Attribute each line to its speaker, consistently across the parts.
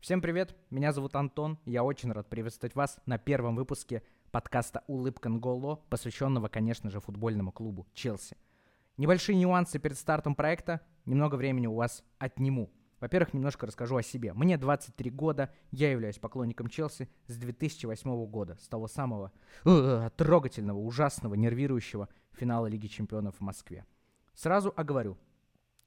Speaker 1: Всем привет, меня зовут Антон, я очень рад приветствовать вас на первом выпуске подкаста «Улыбка Нголо», посвященного, конечно же, футбольному клубу «Челси». Небольшие нюансы перед стартом проекта, немного времени у вас отниму. Во-первых, немножко расскажу о себе. Мне 23 года, я являюсь поклонником Челси с 2008 года, с того самого э, трогательного, ужасного, нервирующего финала Лиги Чемпионов в Москве. Сразу оговорю.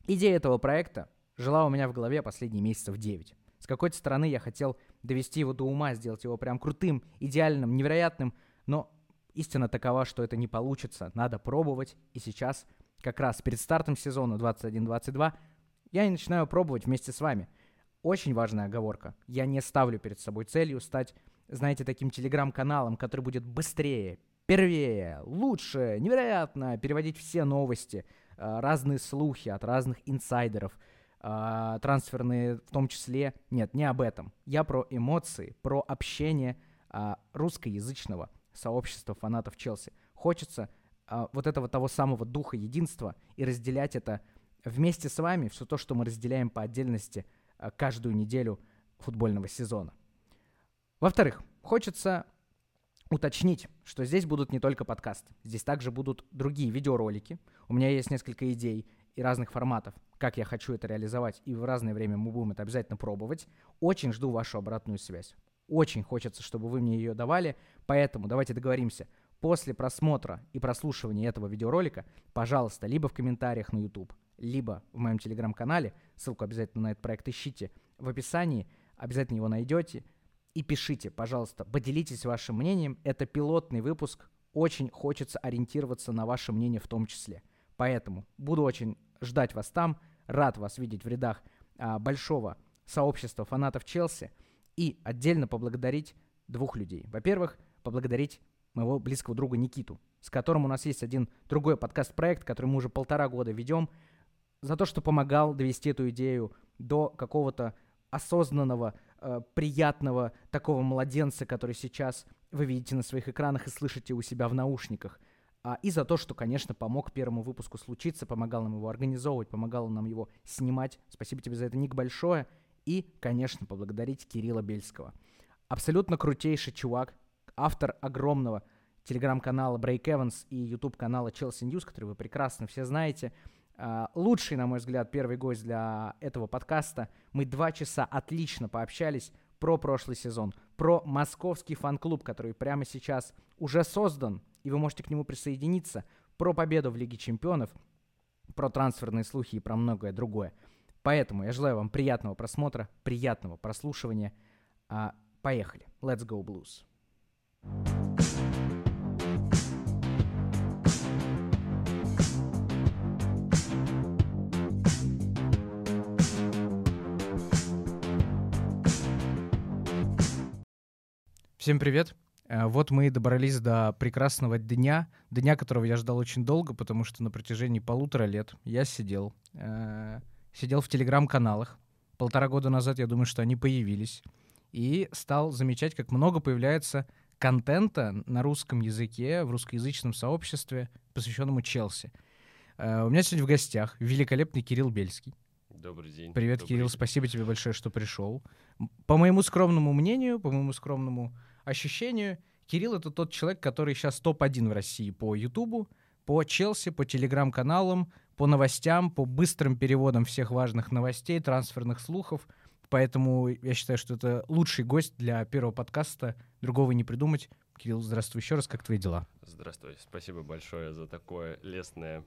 Speaker 1: Идея этого проекта жила у меня в голове последние месяцев 9. С какой-то стороны я хотел довести его до ума, сделать его прям крутым, идеальным, невероятным, но истина такова, что это не получится, надо пробовать, и сейчас, как раз перед стартом сезона 21-22, я и начинаю пробовать вместе с вами. Очень важная оговорка. Я не ставлю перед собой целью стать, знаете, таким телеграм-каналом, который будет быстрее, первее, лучше, невероятно переводить все новости, э, разные слухи от разных инсайдеров, э, трансферные в том числе. Нет, не об этом. Я про эмоции, про общение э, русскоязычного сообщества фанатов Челси. Хочется вот этого того самого духа единства и разделять это вместе с вами все то, что мы разделяем по отдельности э, каждую неделю футбольного сезона. Во-вторых, хочется уточнить, что здесь будут не только подкасты, здесь также будут другие видеоролики. У меня есть несколько идей и разных форматов, как я хочу это реализовать, и в разное время мы будем это обязательно пробовать. Очень жду вашу обратную связь. Очень хочется, чтобы вы мне ее давали, поэтому давайте договоримся. После просмотра и прослушивания этого видеоролика, пожалуйста, либо в комментариях на YouTube, либо в моем телеграм-канале, ссылку обязательно на этот проект ищите в описании, обязательно его найдете, и пишите, пожалуйста, поделитесь вашим мнением, это пилотный выпуск, очень хочется ориентироваться на ваше мнение в том числе. Поэтому буду очень ждать вас там, рад вас видеть в рядах а, большого сообщества фанатов Челси и отдельно поблагодарить двух людей. Во-первых, поблагодарить моего близкого друга Никиту, с которым у нас есть один другой подкаст-проект, который мы уже полтора года ведем – за то, что помогал довести эту идею до какого-то осознанного, э, приятного такого младенца, который сейчас вы видите на своих экранах и слышите у себя в наушниках. А, и за то, что, конечно, помог первому выпуску случиться, помогал нам его организовывать, помогал нам его снимать. Спасибо тебе за это, Ник, большое. И, конечно, поблагодарить Кирилла Бельского. Абсолютно крутейший чувак, автор огромного телеграм-канала Break Evans и YouTube-канала Chelsea News, который вы прекрасно все знаете. Uh, лучший, на мой взгляд, первый гость для этого подкаста. Мы два часа отлично пообщались про прошлый сезон, про московский фан-клуб, который прямо сейчас уже создан, и вы можете к нему присоединиться, про победу в Лиге Чемпионов, про трансферные слухи и про многое другое. Поэтому я желаю вам приятного просмотра, приятного прослушивания. Uh, поехали. Let's go, Blues. Всем привет. Э, вот мы и добрались до прекрасного дня, дня, которого я ждал очень долго, потому что на протяжении полутора лет я сидел, э, сидел в телеграм-каналах. Полтора года назад я думаю, что они появились. И стал замечать, как много появляется контента на русском языке, в русскоязычном сообществе, посвященному Челси. Э, у меня сегодня в гостях великолепный Кирилл Бельский.
Speaker 2: Добрый день.
Speaker 1: Привет,
Speaker 2: Добрый
Speaker 1: Кирилл,
Speaker 2: день.
Speaker 1: спасибо тебе большое, что пришел. По моему скромному мнению, по моему скромному ощущению, Кирилл — это тот человек, который сейчас топ-1 в России по Ютубу, по Челси, по телеграм-каналам, по новостям, по быстрым переводам всех важных новостей, трансферных слухов. Поэтому я считаю, что это лучший гость для первого подкаста. Другого не придумать. Кирилл, здравствуй еще раз. Как твои дела?
Speaker 2: Здравствуй. Спасибо большое за такое лестное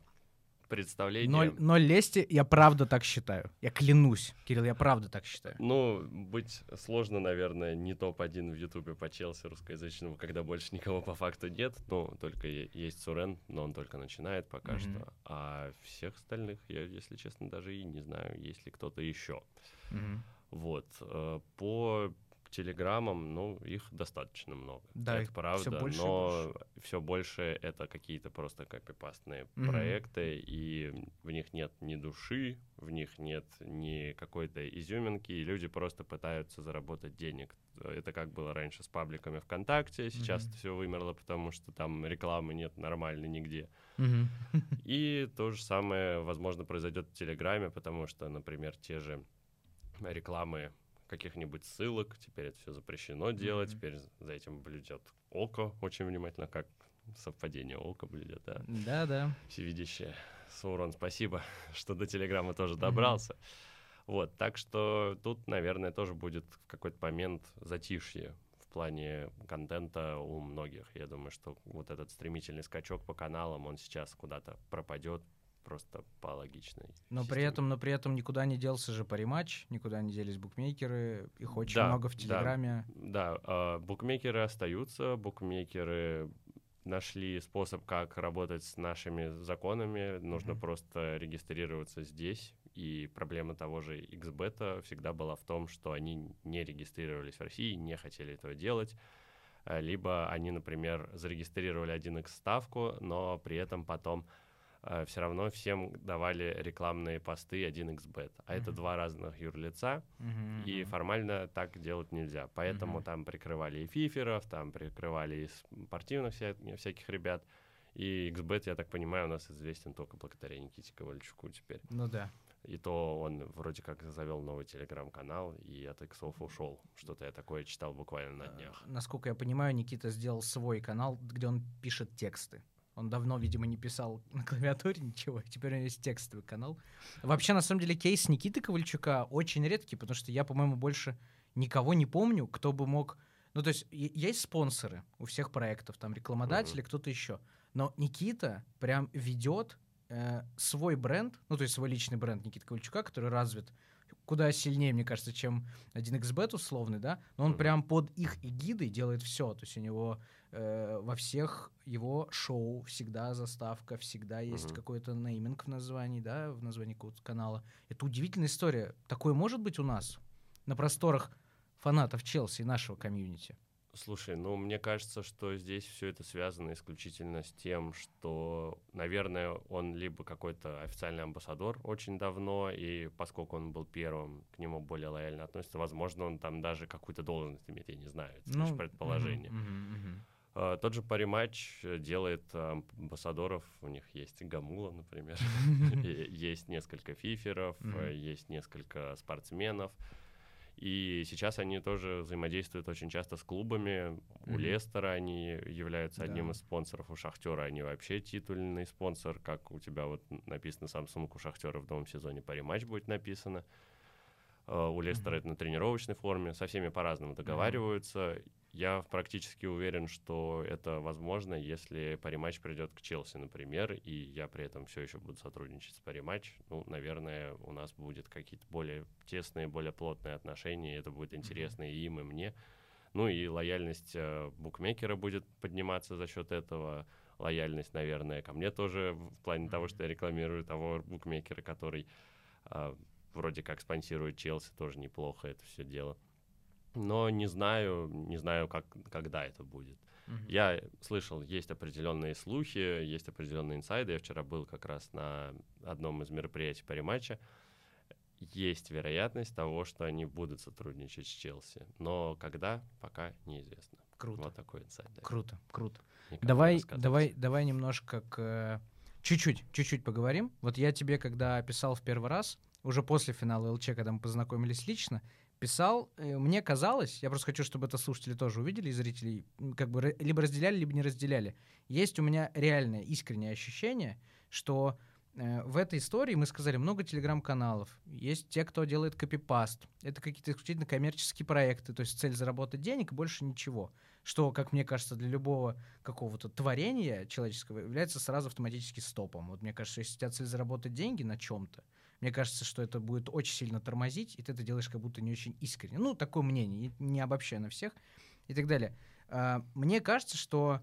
Speaker 2: представление.
Speaker 1: Ноль, ноль лести, я правда так считаю. Я клянусь, Кирилл, я правда так считаю.
Speaker 2: Ну, быть сложно, наверное, не топ-1 в Ютубе по Челси русскоязычному, когда больше никого по факту нет. Ну, только есть Сурен, но он только начинает пока mm-hmm. что. А всех остальных я, если честно, даже и не знаю, есть ли кто-то еще. Mm-hmm. Вот. Э, по телеграммам, ну, их достаточно много.
Speaker 1: Да,
Speaker 2: это правда,
Speaker 1: все больше
Speaker 2: но
Speaker 1: больше.
Speaker 2: все больше это какие-то просто копипастные mm-hmm. проекты, и в них нет ни души, в них нет ни какой-то изюминки, и люди просто пытаются заработать денег. Это как было раньше с пабликами ВКонтакте, сейчас mm-hmm. это все вымерло, потому что там рекламы нет нормально нигде. Mm-hmm. И то же самое, возможно, произойдет в Телеграме, потому что, например, те же рекламы каких-нибудь ссылок. Теперь это все запрещено делать. Mm-hmm. Теперь за этим блюдет око очень внимательно, как совпадение око блюдет, да.
Speaker 1: Да-да.
Speaker 2: Всевидящее. Саурон, спасибо, что до Телеграма тоже добрался. Mm-hmm. Вот, так что тут, наверное, тоже будет в какой-то момент затишье в плане контента у многих. Я думаю, что вот этот стремительный скачок по каналам, он сейчас куда-то пропадет, просто по логичной.
Speaker 1: Но системе. при этом, но при этом никуда не делся же париматч, никуда не делись букмекеры, их очень да, много в Телеграме.
Speaker 2: Да, да, букмекеры остаются, букмекеры нашли способ, как работать с нашими законами. Нужно mm-hmm. просто регистрироваться здесь. И проблема того же XBET всегда была в том, что они не регистрировались в России, не хотели этого делать. Либо они, например, зарегистрировали 1x ставку, но при этом потом э, все равно всем давали рекламные посты 1xbet. А mm-hmm. это два разных юрлица, mm-hmm. и формально так делать нельзя. Поэтому mm-hmm. там прикрывали и фиферов, там прикрывали и спортивных вся, всяких ребят. И XBet, я так понимаю, у нас известен только благодаря Никите Ковальчуку теперь.
Speaker 1: Ну да.
Speaker 2: И то он вроде как завел новый телеграм-канал и от иксов ушел. Что-то я такое читал буквально на э, днях.
Speaker 1: Насколько я понимаю, Никита сделал свой канал, где он пишет тексты. Он давно, видимо, не писал на клавиатуре ничего, теперь у него есть текстовый канал. Вообще, на самом деле, кейс Никиты Ковальчука очень редкий, потому что я, по-моему, больше никого не помню, кто бы мог... Ну, то есть есть спонсоры у всех проектов, там рекламодатели, mm-hmm. кто-то еще. Но Никита прям ведет э, свой бренд, ну, то есть свой личный бренд Никиты Ковальчука, который развит куда сильнее, мне кажется, чем 1xbet условный, да, но он mm-hmm. прям под их эгидой делает все, то есть у него э, во всех его шоу всегда заставка, всегда есть mm-hmm. какой-то нейминг в названии, да, в названии какого-то канала. Это удивительная история. Такое может быть у нас на просторах фанатов Челси и нашего комьюнити?
Speaker 2: Слушай, ну мне кажется, что здесь все это связано исключительно с тем, что, наверное, он либо какой-то официальный амбассадор очень давно, и поскольку он был первым, к нему более лояльно относятся, возможно, он там даже какую-то должность имеет, я не знаю, это ну, лишь предположение. Uh-huh, uh-huh, uh-huh. Uh, тот же париматч делает амбассадоров, у них есть Гамула, например, есть несколько фиферов, есть несколько спортсменов, и сейчас они тоже взаимодействуют очень часто с клубами. Mm-hmm. У Лестера они являются да. одним из спонсоров, у Шахтера они вообще титульный спонсор, как у тебя вот написано Samsung у Шахтера в новом сезоне пари матч будет написано. Uh, у Лестера mm-hmm. это на тренировочной форме, со всеми по-разному договариваются. Mm-hmm. Я практически уверен, что это возможно, если париматч придет к Челси, например, и я при этом все еще буду сотрудничать с париматч. Ну, наверное, у нас будет какие-то более тесные, более плотные отношения, и это будет интересно и им, и мне. Ну и лояльность э, букмекера будет подниматься за счет этого. Лояльность, наверное, ко мне тоже в плане того, что я рекламирую того букмекера, который э, вроде как спонсирует Челси, тоже неплохо это все дело но не знаю, не знаю, как, когда это будет. Uh-huh. Я слышал, есть определенные слухи, есть определенные инсайды. Я вчера был как раз на одном из мероприятий по рематча. Есть вероятность того, что они будут сотрудничать с Челси, но когда, пока неизвестно.
Speaker 1: Круто.
Speaker 2: Вот такой инсайд. Да.
Speaker 1: Круто, круто. Никак давай, давай, давай немножко к чуть-чуть, чуть-чуть поговорим. Вот я тебе, когда писал в первый раз, уже после финала ЛЧ, когда мы познакомились лично, писал, мне казалось, я просто хочу, чтобы это слушатели тоже увидели, и зрители, как бы либо разделяли, либо не разделяли. Есть у меня реальное, искреннее ощущение, что э, в этой истории мы сказали много телеграм-каналов, есть те, кто делает копипаст, это какие-то исключительно коммерческие проекты, то есть цель заработать денег и больше ничего, что, как мне кажется, для любого какого-то творения человеческого является сразу автоматически стопом. Вот мне кажется, если у тебя цель заработать деньги на чем-то, мне кажется, что это будет очень сильно тормозить, и ты это делаешь как будто не очень искренне. Ну, такое мнение, не обобщая на всех и так далее. А, мне кажется, что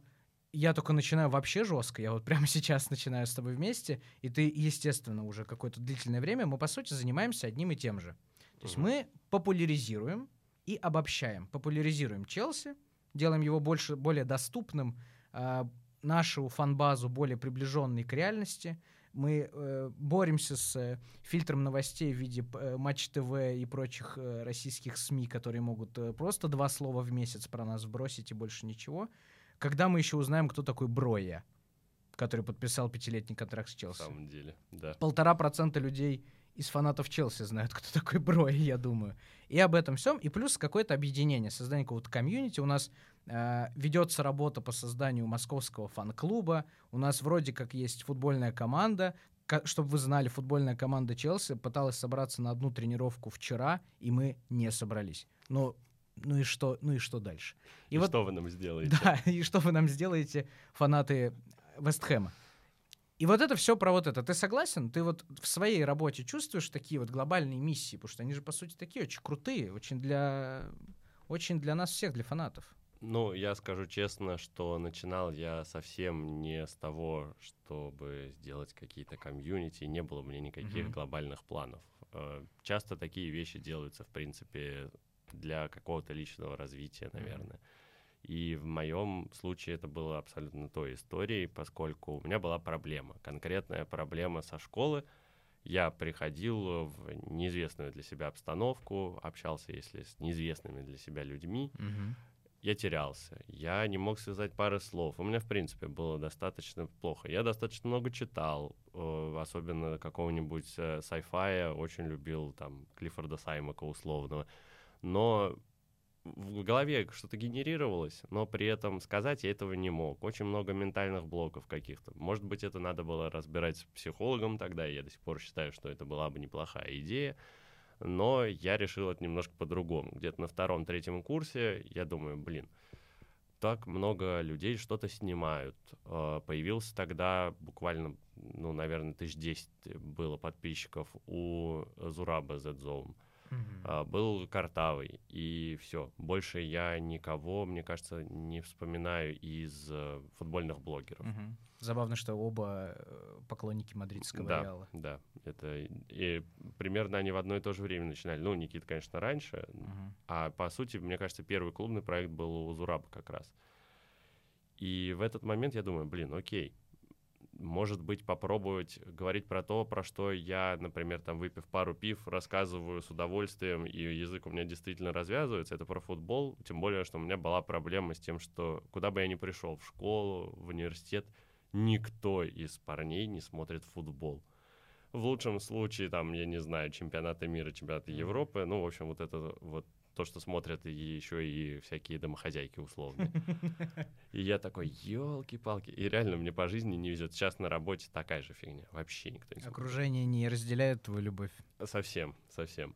Speaker 1: я только начинаю вообще жестко, я вот прямо сейчас начинаю с тобой вместе, и ты, естественно, уже какое-то длительное время, мы, по сути, занимаемся одним и тем же. То есть мы популяризируем и обобщаем. Популяризируем Челси, делаем его больше, более доступным, э, нашу фанбазу более приближенной к реальности, мы э, боремся с э, фильтром новостей в виде э, Матч ТВ и прочих э, российских СМИ, которые могут э, просто два слова в месяц про нас бросить и больше ничего. Когда мы еще узнаем, кто такой Броя, который подписал пятилетний контракт с Челси?
Speaker 2: На самом деле, да.
Speaker 1: Полтора процента людей из фанатов Челси знают, кто такой Брой, я думаю. И об этом всем. И плюс какое-то объединение, создание какого-то комьюнити. У нас ведется работа по созданию московского фан-клуба. У нас вроде как есть футбольная команда. Чтобы вы знали, футбольная команда Челси пыталась собраться на одну тренировку вчера, и мы не собрались. Но ну и что, ну и что дальше?
Speaker 2: И, и вот, что вы нам сделаете?
Speaker 1: Да, и что вы нам сделаете, фанаты Вестхэма? И вот это все про вот это. Ты согласен? Ты вот в своей работе чувствуешь такие вот глобальные миссии? Потому что они же, по сути, такие очень крутые, очень для, очень для нас всех, для фанатов.
Speaker 2: Ну, я скажу честно, что начинал я совсем не с того, чтобы сделать какие-то комьюнити, не было у меня никаких mm-hmm. глобальных планов. Э, часто такие вещи делаются, в принципе, для какого-то личного развития, наверное. Mm-hmm. И в моем случае это было абсолютно той историей, поскольку у меня была проблема, конкретная проблема со школы. Я приходил в неизвестную для себя обстановку, общался, если с неизвестными для себя людьми.
Speaker 1: Угу.
Speaker 2: Я терялся, я не мог связать пары слов. У меня, в принципе, было достаточно плохо. Я достаточно много читал, э, особенно какого-нибудь э, sci-fi, очень любил там Клиффорда Саймака условного. Но в голове что-то генерировалось, но при этом сказать я этого не мог. Очень много ментальных блоков каких-то. Может быть, это надо было разбирать с психологом тогда, я до сих пор считаю, что это была бы неплохая идея. Но я решил это немножко по-другому. Где-то на втором-третьем курсе я думаю, блин, так много людей что-то снимают. А, появился тогда буквально, ну, наверное, тысяч десять было подписчиков у Зураба Z-Zone. Uh, был Картавый, и все. Больше я никого, мне кажется, не вспоминаю из uh, футбольных блогеров.
Speaker 1: Uh-huh. Забавно, что оба э, поклонники мадридского
Speaker 2: да,
Speaker 1: Реала.
Speaker 2: Да, это и примерно они в одно и то же время начинали. Ну, Никита, конечно, раньше,
Speaker 1: uh-huh.
Speaker 2: а по сути, мне кажется, первый клубный проект был у Зураба как раз. И в этот момент я думаю, блин, окей, может быть, попробовать говорить про то, про что я, например, там, выпив пару пив, рассказываю с удовольствием, и язык у меня действительно развязывается, это про футбол, тем более, что у меня была проблема с тем, что куда бы я ни пришел, в школу, в университет, никто из парней не смотрит футбол. В лучшем случае, там, я не знаю, чемпионаты мира, чемпионаты Европы, ну, в общем, вот это вот то, что смотрят и еще и всякие домохозяйки условно. И я такой, елки-палки. И реально мне по жизни не везет. Сейчас на работе такая же фигня. Вообще никто не.
Speaker 1: Окружение не разделяет твою любовь?
Speaker 2: Совсем, совсем.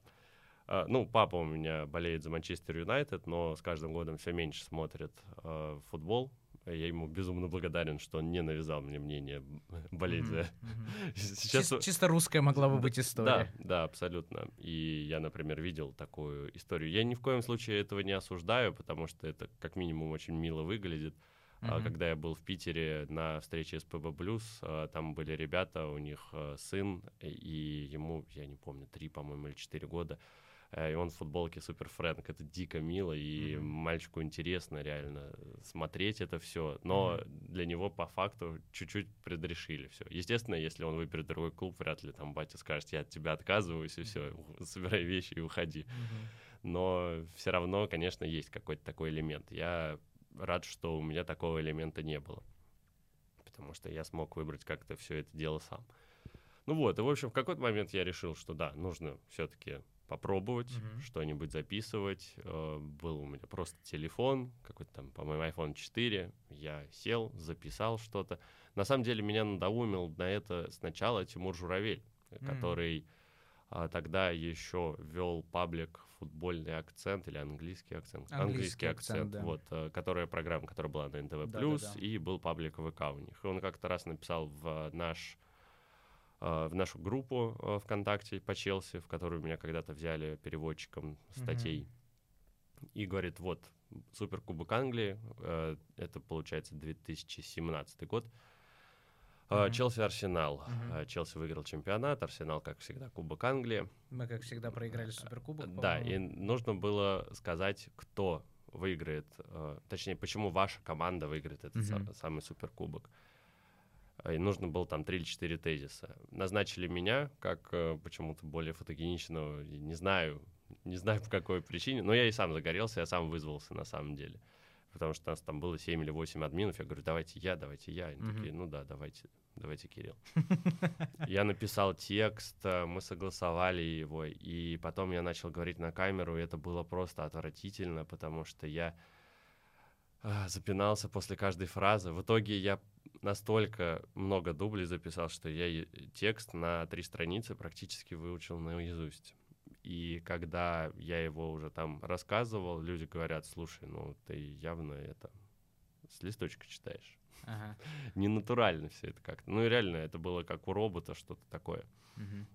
Speaker 2: Uh, ну, папа у меня болеет за Манчестер Юнайтед, но с каждым годом все меньше смотрит uh, футбол. Я ему безумно благодарен, что он не навязал мне мнение болеть за...
Speaker 1: Сейчас... Чис- чисто русская могла бы быть история.
Speaker 2: Да, да, абсолютно. И я, например, видел такую историю. Я ни в коем случае этого не осуждаю, потому что это как минимум очень мило выглядит. Uh-huh. Когда я был в Питере на встрече с ПБ а, там были ребята, у них а, сын, и ему, я не помню, три, по-моему, или четыре года. Э, и он в футболке Супер Фрэнк. Это дико мило, и mm-hmm. мальчику интересно реально смотреть это все. Но mm-hmm. для него по факту чуть-чуть предрешили все. Естественно, если он выберет другой клуб, вряд ли там батя скажет, я от тебя отказываюсь, и все, собирай вещи и уходи. Mm-hmm. Но все равно, конечно, есть какой-то такой элемент. Я рад, что у меня такого элемента не было. Потому что я смог выбрать как-то все это дело сам. Ну вот, и в общем, в какой-то момент я решил, что да, нужно все-таки попробовать mm-hmm. что-нибудь записывать. Э, был у меня просто телефон, какой-то там, по-моему, iPhone 4. Я сел, записал что-то. На самом деле меня надоумил на это сначала Тимур Журавель, mm-hmm. который а, тогда еще вел паблик футбольный акцент или английский акцент,
Speaker 1: английский, английский акцент, акцент да.
Speaker 2: вот, а, которая программа, которая была на НТВ плюс, да, да, да. и был паблик ВК у них. И он как-то раз написал в наш Э, в нашу группу э, ВКонтакте по Челси, в которую меня когда-то взяли переводчиком статей. Mm-hmm. И говорит, вот, Суперкубок Англии, э, это получается 2017 год, Mm-hmm. Челси Арсенал. Mm-hmm. Челси выиграл чемпионат, Арсенал, как всегда, Кубок Англии.
Speaker 1: Мы, как всегда, проиграли Суперкубок.
Speaker 2: Да, и нужно было сказать, кто выиграет, точнее, почему ваша команда выиграет этот mm-hmm. самый Суперкубок. И нужно было там три или четыре тезиса. Назначили меня как э, почему-то более фотогеничного, не знаю, не знаю по какой причине, но я и сам загорелся, я сам вызвался на самом деле. потому что у нас там было 7 или 8 админов, я говорю, давайте я, давайте я. Они
Speaker 1: Мгм.
Speaker 2: такие, ну да, давайте, давайте, Кирилл. Я написал текст, э, мы согласовали его, и потом я начал говорить на камеру, и это было просто отвратительно, потому что я а, запинался после каждой фразы. В итоге я настолько много дублей записал, что я текст на три страницы практически выучил наизусть. И когда я его уже там рассказывал, люди говорят, слушай, ну ты явно это с листочка читаешь.
Speaker 1: Ага.
Speaker 2: Не натурально все это как-то. Ну и реально, это было как у робота что-то такое.
Speaker 1: Мгм.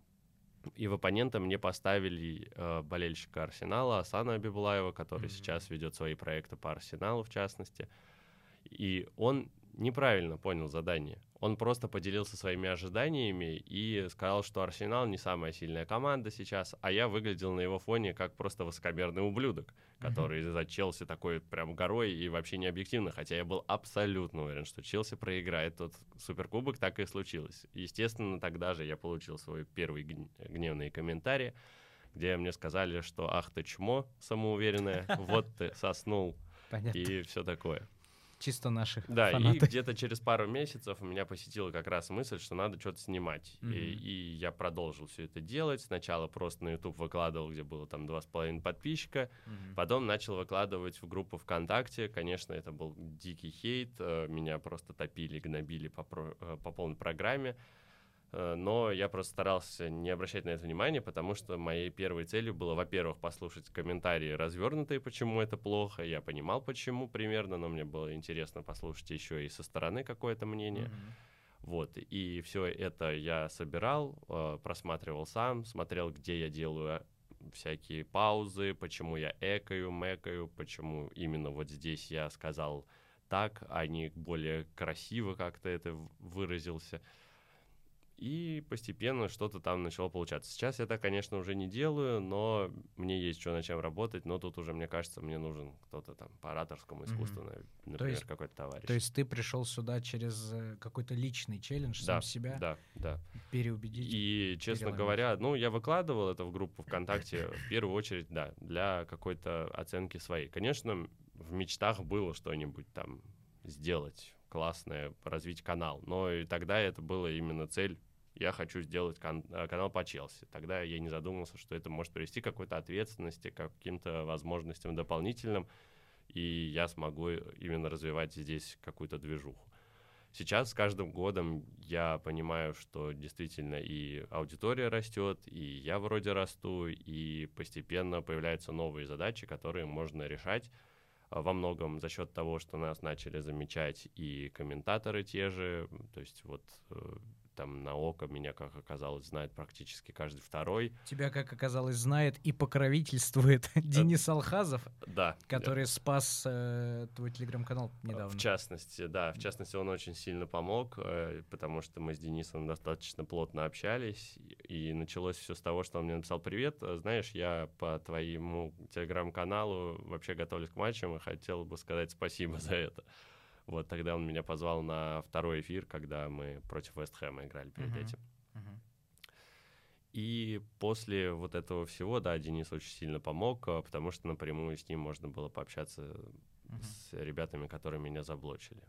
Speaker 2: И в оппонента мне поставили э, болельщика Арсенала Асана Абибулаева, который
Speaker 1: Мгм.
Speaker 2: сейчас ведет свои проекты по Арсеналу, в частности. И он неправильно понял задание. Он просто поделился своими ожиданиями и сказал, что Арсенал не самая сильная команда сейчас, а я выглядел на его фоне как просто высокомерный ублюдок, который за Челси такой прям горой и вообще не объективно, хотя я был абсолютно уверен, что Челси проиграет тот суперкубок, так и случилось. Естественно, тогда же я получил свой первый гн- гневный комментарий, где мне сказали, что ах ты чмо самоуверенная, вот ты соснул
Speaker 1: Понятно.
Speaker 2: и все такое.
Speaker 1: Чисто наших
Speaker 2: Да, и
Speaker 1: фанаты.
Speaker 2: где-то через пару месяцев меня посетила как раз мысль, что надо что-то снимать.
Speaker 1: Мгм.
Speaker 2: И, и я продолжил все это делать. Сначала просто на YouTube выкладывал, где было там два с половиной подписчика.
Speaker 1: Мгм.
Speaker 2: Потом начал выкладывать в группу ВКонтакте. Конечно, это был дикий хейт. э, Меня просто топили, гнобили по, э, по полной программе. Э, Но я просто старался не обращать на это внимания, потому что моей первой целью было, во-первых, послушать комментарии развернутые, почему это плохо. Я понимал, почему примерно, но мне было интересно послушать еще и со стороны какое-то мнение. Вот, и все это я собирал, э, просматривал сам, смотрел, где я делаю э, всякие паузы, почему я экаю, мэкаю, почему именно вот здесь я сказал так, а не более красиво как-то это выразился. И постепенно что-то там начало получаться. Сейчас я так, конечно, уже не делаю, но мне есть что над чем работать, но тут уже, мне кажется, мне нужен кто-то там по ораторскому искусству, нав- например,
Speaker 1: есть-
Speaker 2: какой-то товарищ.
Speaker 1: То есть ты пришел сюда через э, какой-то личный челлендж,
Speaker 2: да,
Speaker 1: сам себя
Speaker 2: да, да.
Speaker 1: переубедить.
Speaker 2: И, честно
Speaker 1: переломить.
Speaker 2: говоря, ну, я выкладывал это в группу ВКонтакте в первую очередь, да, для какой-то оценки своей. Конечно, в мечтах было что-нибудь там сделать классное, развить канал, но и тогда это было именно цель я хочу сделать кан- э, канал по Челси. Тогда я не задумывался, что это может привести к какой-то ответственности, к каким-то возможностям дополнительным, и я смогу именно развивать здесь какую-то движуху. Сейчас с каждым годом я понимаю, что действительно и аудитория растет, и я вроде расту, и постепенно появляются новые задачи, которые можно решать а, во многом за счет того, что нас начали замечать и комментаторы те же, то есть вот э, там на око меня, как оказалось, знает практически каждый второй.
Speaker 1: Тебя, как оказалось, знает и покровительствует Денис Алхазов,
Speaker 2: Да.
Speaker 1: который спас э, твой телеграм-канал недавно.
Speaker 2: В частности, да, в частности, он очень сильно помог, э, потому что мы с Денисом достаточно плотно общались, и началось все с того, что он мне написал «Привет, э, знаешь, я по твоему телеграм-каналу вообще готовлюсь к матчам и хотел бы сказать спасибо за это». Вот тогда он меня позвал на второй эфир, когда мы против Вестхэма играли перед
Speaker 1: Мгм.
Speaker 2: этим. И после вот этого всего, да, Денис очень сильно помог, э, потому что напрямую с ним можно было пообщаться
Speaker 1: Мгм.
Speaker 2: с ребятами, которые меня заблочили.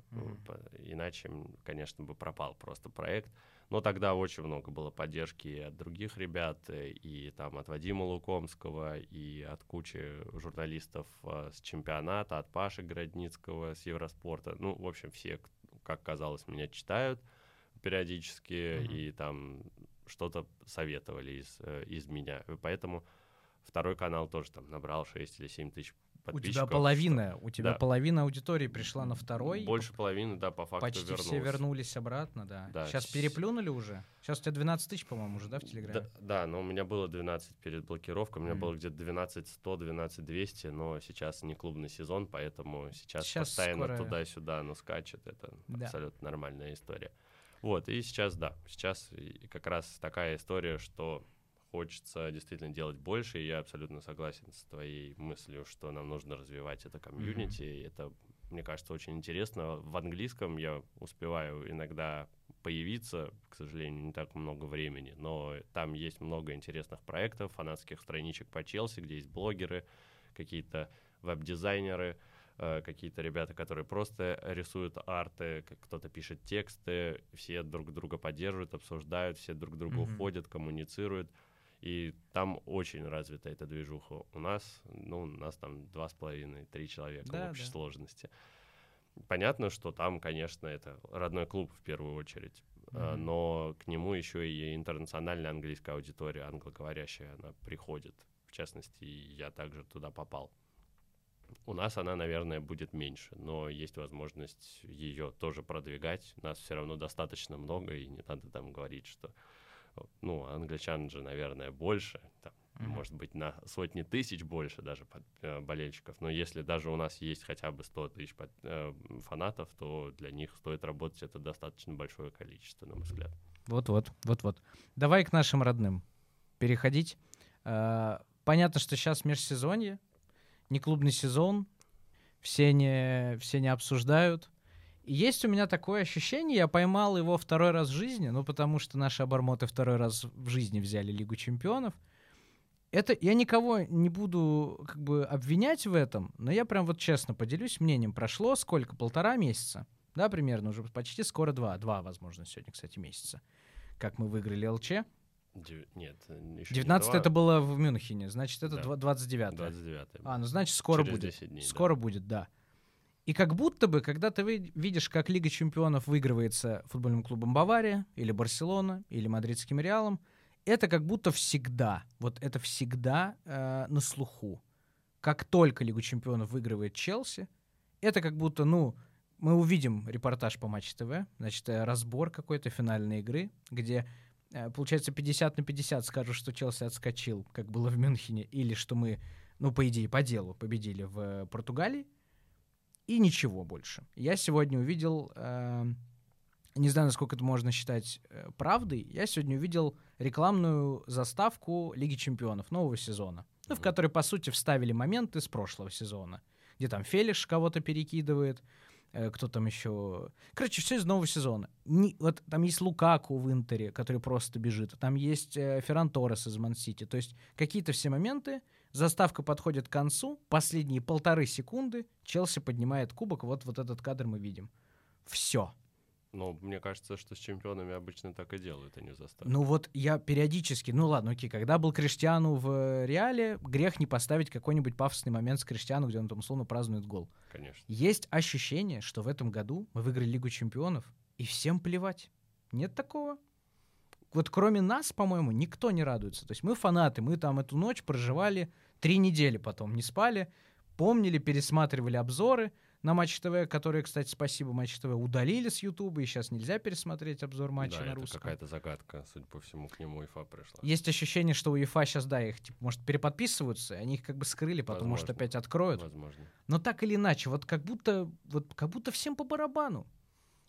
Speaker 2: По- Иначе, конечно, бы пропал просто проект. Но тогда очень много было поддержки и от других ребят, э, и там от Вадима Лукомского, и от кучи журналистов э, с чемпионата, от Паши Городницкого с Евроспорта. Ну, в общем, все, как казалось, меня читают периодически,
Speaker 1: Мгм.
Speaker 2: и там что-то советовали из, э, из меня. Поэтому второй канал тоже там набрал 6 или 7 тысяч
Speaker 1: У
Speaker 2: подписчиков.
Speaker 1: тебя половина, у тебя
Speaker 2: Да.
Speaker 1: половина аудитории пришла на второй.
Speaker 2: Больше половины, да, по факту
Speaker 1: Почти
Speaker 2: вернулось.
Speaker 1: все вернулись обратно, да.
Speaker 2: Да,
Speaker 1: Сейчас
Speaker 2: с-
Speaker 1: переплюнули уже. Сейчас у тебя 12 тысяч, по-моему, уже, да, в Телеграме?
Speaker 2: Да, да, но у меня было 12 перед блокировкой, у меня
Speaker 1: Мгм.
Speaker 2: было где-то 12 100, 12 200, но сейчас не клубный сезон, поэтому сейчас,
Speaker 1: Сейчас
Speaker 2: постоянно
Speaker 1: скоро-
Speaker 2: туда-сюда оно скачет, это
Speaker 1: Да.
Speaker 2: абсолютно нормальная история. Вот, и сейчас, да, сейчас как раз такая история, что хочется действительно делать больше, и я абсолютно согласен с твоей мыслью, что нам нужно развивать это комьюнити, и это, мне кажется, очень интересно. В английском я успеваю иногда появиться, к сожалению, не так много времени, но там есть много интересных проектов, фанатских страничек по Челси, где есть блогеры, какие-то веб-дизайнеры, э, какие-то ребята, которые просто рисуют арты, кто-то пишет тексты, все друг друга поддерживают, обсуждают, все друг к другу mm-hmm. ходят, коммуницируют. И там очень развита эта движуха. У нас, ну, у нас там два с половиной, три человека да, в общей да. сложности. Понятно, что там, конечно, это родной клуб в первую очередь, mm-hmm. но к нему еще и интернациональная английская аудитория, англоговорящая, она приходит. В частности, я также туда попал. У нас она, наверное, будет меньше, но есть возможность ее тоже продвигать. Нас все равно достаточно много, и не надо там говорить, что ну, англичан же, наверное, больше, там, mm-hmm. может быть, на сотни тысяч больше даже под, э, болельщиков, но если даже у нас есть хотя бы 100 тысяч под, э, фанатов, то для них стоит работать это достаточно большое количество, на мой взгляд.
Speaker 1: Вот-вот, вот-вот. Давай к нашим родным переходить. Э, понятно, что сейчас межсезонье, не клубный сезон, все не, все не обсуждают, есть у меня такое ощущение, я поймал его второй раз в жизни, ну, потому что наши обормоты второй раз в жизни взяли Лигу чемпионов. Это я никого не буду как бы обвинять в этом, но я прям вот честно поделюсь мнением. Прошло сколько? Полтора месяца? Да, примерно, уже почти скоро два. Два, возможно, сегодня, кстати, месяца. Как мы выиграли ЛЧ.
Speaker 2: Дев... Нет,
Speaker 1: еще 19 это было в Мюнхене, значит, это да. 29
Speaker 2: 29
Speaker 1: А, ну, значит, скоро
Speaker 2: Через
Speaker 1: будет.
Speaker 2: Дней,
Speaker 1: скоро да. будет, да. И как будто бы, когда ты видишь, как Лига чемпионов выигрывается футбольным клубом Бавария, или Барселона, или Мадридским Реалом, это как будто всегда, вот это всегда э, на слуху. Как только Лигу чемпионов выигрывает Челси, это как будто, ну, мы увидим репортаж по Матч ТВ, значит, э, разбор какой-то финальной игры, где, э, получается, 50 на 50 скажут, что Челси отскочил, как было в Мюнхене, или что мы, ну, по идее, по делу победили в э, Португалии, и ничего больше. Я сегодня увидел, э, не знаю, насколько это можно считать э, правдой, я сегодня увидел рекламную заставку Лиги Чемпионов нового сезона, ну, в которой, по сути, вставили моменты с прошлого сезона, где там Фелиш кого-то перекидывает, э, кто там еще... Короче, все из нового сезона. Не, вот там есть Лукаку в Интере, который просто бежит, там есть э, Ферран Торрес из Ман-Сити, то есть какие-то все моменты, Заставка подходит к концу. Последние полторы секунды Челси поднимает кубок. Вот, вот этот кадр мы видим. Все.
Speaker 2: Ну, мне кажется, что с чемпионами обычно так и делают, а не заставку.
Speaker 1: Ну вот я периодически, ну ладно, окей, когда был Криштиану в Реале, грех не поставить какой-нибудь пафосный момент с Криштиану, где он там условно празднует гол.
Speaker 2: Конечно.
Speaker 1: Есть ощущение, что в этом году мы выиграли Лигу чемпионов, и всем плевать. Нет такого? Вот кроме нас, по-моему, никто не радуется. То есть мы фанаты, мы там эту ночь проживали три недели потом, не спали, помнили, пересматривали обзоры на Матч ТВ, которые, кстати, спасибо Матч ТВ, удалили с Ютуба, и сейчас нельзя пересмотреть обзор матча
Speaker 2: да,
Speaker 1: на
Speaker 2: это
Speaker 1: русском.
Speaker 2: какая-то загадка, судя по всему, к нему УЕФА пришла.
Speaker 1: Есть ощущение, что у УЕФА сейчас, да, их, типа, может, переподписываются, они их как бы скрыли, потом, Возможно. может, опять откроют.
Speaker 2: Возможно.
Speaker 1: Но так или иначе, вот как будто, вот как будто всем по барабану.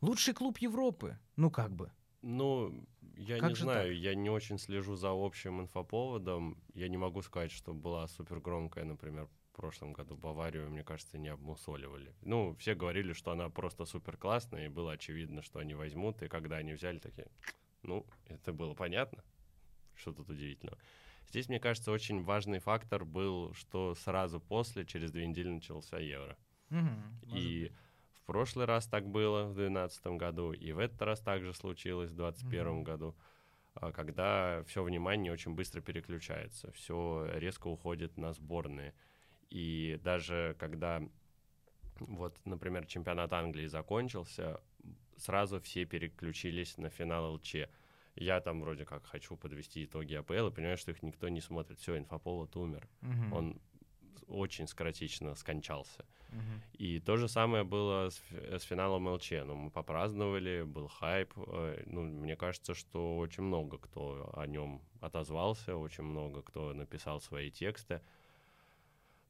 Speaker 1: Лучший клуб Европы, ну как бы.
Speaker 2: Ну, я как не знаю, так? я не очень слежу за общим инфоповодом. Я не могу сказать, что была супер громкая, например, в прошлом году Баварию, мне кажется, не обмусоливали. Ну, все говорили, что она просто супер классная, и было очевидно, что они возьмут, и когда они взяли, такие, ну, это было понятно, что тут удивительного. Здесь, мне кажется, очень важный фактор был, что сразу после, через две недели начался Евро.
Speaker 1: Угу,
Speaker 2: и в прошлый раз так было в 2012 году, и в этот раз также случилось в 2021 mm-hmm. году, а, когда все внимание очень быстро переключается, все резко уходит на сборные. И даже когда, вот, например, чемпионат Англии закончился, сразу все переключились на финал ЛЧ. Я там вроде как хочу подвести итоги АПЛ и понимаю, что их никто не смотрит. Все, инфоповод умер.
Speaker 1: Mm-hmm.
Speaker 2: Он очень скоротечно скончался. И то же самое было с, с финалом ЛЧ. Ну, мы попраздновали, был хайп. Э, ну, мне кажется, что очень много кто о нем отозвался, очень много кто написал свои тексты.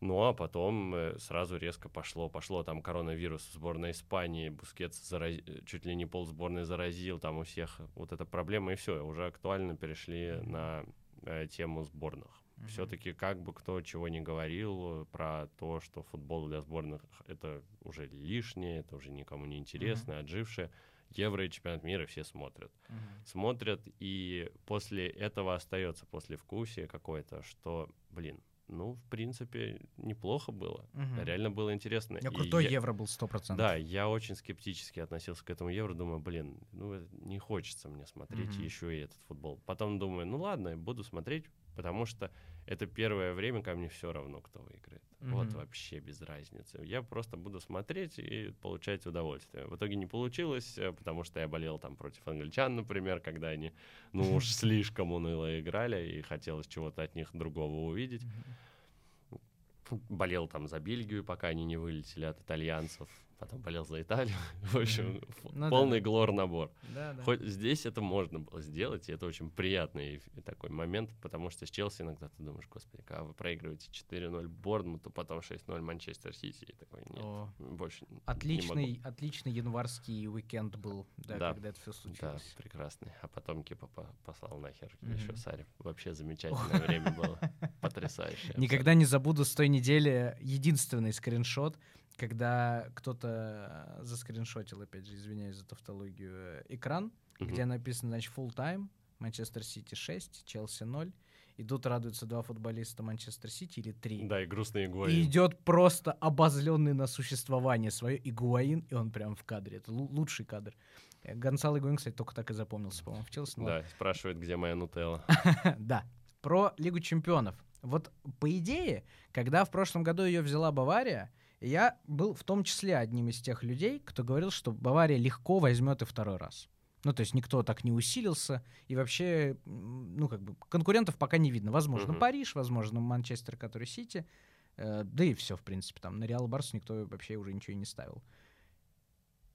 Speaker 2: Ну, а потом э, сразу резко пошло. Пошло там коронавирус в сборной Испании, Бускетс зараз... чуть ли не пол сборной заразил, там у всех вот эта проблема, и все, уже актуально перешли на э, тему сборных. Mm-hmm. Все-таки как бы кто чего не говорил про то, что футбол для сборных это уже лишнее, это уже никому не интересно, mm-hmm. отжившее. Евро и чемпионат мира все смотрят.
Speaker 1: Mm-hmm.
Speaker 2: Смотрят, и после этого остается после послевкусие какое-то, что, блин, ну, в принципе, неплохо было.
Speaker 1: Мгм.
Speaker 2: Реально было интересно. И
Speaker 1: крутой
Speaker 2: я-
Speaker 1: евро был 100%.
Speaker 2: Да, я очень скептически относился к этому евро. Думаю, блин, ну э, не хочется мне смотреть
Speaker 1: Мгм.
Speaker 2: еще и этот футбол. Потом думаю, ну ладно, буду смотреть, потому что это первое время, ко мне все равно, кто выиграет. Вот
Speaker 1: Мгм.
Speaker 2: вообще без разницы. Я просто буду смотреть и получать удовольствие. В итоге не получилось, э, потому что я болел там против англичан, например, когда они, ну уж слишком уныло играли, и хотелось чего-то от них другого увидеть.
Speaker 1: Мгм.
Speaker 2: Болел там за Бельгию, пока они не вылетели от итальянцев. Потом болел за Италию. В общем,
Speaker 1: Ну да.
Speaker 2: полный глор-набор.
Speaker 1: Да, да.
Speaker 2: Хоть здесь это можно было сделать, и это очень приятный такой момент, потому что с Челси иногда ты думаешь, господи, когда вы проигрываете 4-0 Борнмуту, потом 6-0 Манчестер Сити, и такой, нет,
Speaker 1: О,
Speaker 2: больше н- не могу».
Speaker 1: Отличный, отличный январский уикенд был, да,
Speaker 2: Да.
Speaker 1: когда это все
Speaker 2: Да,
Speaker 1: случилось.
Speaker 2: прекрасный. А потом Кипа по- послал нахер
Speaker 1: Мгм.
Speaker 2: еще Сари. Вообще замечательное время было. Потрясающее.
Speaker 1: Никогда не забуду с той недели единственный скриншот, когда кто-то э, заскриншотил, опять же, извиняюсь за тавтологию, э, экран,
Speaker 2: Мгм.
Speaker 1: где написано, значит, full time, Манчестер Сити 6, Челси 0. Идут, радуются два футболиста Манчестер Сити или три.
Speaker 2: Да, и грустные
Speaker 1: И
Speaker 2: гои.
Speaker 1: идет просто обозленный на существование свое Игуаин, и он прям в кадре. Это лу- лучший кадр. Э, Гонсало Игуаин, кстати, только так и запомнился, по-моему, в Челси. ладно.
Speaker 2: Да, спрашивает, где моя нутелла.
Speaker 1: Да. Про Лигу чемпионов. Вот по идее, когда в прошлом году ее взяла Бавария, я был в том числе одним из тех людей, кто говорил, что Бавария легко возьмет и второй раз. Ну, то есть никто так не усилился, и вообще, ну, как бы, конкурентов пока не видно. Возможно,
Speaker 2: Мгм.
Speaker 1: Париж, возможно, Манчестер, который Сити, э, да и все, в принципе, там на Реал Барс никто вообще уже ничего и не ставил.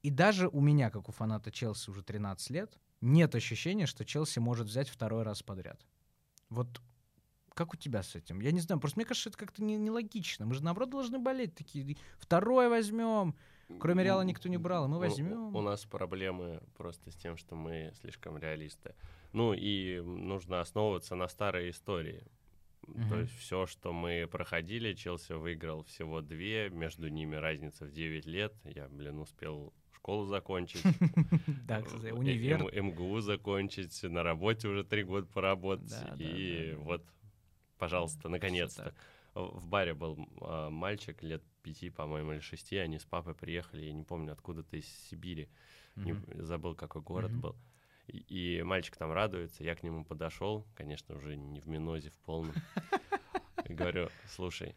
Speaker 1: И даже у меня, как у фаната Челси уже 13 лет, нет ощущения, что Челси может взять второй раз подряд. Вот как у тебя с этим? Я не знаю, просто мне кажется, это как-то не- нелогично. Мы же, наоборот, должны болеть такие. Второй возьмем. Кроме Реала никто не брал, и мы
Speaker 2: У- у-
Speaker 1: возьмем.
Speaker 2: У, нас проблемы просто с тем, что мы слишком реалисты. Ну и нужно основываться на старой истории.
Speaker 1: Мгм.
Speaker 2: То есть все, что мы проходили, Челси выиграл всего две, между ними разница в 9 лет. Я, блин, успел школу закончить.
Speaker 1: Да, кстати,
Speaker 2: э,
Speaker 1: универ.
Speaker 2: МГУ закончить, на работе уже три года поработать. И вот, пожалуйста, наконец-то. В баре был а, мальчик лет пяти, по-моему, или шести. Они с папой приехали, я не помню, откуда-то из Сибири. Не-
Speaker 1: Мгм.
Speaker 2: забыл, какой город
Speaker 1: Мгм.
Speaker 2: был. И, и мальчик там радуется, я к нему подошел, конечно, уже не в минозе, в полном. И говорю, слушай,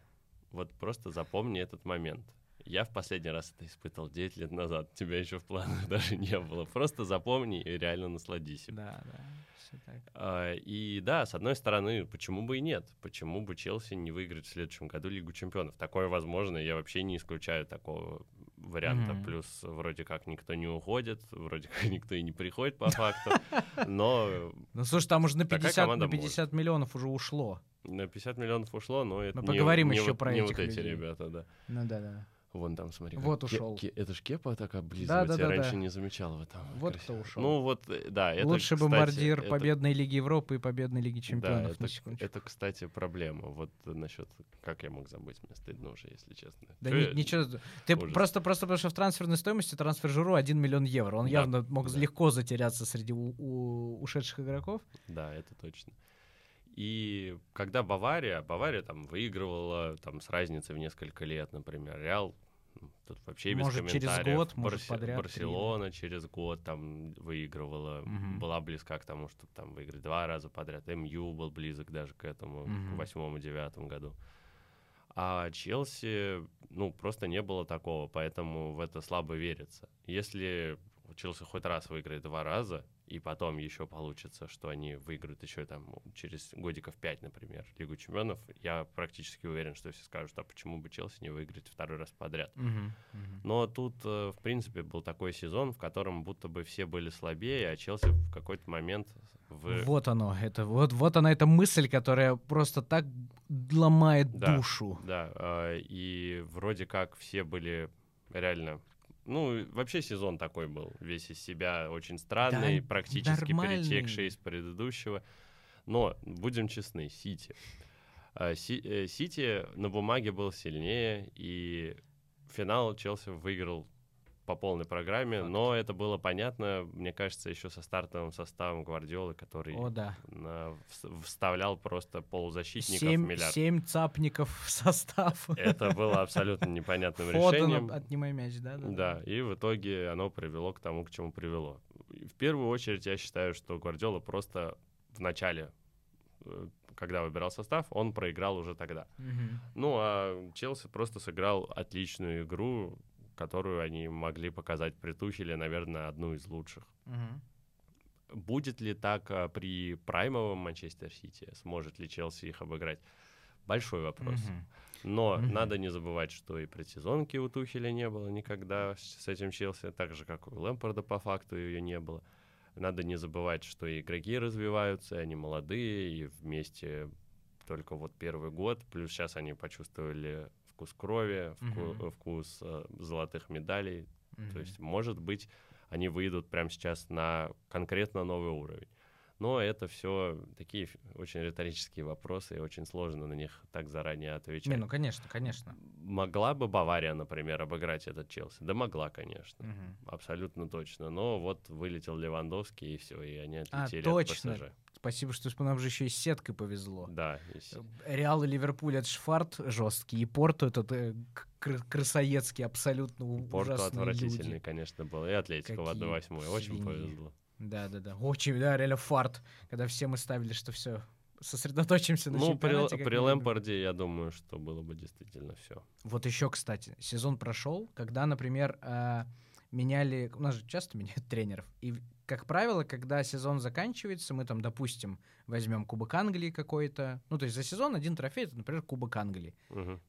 Speaker 2: вот просто запомни этот момент. Я в последний раз это испытывал 9 лет назад. Тебя еще в планах даже не было. Просто запомни и реально насладись им.
Speaker 1: Да, да, всё так.
Speaker 2: А, И да, с одной стороны, почему бы и нет? Почему бы Челси не выиграть в следующем году Лигу Чемпионов? Такое возможно, я вообще не исключаю такого варианта.
Speaker 1: Мгм.
Speaker 2: Плюс вроде как никто не уходит, вроде как никто и не приходит по факту. Но
Speaker 1: Ну, слушай, там уже на
Speaker 2: Такая
Speaker 1: 50,
Speaker 2: команда
Speaker 1: на 50 миллионов уже ушло.
Speaker 2: на 50 миллионов ушло, но это
Speaker 1: Мы
Speaker 2: не-
Speaker 1: поговорим
Speaker 2: не
Speaker 1: еще
Speaker 2: вот-
Speaker 1: про
Speaker 2: не
Speaker 1: этих
Speaker 2: вот эти
Speaker 1: людей.
Speaker 2: ребята, да.
Speaker 1: Ну да, да.
Speaker 2: Вон там, смотри.
Speaker 1: Вот ушел.
Speaker 2: Ке- Это ж Кепа так облизывается,
Speaker 1: да,
Speaker 2: я
Speaker 1: да,
Speaker 2: раньше
Speaker 1: да.
Speaker 2: не замечал в этом.
Speaker 1: Вот
Speaker 2: Красиво.
Speaker 1: кто ушел.
Speaker 2: Ну вот, да, это,
Speaker 1: Лучший
Speaker 2: кстати,
Speaker 1: бомбардир
Speaker 2: это-
Speaker 1: победной Лиги Европы и победной Лиги
Speaker 2: Да,
Speaker 1: Чемпионов.
Speaker 2: это,
Speaker 1: на секундочку.
Speaker 2: это, кстати, проблема. Вот насчет, как я мог забыть, мне стыдно уже, если честно.
Speaker 1: Да ни-
Speaker 2: я-
Speaker 1: ничего. Ты
Speaker 2: ужас.
Speaker 1: просто, просто потому что в трансферной стоимости трансфер Жиру 1 миллион евро. Он
Speaker 2: Да,
Speaker 1: явно мог
Speaker 2: да.
Speaker 1: легко затеряться среди у- у- ушедших игроков.
Speaker 2: Да, это точно. И когда Бавария, Бавария там выигрывала там с разницей в несколько лет, например, Реал ну, тут вообще без
Speaker 1: Может, через
Speaker 2: комментариев.
Speaker 1: год, может, подряд три,
Speaker 2: Барселона через год там выигрывала,
Speaker 1: Мгм.
Speaker 2: была близка к тому, чтобы там выиграть два раза подряд. МЮ был близок даже к этому
Speaker 1: Мгм.
Speaker 2: в восьмом-девятом году. А Челси, ну, просто не было такого, поэтому в это слабо верится. Если Челси хоть раз выиграет два раза, и потом еще получится, что они выиграют еще там через годиков пять, например, Лигу Чемпионов, я практически уверен, что все скажут, а почему бы Челси не выиграть второй раз подряд. Но тут, э, в принципе, был такой сезон, в котором будто бы все были слабее, а Челси в какой-то момент... В...
Speaker 1: Вот оно, это вот, вот она эта мысль, которая просто так ломает
Speaker 2: Да.
Speaker 1: душу.
Speaker 2: Да, а, и вроде как все были реально... Ну, вообще сезон такой был, весь из себя очень странный,
Speaker 1: Да,
Speaker 2: практически
Speaker 1: нормальный.
Speaker 2: перетекший из предыдущего. Но, будем честны, Сити. А, э, Сити на бумаге был сильнее, и финал Челси выиграл по полной программе, Факт. но это было понятно, мне кажется, еще со стартовым составом Гвардиолы, который
Speaker 1: О, да.
Speaker 2: на, вставлял просто полузащитников
Speaker 1: семь,
Speaker 2: миллиард.
Speaker 1: Семь цапников в состав.
Speaker 2: Это было абсолютно непонятным
Speaker 1: Фоден
Speaker 2: решением.
Speaker 1: отнимай мяч, да, да?
Speaker 2: Да, и в итоге оно привело к тому, к чему привело. В первую очередь я считаю, что Гвардиола просто в начале э, когда выбирал состав, он проиграл уже тогда.
Speaker 1: Угу.
Speaker 2: Ну, а Челси просто сыграл отличную игру, которую они могли показать при Тухеле, наверное, одну из лучших.
Speaker 1: Угу.
Speaker 2: Будет ли так а, при праймовом Манчестер Сити? Сможет ли Челси их обыграть? Большой вопрос.
Speaker 1: Угу.
Speaker 2: Но
Speaker 1: Мгм.
Speaker 2: надо не забывать, что и предсезонки у Тухеля не было никогда с этим Челси, так же, как у Лэмпорда по факту ее не было. Надо не забывать, что и игроки развиваются, они молодые, и вместе только вот первый год, плюс сейчас они почувствовали вкус крови, вку-
Speaker 1: Мгм.
Speaker 2: вкус э, золотых медалей.
Speaker 1: Мгм.
Speaker 2: То есть, может быть, они выйдут прямо сейчас на конкретно новый уровень. Но это все такие очень риторические вопросы, и очень сложно на них так заранее отвечать.
Speaker 1: Не, ну конечно, конечно.
Speaker 2: Могла бы Бавария, например, обыграть этот Челси? Да могла, конечно.
Speaker 1: Мгм.
Speaker 2: Абсолютно точно. Но вот вылетел Левандовский, и все, и они
Speaker 1: А,
Speaker 2: отлетели
Speaker 1: точно.
Speaker 2: от ПСЖ.
Speaker 1: Спасибо, что нам же еще и с сеткой повезло.
Speaker 2: Да, и с-
Speaker 1: Реал и Ливерпуль это ж фарт жесткий, и Порту этот э, к- кры- крысоедский абсолютно
Speaker 2: Порту
Speaker 1: ужасные
Speaker 2: отвратительный,
Speaker 1: люди.
Speaker 2: конечно, был. И Атлетико в
Speaker 1: Какие
Speaker 2: 1-8. Очень повезло.
Speaker 1: Да, да, да. Очень, да, реально фарт, когда все мы ставили, что все сосредоточимся на
Speaker 2: Ну, при,
Speaker 1: чемпионате.
Speaker 2: при
Speaker 1: минимум.
Speaker 2: Лэмпорде, я думаю, что было бы действительно все.
Speaker 1: Вот еще, кстати, сезон прошел, когда, например, э, меняли, у нас же часто меняют тренеров, и, как правило, когда сезон заканчивается, мы там, допустим, возьмем Кубок Англии какой-то, ну, то есть за сезон один трофей, это, например, Кубок Англии.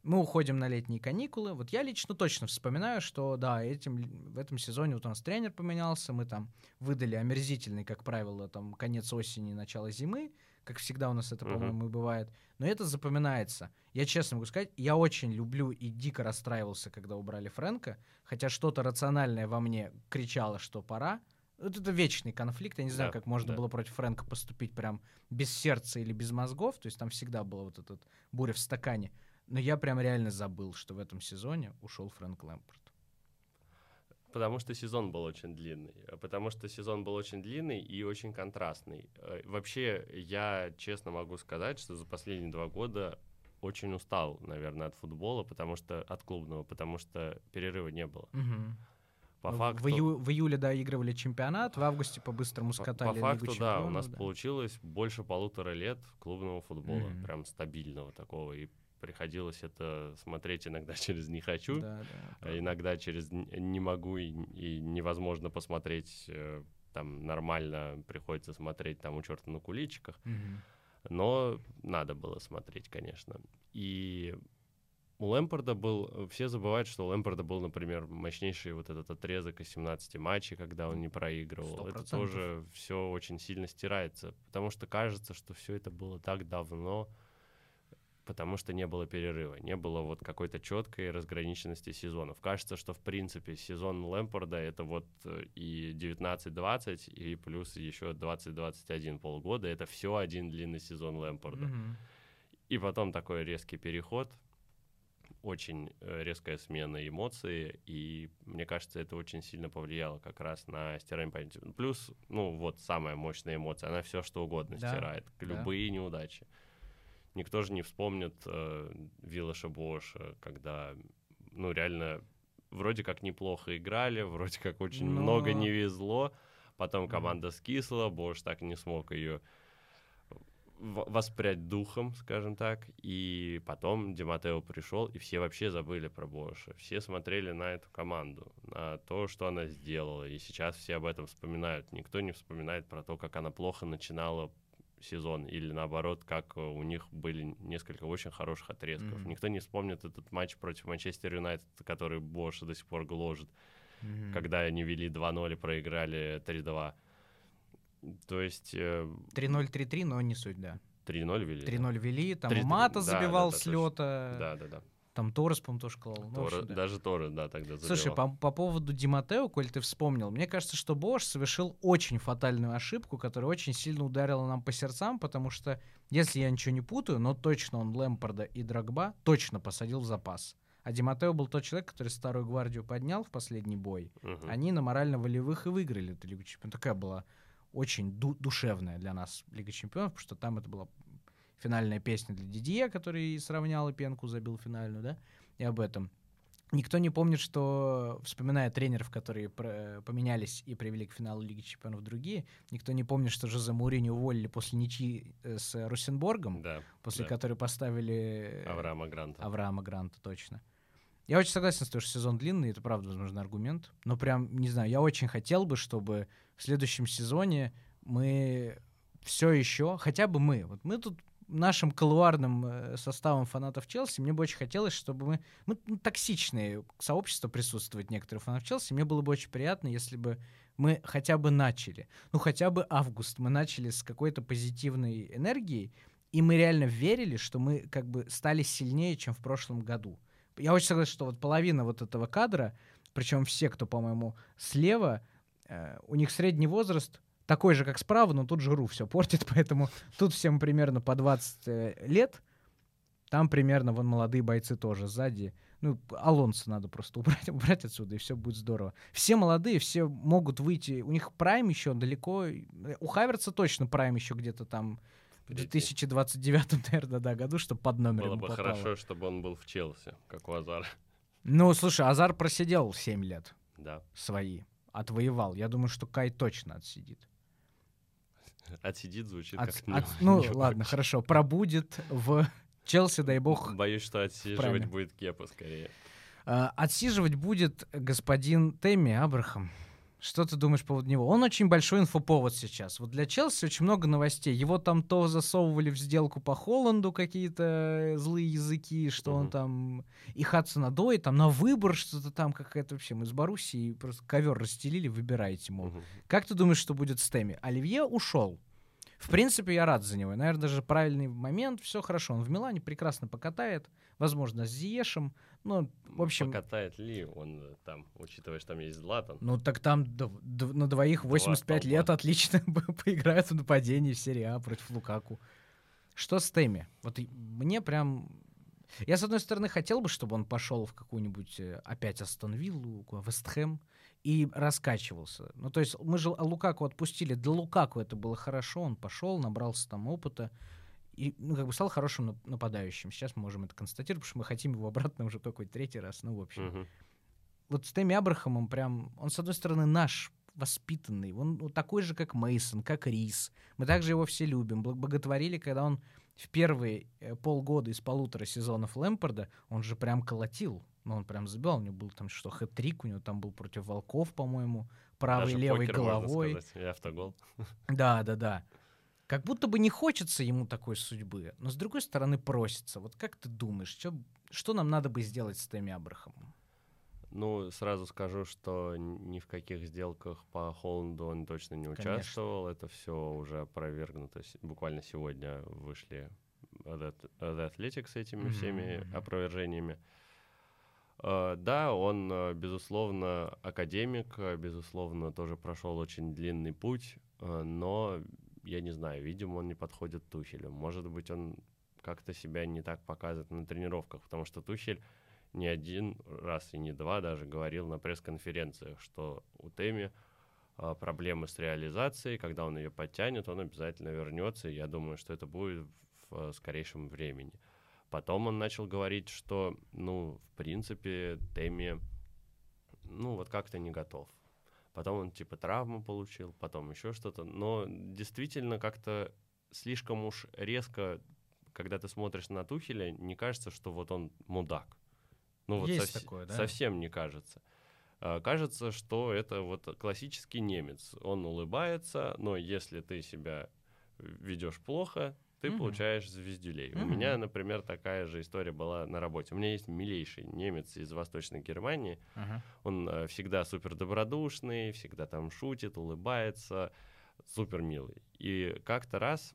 Speaker 1: Мы уходим на летние каникулы. Вот я лично точно вспоминаю, что да, этим, в этом сезоне вот у нас тренер поменялся, мы там выдали омерзительный, как правило, там конец осени, начало зимы, как всегда у нас это,
Speaker 2: Мгм.
Speaker 1: по-моему, и бывает. Но это запоминается. Я честно могу сказать, я очень люблю и дико расстраивался, когда убрали Фрэнка, хотя что-то рациональное во мне кричало, что пора. Вот это вечный конфликт. Я не знаю,
Speaker 2: Да,
Speaker 1: как можно
Speaker 2: да.
Speaker 1: было против Фрэнка поступить прям без сердца или без мозгов. То есть там всегда была вот эта буря в стакане. Но я прям реально забыл, что в этом сезоне ушел Фрэнк Лэмпорт.
Speaker 2: Потому что сезон был очень длинный. Потому что сезон был очень длинный и очень контрастный. Э, Вообще, я честно могу сказать, что за последние два года очень устал, наверное, от футбола, потому что от клубного, потому что перерыва не было. По
Speaker 1: Ну,
Speaker 2: факту,
Speaker 1: в, ию- в июле доигрывали чемпионат, в августе по-быстрому
Speaker 2: по,
Speaker 1: скатали
Speaker 2: по факту,
Speaker 1: Лигу
Speaker 2: да, у нас
Speaker 1: да.
Speaker 2: получилось больше полутора лет клубного футбола,
Speaker 1: Мгм.
Speaker 2: прям стабильного такого, и приходилось это смотреть иногда через «не хочу»,
Speaker 1: Да, да,
Speaker 2: а иногда через не могу и, и невозможно посмотреть э, там нормально, приходится смотреть там у черта на куличиках,
Speaker 1: Мгм.
Speaker 2: но надо было смотреть, конечно. И у Лэмпорда был, э, все забывают, что у Лэмпорда был, например, мощнейший вот этот отрезок из 17 матчей, когда он не проигрывал.
Speaker 1: Сто
Speaker 2: Это
Speaker 1: процентов.
Speaker 2: тоже все очень сильно стирается, потому что кажется, что все это было так давно, потому что не было перерыва, не было вот какой-то четкой разграниченности сезонов. Кажется, что в принципе сезон Лэмпорда это вот э, и 19-20, и плюс еще 20-21 полгода, это все один длинный сезон Лэмпорда.
Speaker 1: Мгм.
Speaker 2: И потом такой резкий переход, очень э, резкая смена эмоций, и мне кажется, это очень сильно повлияло как раз на стирание памяти. Плюс, ну вот самая мощная эмоция, она все что угодно
Speaker 1: Да,
Speaker 2: стирает,
Speaker 1: да.
Speaker 2: любые неудачи. Никто же не вспомнит э, Виллаша Боша, когда, ну реально, вроде как неплохо играли, вроде как очень
Speaker 1: Но-
Speaker 2: много не везло, потом команда скисла, Бош так и не смог ее в- воспрять духом, скажем так, и потом Диматео пришел, и все вообще забыли про Боша. Все смотрели на эту команду, на то, что она сделала, и сейчас все об этом вспоминают. Никто не вспоминает про то, как она плохо начинала сезон, или наоборот, как э, у них были несколько очень хороших отрезков.
Speaker 1: Мгм.
Speaker 2: Никто не вспомнит этот матч против Манчестер Юнайтед, который Боша до сих пор гложет
Speaker 1: Мгм.
Speaker 2: когда они вели 2-0 и проиграли 3-2. То есть э,
Speaker 1: 3-0, 3-3, но не суть, да.
Speaker 2: 3-0 вели.
Speaker 1: 3-0 вели, там
Speaker 2: 3-3,
Speaker 1: Мата
Speaker 2: да,
Speaker 1: забивал
Speaker 2: да, да,
Speaker 1: с лета,
Speaker 2: Да, да, да.
Speaker 1: там Торрес, по-моему, тоже клал. Ну, в
Speaker 2: Торре-
Speaker 1: общем, да.
Speaker 2: Даже Торрес, да, тогда забивал.
Speaker 1: Слушай, по, по поводу Диматео, коль ты вспомнил, мне кажется, что Бош совершил очень фатальную ошибку, которая очень сильно ударила нам по сердцам, потому что, если я ничего не путаю, но точно он Лэмпорда и Драгба точно посадил в запас. А Ди Матео был тот человек, который старую гвардию поднял в последний бой.
Speaker 2: Мгм.
Speaker 1: Они на морально-волевых и выиграли эту Лигу Чемпионов. Такая была очень ду- душевная для нас Лига Чемпионов, потому что там это была финальная песня для Дидье, который сравнял и пенку, забил финальную, да, и об этом. Никто не помнит, что, вспоминая тренеров, которые про- поменялись и привели к финалу Лиги Чемпионов другие, никто не помнит, что Жозе Мourinho уволили после ничьи э, с Русенборгом,
Speaker 2: Да,
Speaker 1: после
Speaker 2: да.
Speaker 1: которой поставили э,
Speaker 2: Авраама Гранта.
Speaker 1: Авраама Гранта, точно. Я очень согласен с тем, что сезон длинный, это правда, возможно, аргумент. Но прям, не знаю, я очень хотел бы, чтобы в следующем сезоне мы все еще, хотя бы мы, вот мы тут нашим колуарным э, составом фанатов Челси, мне бы очень хотелось, чтобы мы... Мы ну, токсичные сообщество присутствует некоторых фанатов Челси. Мне было бы очень приятно, если бы мы хотя бы начали. Ну, хотя бы август мы начали с какой-то позитивной энергией, и мы реально верили, что мы как бы стали сильнее, чем в прошлом году. Я очень согласен, что вот половина вот этого кадра, причем все, кто, по-моему, слева, э, у них средний возраст такой же, как справа, но тут жиру все портит, поэтому тут всем примерно по 20 э, лет. Там примерно вон молодые бойцы тоже сзади. Ну, Алонсо надо просто убрать, убрать отсюда, и все будет здорово. Все молодые, все могут выйти. У них прайм еще далеко. У Хаверца точно прайм еще где-то там в
Speaker 2: Впереди.
Speaker 1: 2029, наверное, да, году, чтобы под номером
Speaker 2: Было бы
Speaker 1: попало.
Speaker 2: хорошо, чтобы он был в Челси, как у Азара.
Speaker 1: Ну, слушай, Азар просидел 7 лет
Speaker 2: Да.
Speaker 1: свои. Отвоевал. Я думаю, что Кай точно отсидит.
Speaker 2: Отсидит, звучит
Speaker 1: От-
Speaker 2: как не-
Speaker 1: от- ну,
Speaker 2: не
Speaker 1: ладно,
Speaker 2: очень.
Speaker 1: хорошо. Пробудет в Челси, дай бог.
Speaker 2: Боюсь, что отсиживать
Speaker 1: правильно.
Speaker 2: будет Кепа скорее.
Speaker 1: А, Отсиживать будет господин Тэмми Абрахам. Что ты думаешь по поводу него? Он очень большой инфоповод сейчас. Вот для Челси очень много новостей. Его там то засовывали в сделку по Холланду какие-то злые языки, что он
Speaker 2: Мгм.
Speaker 1: там и Хадсона Дой, там на выбор что-то там какая-то вообще. Мы с Боруссией просто ковер расстелили, выбирайте, мол.
Speaker 2: Мгм.
Speaker 1: Как ты думаешь, что будет с Теми? Оливье ушел. В принципе, я рад за него. Наверное, даже правильный момент. Все хорошо. Он в Милане прекрасно покатает. Возможно, с Зиешем. Ну, в общем,
Speaker 2: Покатает ли он э, там, учитывая, что там есть Златан?
Speaker 1: ну так там д- д- на двоих 85
Speaker 2: столба.
Speaker 1: лет отлично поиграют в нападении в серии А против Лукаку. Что с Теми? Вот мне прям... Я, с одной стороны, хотел бы, чтобы он пошел в какую-нибудь э, опять Астон Виллу, Вестхэм и раскачивался. Ну, то есть мы же Лукаку отпустили. Для Лукаку это было хорошо. Он пошел, набрался там опыта и ну, как бы стал хорошим нап- нападающим. Сейчас мы можем это констатировать, потому что мы хотим его обратно уже какой-то третий раз. Ну, в общем
Speaker 2: Мгм.
Speaker 1: вот с Тэмми Абрахамом прям, он, с одной стороны, наш, воспитанный, он ну, такой же, как Мейсон, как Рис. Мы также его все любим, боготворили, когда он в первые э, полгода из полутора сезонов Лэмпорда, он же прям колотил. Ну, он прям забивал, у него был там что, хэт-трик, у него там был против Волков, по-моему, правой,
Speaker 2: Даже
Speaker 1: левой
Speaker 2: покер, можно
Speaker 1: головой.
Speaker 2: сказать, И автогол.
Speaker 1: Да, да, да. Как будто бы не хочется ему такой судьбы, но с другой стороны просится. Вот как ты думаешь, чё- что нам надо бы сделать с Тэмми Абрахамом?
Speaker 2: Ну, сразу скажу, что ни в каких сделках по Холланду он точно не
Speaker 1: Конечно.
Speaker 2: участвовал. Это все уже опровергнуто. Буквально сегодня вышли The Athletic с этими
Speaker 1: Мгм,
Speaker 2: всеми опровержениями. Э, Да, он, э, безусловно, академик, э, безусловно, тоже прошел очень длинный путь, но, я не знаю, видимо, он не подходит Тухелю. Может быть, он как-то себя не так показывает на тренировках, потому что Тухель не один раз и не два даже говорил на пресс-конференциях, что у Теми проблемы с реализацией, когда он ее подтянет, он обязательно вернется, и я думаю, что это будет в скорейшем времени. Потом он начал говорить, что, ну, в принципе, Теми, ну, вот как-то не готов. Потом он, типа, травму получил, потом еще что-то. Но действительно как-то слишком уж резко, когда ты смотришь на Тухеля, не кажется, что вот он мудак. Ну, вот
Speaker 1: Есть
Speaker 2: совс-
Speaker 1: такое, да?
Speaker 2: совсем не кажется. А, Кажется, что это вот классический немец. Он улыбается, но если ты себя ведешь плохо, ты
Speaker 1: Мгм.
Speaker 2: получаешь звездюлей. У
Speaker 1: Мгм.
Speaker 2: меня, например, такая же история была на работе. У меня есть милейший немец из Восточной Германии.
Speaker 1: Ага.
Speaker 2: Он э, всегда супер добродушный, всегда там шутит, улыбается, супер милый. И как-то раз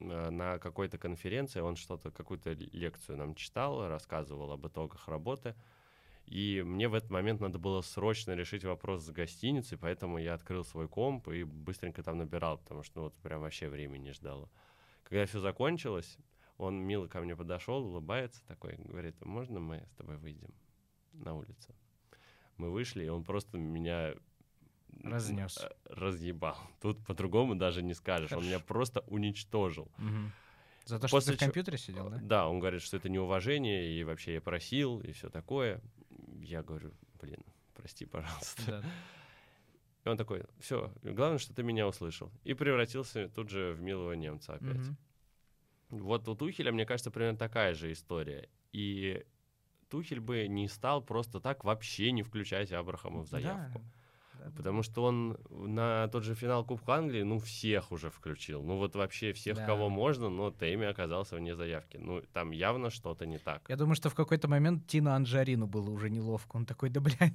Speaker 2: э, на какой-то конференции он что-то, какую-то лекцию нам читал, рассказывал об итогах работы. И мне в этот момент надо было срочно решить вопрос с гостиницей, поэтому я открыл свой комп и быстренько там набирал, потому что ну, вот прям вообще времени не ждало. Когда все закончилось, он мило ко мне подошел, улыбается такой, говорит, можно мы с тобой выйдем? на улице. Мы вышли, и он просто меня
Speaker 1: Разнес.
Speaker 2: э, разъебал. Тут по-другому даже не скажешь. Он
Speaker 1: Хорошо.
Speaker 2: меня просто уничтожил.
Speaker 1: Мгм. За то, что
Speaker 2: После
Speaker 1: ты в компьютере сидел, да?
Speaker 2: Да, он говорит, что это неуважение, и вообще я просил, и все такое. Я говорю, блин, прости, пожалуйста.
Speaker 1: Да.
Speaker 2: И он такой, все, главное, что ты меня услышал. И превратился тут же в милого немца опять.
Speaker 1: Мгм.
Speaker 2: Вот у Тухеля, мне кажется, примерно такая же история. И Тухель бы не стал просто так вообще не включать Абрахама в заявку.
Speaker 1: Да.
Speaker 2: Потому что он на тот же финал Кубка Англии, ну, всех уже включил. Ну, вот вообще всех,
Speaker 1: Да.
Speaker 2: кого можно, но Тейми оказался вне заявки. Ну, там явно что-то не так.
Speaker 1: Я думаю, что в какой-то момент Тина Анжарину было уже неловко. Он такой, да, блядь,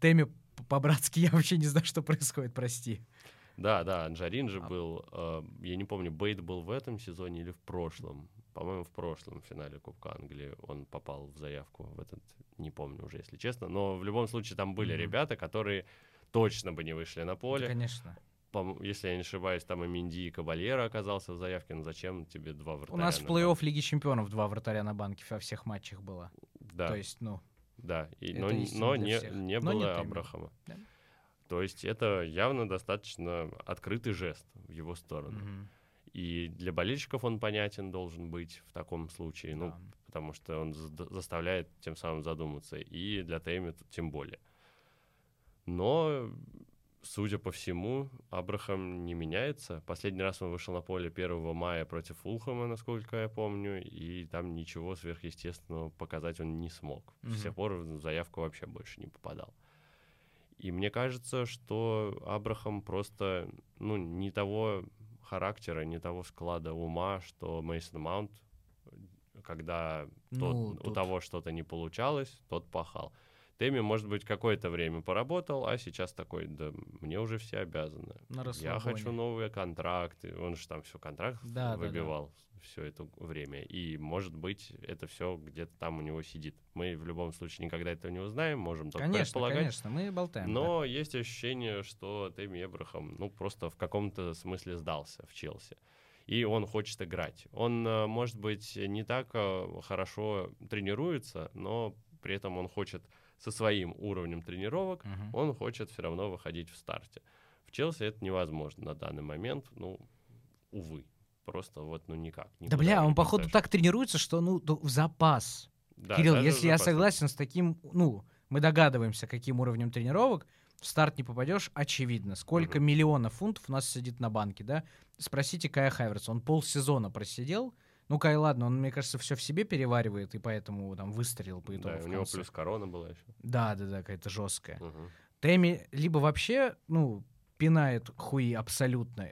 Speaker 1: Тэмми п- по-братски, я вообще не знаю, что происходит, прости.
Speaker 2: Да, да, Анжарин же
Speaker 1: А-
Speaker 2: был, э, я не помню, Бейт был в этом сезоне или в прошлом. По-моему, в прошлом финале Кубка Англии он попал в заявку в этот, не помню уже, если честно. Но в любом случае там были
Speaker 1: Мгм.
Speaker 2: ребята, которые точно бы не вышли на
Speaker 1: Да,
Speaker 2: поле.
Speaker 1: конечно.
Speaker 2: Пом- если я не ошибаюсь, там и Минди, и Кабальера оказался в заявке. Ну зачем тебе два
Speaker 1: У
Speaker 2: вратаря?
Speaker 1: нас в плей-офф Лиги Чемпионов два вратаря на банке во всех матчах было.
Speaker 2: Да,
Speaker 1: То есть, ну,
Speaker 2: да. И-
Speaker 1: это
Speaker 2: но но не, не
Speaker 1: Но не
Speaker 2: было
Speaker 1: Тейми.
Speaker 2: Абрахама.
Speaker 1: Да.
Speaker 2: То есть это явно достаточно открытый жест в его сторону.
Speaker 1: мгм,
Speaker 2: И для болельщиков он понятен должен быть в таком случае, ну,
Speaker 1: да.
Speaker 2: потому что он заставляет тем самым задуматься, и для Тейми тем более. Но, судя по всему, Абрахам не меняется. Последний раз он вышел на поле 1 мая против Фулхэма, насколько я помню, и там ничего сверхъестественного показать он не смог. С
Speaker 1: Мгм.
Speaker 2: тех пор в заявку вообще больше не попадал. И мне кажется, что Абрахам просто ну, не того характера, не того склада ума, что Мейсон Маунт, когда тот-
Speaker 1: Ну,
Speaker 2: у
Speaker 1: тут-
Speaker 2: того что-то не получалось, тот пахал. Тэмми, может быть, какое-то время поработал, а сейчас такой, да мне уже все обязаны.
Speaker 1: На
Speaker 2: Я хочу новые контракты. Он же там все контракт
Speaker 1: Да, да, да.
Speaker 2: выбивал все это время. И, может быть, это все где-то там у него сидит. Мы в любом случае никогда этого не узнаем, можем только
Speaker 1: Конечно,
Speaker 2: предполагать.
Speaker 1: конечно, мы болтаем. да.
Speaker 2: Но есть ощущение, что Тэмми Эбрахам, ну, просто в каком-то смысле сдался в Челси. И он хочет играть. Он, э, может быть, не так э, хорошо тренируется, но при этом он хочет со своим уровнем тренировок,
Speaker 1: Мгм.
Speaker 2: он хочет все равно выходить в старте. В Челси это невозможно на данный момент, ну, увы. Просто вот, ну, никак.
Speaker 1: Да бля, он походу так тренируется, что ну в запас.
Speaker 2: Да,
Speaker 1: Кирилл, если я согласен с таким, ну, мы догадываемся, каким уровнем тренировок, в старт не попадешь, очевидно. Сколько
Speaker 2: Мгм.
Speaker 1: миллионов фунтов у нас сидит на банке, да? Спросите Кая Хаверца, он полсезона просидел. Ну, Кай, ладно, он, мне кажется, все в себе переваривает, и поэтому там выстрелил по итогу
Speaker 2: Да, у него плюс корона была еще.
Speaker 1: Да, да, да, какая-то жесткая.
Speaker 2: Мгм.
Speaker 1: Тэмми либо вообще, ну, пинает хуи абсолютно.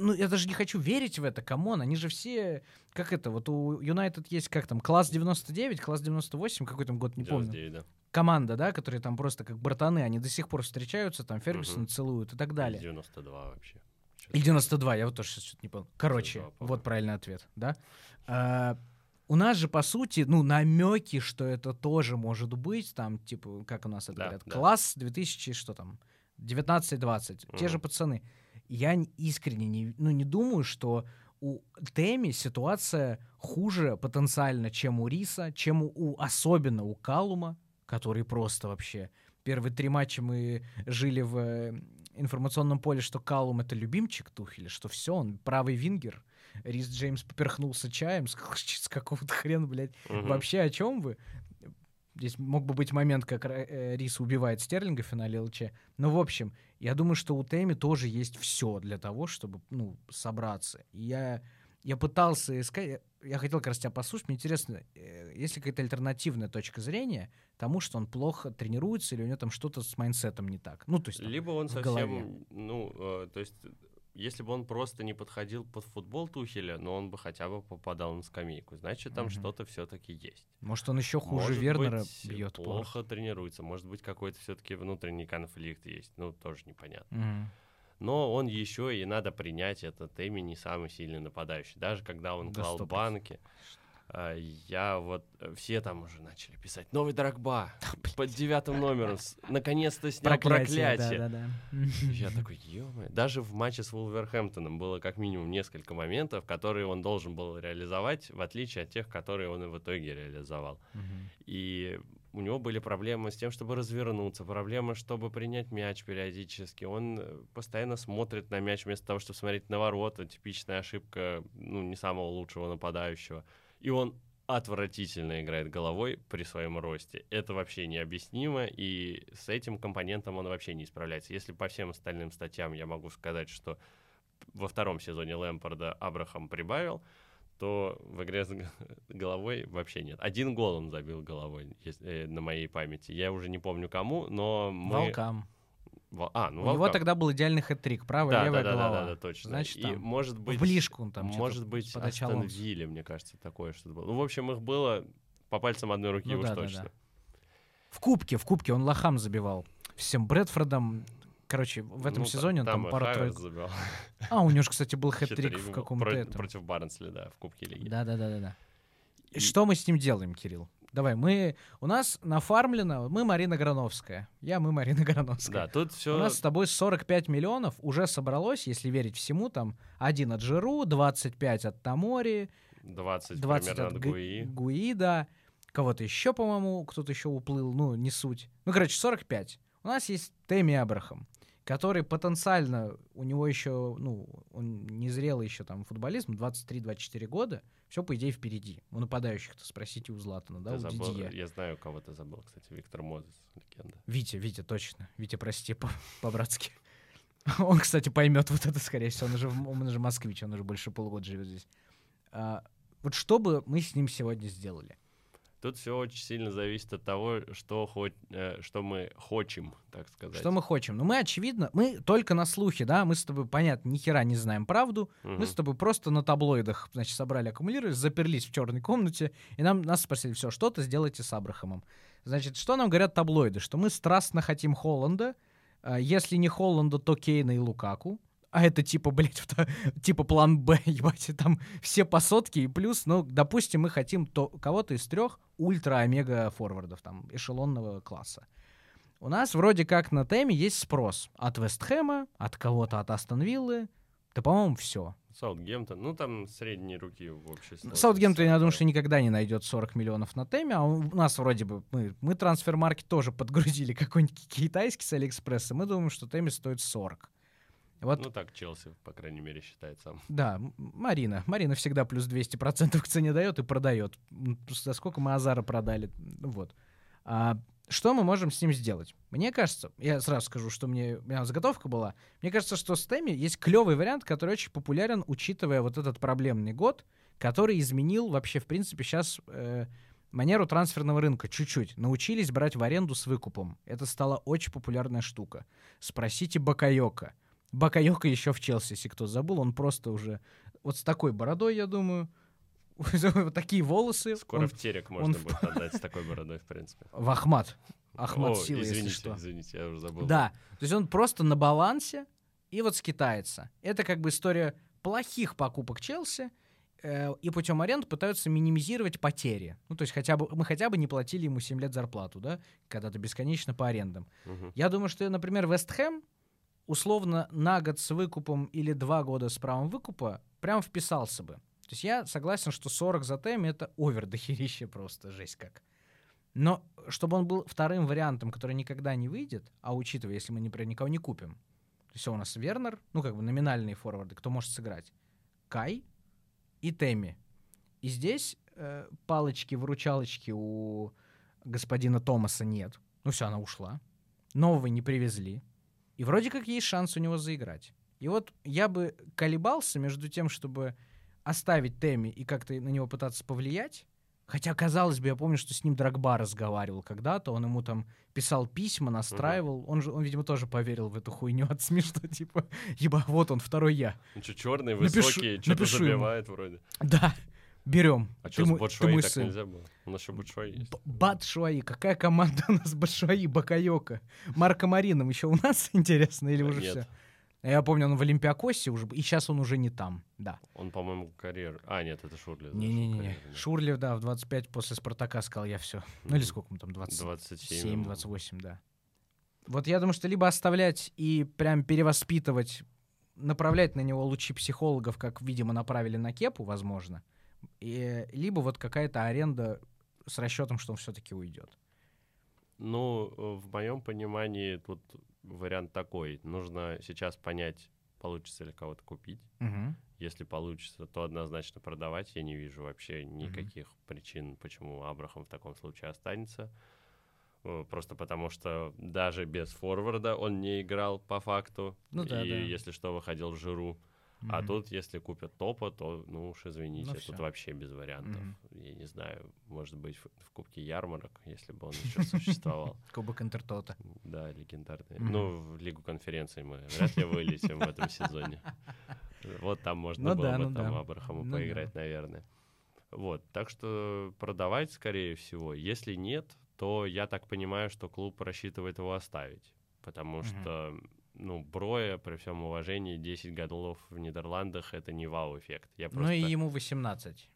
Speaker 1: Ну, я даже не хочу верить в это, come on, они же все, как это, вот у Юнайтед есть, как там, класс 99, класс 98, какой там год, не помню.
Speaker 2: 99, да.
Speaker 1: Команда, да, которые там просто как братаны, они до сих пор встречаются, там Фергюсона
Speaker 2: Мгм.
Speaker 1: целуют и так далее.
Speaker 2: 92 вообще.
Speaker 1: И 92, я вот тоже сейчас что-то не понял. Короче,
Speaker 2: 92, по-моему.
Speaker 1: вот правильный ответ, да. А, у нас же, по сути, ну, намеки, что это тоже может быть, там, типа, как у нас это
Speaker 2: Да,
Speaker 1: говорят,
Speaker 2: да.
Speaker 1: класс 2000, что там, 19-20, те же пацаны. Я искренне не, ну, не думаю, что у Теми ситуация хуже потенциально, чем у Риса, чем у, у- особенно у Калума, который просто вообще... Первые три матча мы жили в э, информационном поле, что Калум это любимчик Тухеля, что все, он правый вингер. Рис Джеймс поперхнулся чаем, сказал, «Ч- с какого-то хрена, блядь.
Speaker 2: Мгм.
Speaker 1: Вообще о чем вы? Здесь мог бы быть момент, как э, Рис убивает Стерлинга в финале ЛЧ. Но, в общем, я думаю, что у Теми тоже есть все для того, чтобы, ну, собраться. И я, я пытался искать, я- хотел как раз тебя послушать, мне интересно, э, есть ли какая-то альтернативная точка зрения тому, что он плохо тренируется или у него там что-то с майнсетом не так? Ну, то есть... там,
Speaker 2: Либо он совсем,
Speaker 1: голове.
Speaker 2: ну, э, то есть, если бы он просто не подходил под футбол Тухеля, но он бы хотя бы попадал на скамейку, значит, там
Speaker 1: Мгм.
Speaker 2: что-то все-таки есть.
Speaker 1: Может, он еще хуже
Speaker 2: Может
Speaker 1: Вернера
Speaker 2: быть,
Speaker 1: бьет
Speaker 2: плохо тренируется, может быть, какой-то все-таки внутренний конфликт есть, ну, тоже непонятно.
Speaker 1: Мгм.
Speaker 2: Но он еще и надо принять, это Тэмми не самый сильный нападающий. Даже когда он
Speaker 1: Да
Speaker 2: клал банки, я вот, э, все там уже начали писать, новый Дрогба, под девятым номером, наконец-то снял проклятие. Я такой, ё Даже в матче с Вулверхэмптоном было как минимум несколько моментов, которые он должен был реализовать, в отличие от тех, которые он и в итоге реализовал. И у него были проблемы с тем, чтобы развернуться, проблемы, чтобы принять мяч периодически. Он э, постоянно смотрит на мяч вместо того, чтобы смотреть на ворота. Типичная ошибка, ну, не самого лучшего нападающего. И он отвратительно играет головой при своем росте. Это вообще необъяснимо, и с этим компонентом он вообще не справляется. Если по всем остальным статьям я могу сказать, что во втором сезоне Лэмпорда Абрахам прибавил, то в игре с головой вообще нет. Один гол он забил головой э, на моей памяти. Я уже не помню кому, но мы...
Speaker 1: Волкам.
Speaker 2: А, ну,
Speaker 1: У него тогда был идеальный хэт-трик, правая,
Speaker 2: да,
Speaker 1: левая
Speaker 2: да,
Speaker 1: голова.
Speaker 2: Да, да, да, точно.
Speaker 1: Значит, там,
Speaker 2: и может быть,
Speaker 1: в ближку он там
Speaker 2: Может быть, Астон Вилли, мне кажется, такое что-то было. Ну, в общем, их было по пальцам одной руки ну, уж да, точно. Да, да.
Speaker 1: В кубке, в кубке он лохам забивал. Всем Брэдфордом, короче, в этом ну, сезоне он там, там пару тройку... забил. А, у него же, кстати, был хэт-трик в каком-то
Speaker 2: Про-
Speaker 1: этом.
Speaker 2: Против Барнсли, да, в Кубке Лиги.
Speaker 1: Да-да-да-да. И... Что мы с ним делаем, Кирилл? Давай, мы... У нас нафармлено... Мы Марина Грановская. Я, мы Марина Грановская.
Speaker 2: Да, тут все...
Speaker 1: У нас с тобой 45 миллионов уже собралось, если верить всему, там, один от Жиру, 25 от Тамори,
Speaker 2: 20, 20 от, от Гуи.
Speaker 1: Гуи, да. Кого-то еще, по-моему, кто-то еще уплыл, ну, не суть. Ну, короче, 45. У нас есть Тэмми Абрахам который потенциально, у него еще, ну, он не зрелый еще там футболист, 23-24 года, все, по идее, впереди. У нападающих-то спросите у Златана, да,
Speaker 2: ты
Speaker 1: у
Speaker 2: забыл,
Speaker 1: Дидье.
Speaker 2: Я знаю, кого ты забыл, кстати, Виктор Мозес, легенда.
Speaker 1: Витя, Витя, точно. Витя, прости, по-братски. Он, кстати, поймет вот это, скорее всего. Он уже, он уже москвич, он уже больше полугода живет здесь. А, вот что бы мы с ним сегодня сделали?
Speaker 2: Тут все очень сильно зависит от того, что, хоть, э, что мы хотим, так сказать.
Speaker 1: Что мы хотим. Ну, мы, очевидно, мы только на слухе, да, мы с тобой, понятно, ни хера не знаем правду. Угу. Мы с тобой просто на таблоидах, значит, собрали аккумулиры, заперлись в черной комнате, и нам нас спросили, все, что-то сделайте с Абрахамом. Значит, что нам говорят таблоиды? Что мы страстно хотим Холланда, э, если не Холланда, то Кейна и Лукаку а это типа, блядь, типа план Б, ебать, там все по сотке и плюс, ну, допустим, мы хотим то, кого-то из трех ультра-омега форвардов, там, эшелонного класса. У нас вроде как на теме есть спрос от Вестхэма, от кого-то от Астон Виллы, да, по-моему, все.
Speaker 2: Саутгемптон, ну там средние руки в общей
Speaker 1: Саутгемптон, я думаю, что никогда не найдет 40 миллионов на теме, а у нас вроде бы, мы, мы трансфер-маркет тоже подгрузили какой-нибудь китайский с Алиэкспресса, мы думаем, что теме стоит 40.
Speaker 2: Вот. Ну так Челси, по крайней мере, считает сам.
Speaker 1: Да, Марина. Марина всегда плюс 200% к цене дает и продает. За сколько мы Азара продали. Вот. А, что мы можем с ним сделать? Мне кажется, я сразу скажу, что мне, у меня заготовка была. Мне кажется, что с Теми есть клевый вариант, который очень популярен, учитывая вот этот проблемный год, который изменил вообще, в принципе, сейчас э, манеру трансферного рынка чуть-чуть. Научились брать в аренду с выкупом. Это стала очень популярная штука. Спросите Бакайока. Бакайока еще в Челси, если кто забыл, он просто уже вот с такой бородой, я думаю, вот такие волосы.
Speaker 2: Скоро он, в терек можно он... будет отдать с такой бородой, в принципе.
Speaker 1: В Ахмат. Ахмат О, сила,
Speaker 2: извините,
Speaker 1: если что.
Speaker 2: Извините, я уже забыл.
Speaker 1: Да, то есть он просто на балансе и вот скитается. Это как бы история плохих покупок Челси, э, и путем аренды пытаются минимизировать потери. Ну, то есть хотя бы, мы хотя бы не платили ему 7 лет зарплату, да, когда-то бесконечно по арендам. Угу. Я думаю, что, например, Вест Хэм условно на год с выкупом или два года с правом выкупа прям вписался бы. То есть я согласен, что 40 за тем это овер дохерище просто, жесть как. Но чтобы он был вторым вариантом, который никогда не выйдет, а учитывая, если мы, например, никого не купим, то есть у нас Вернер, ну как бы номинальные форварды, кто может сыграть? Кай и Тэмми. И здесь э, палочки-выручалочки у господина Томаса нет. Ну все, она ушла. Нового не привезли. И вроде как есть шанс у него заиграть. И вот я бы колебался между тем, чтобы оставить Тэмми и как-то на него пытаться повлиять. Хотя, казалось бы, я помню, что с ним Драгба разговаривал когда-то, он ему там писал письма, настраивал. Угу. Он же, он, видимо, тоже поверил в эту хуйню от СМИ, что типа, еба, вот он, второй я.
Speaker 2: Он что, черный, высокий, что-то забивает ему. вроде.
Speaker 1: Да, берем.
Speaker 2: А что, с Батшуаи так сын. нельзя было? У нас еще Батшуаи есть.
Speaker 1: Батшуаи. Какая команда у нас Батшуаи? Бакайока. Марко Марином еще у нас, интересно, или уже все? Я помню, он в Олимпиакосе уже, и сейчас он уже не там, да.
Speaker 2: Он, по-моему, карьер... А, нет, это Шурли.
Speaker 1: Не-не-не, Шурли, да, в 25 после Спартака сказал, я все. Ну или сколько мы там, 20... 27? 27, да. Вот я думаю, что либо оставлять и прям перевоспитывать, направлять на него лучи психологов, как, видимо, направили на Кепу, возможно, и, либо вот какая-то аренда с расчетом, что он все-таки уйдет.
Speaker 2: Ну, э, в моем понимании тут вариант такой. Нужно сейчас понять, получится ли кого-то купить.
Speaker 1: Мгм.
Speaker 2: Если получится, то однозначно продавать. Я не вижу вообще никаких причин, почему Абрахам в таком случае останется. Э, Просто потому что даже без форварда он не играл по факту.
Speaker 1: Ну да,
Speaker 2: и
Speaker 1: да.
Speaker 2: если что, выходил в жиру. А
Speaker 1: Мгм.
Speaker 2: тут, если купят топа, то, ну уж извините,
Speaker 1: Ну
Speaker 2: тут вообще без вариантов.
Speaker 1: Мгм.
Speaker 2: Я не знаю, может быть, в, в Кубке ярмарок, если бы он еще существовал.
Speaker 1: Кубок Интертота.
Speaker 2: Да, легендарный. Ну, в Лигу конференций мы вряд ли вылетим в этом сезоне. Вот там можно
Speaker 1: Ну
Speaker 2: было бы
Speaker 1: ну
Speaker 2: там. Абрахаму
Speaker 1: Ну
Speaker 2: поиграть, наверное. Вот, так что продавать, скорее всего. Если нет, то я так понимаю, что клуб рассчитывает его оставить. Потому что, ну, Броя, при всем уважении, 10 голов в Нидерландах — это не вау-эффект. Я
Speaker 1: Ну
Speaker 2: просто...
Speaker 1: и ему 18.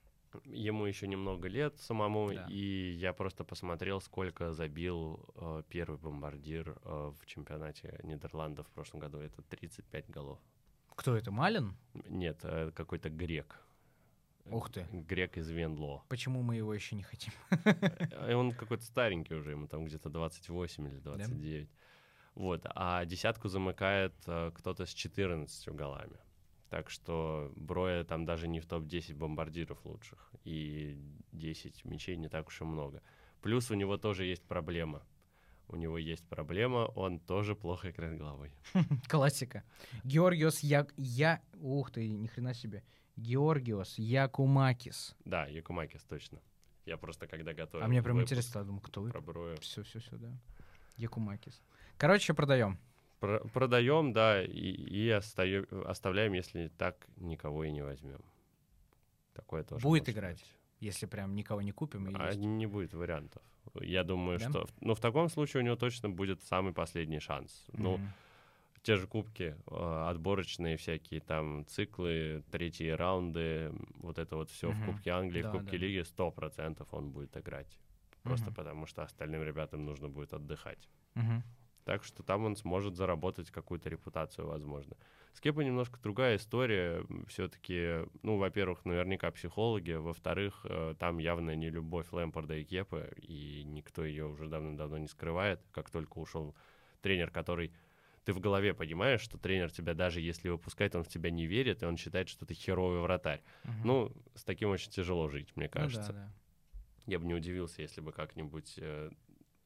Speaker 2: Ему еще немного лет самому,
Speaker 1: Да.
Speaker 2: и я просто посмотрел, сколько забил э, первый бомбардир э, в чемпионате Нидерландов в прошлом году. Это 35 голов.
Speaker 1: Кто это, Малин?
Speaker 2: Нет, э, какой-то грек.
Speaker 1: Ух ты.
Speaker 2: Грек из Венло.
Speaker 1: Почему мы его еще не хотим?
Speaker 2: И он какой-то старенький уже, ему там где-то 28 или 29. Вот, а десятку замыкает э, кто-то с 14 голами. Так что Броя там даже не в топ-10 бомбардиров лучших. И 10 мячей не так уж и много. Плюс у него тоже есть проблема. У него есть проблема, он тоже плохо играет головой.
Speaker 1: Классика. Георгиос Я... Я... Ух ты, ни хрена себе. Георгиос Якумакис.
Speaker 2: Да, Якумакис точно. Я просто когда готовил
Speaker 1: А мне прям интересно, стало, думаю, кто вы?
Speaker 2: про Броя.
Speaker 1: Все, все, все, да. Якумакис. Короче, продаем.
Speaker 2: Про- продаем, да, и, и остаю- оставляем, если так никого и не возьмем. Такое тоже.
Speaker 1: Будет играть,
Speaker 2: быть.
Speaker 1: Если прям никого не купим.
Speaker 2: А
Speaker 1: есть.
Speaker 2: не будет вариантов. Я думаю,
Speaker 1: Да?
Speaker 2: что... Ну, в таком случае у него точно будет самый последний шанс. Ну,
Speaker 1: Мгм.
Speaker 2: те же кубки, э, отборочные всякие там циклы, третьи раунды, вот это вот все
Speaker 1: Мгм.
Speaker 2: в Кубке Англии,
Speaker 1: Да,
Speaker 2: в Кубке
Speaker 1: да.
Speaker 2: Лиги, сто процентов он будет играть. Просто
Speaker 1: Мгм.
Speaker 2: потому что остальным ребятам нужно будет отдыхать.
Speaker 1: Мгм.
Speaker 2: Так что там он сможет заработать какую-то репутацию, возможно. С Кепой немножко другая история. Все-таки, ну, во-первых, наверняка психологи, во-вторых, э, там явно не любовь Лэмпорда и Кепы, и никто ее уже давно-давно не скрывает. Как только ушел тренер, который ты в голове понимаешь, что тренер тебя даже если выпускает, он в тебя не верит, и он считает, что ты херовый вратарь.
Speaker 1: Мгм.
Speaker 2: Ну, с таким очень тяжело жить, мне
Speaker 1: Ну да,
Speaker 2: кажется.
Speaker 1: да.
Speaker 2: Я бы не удивился, если бы как-нибудь э,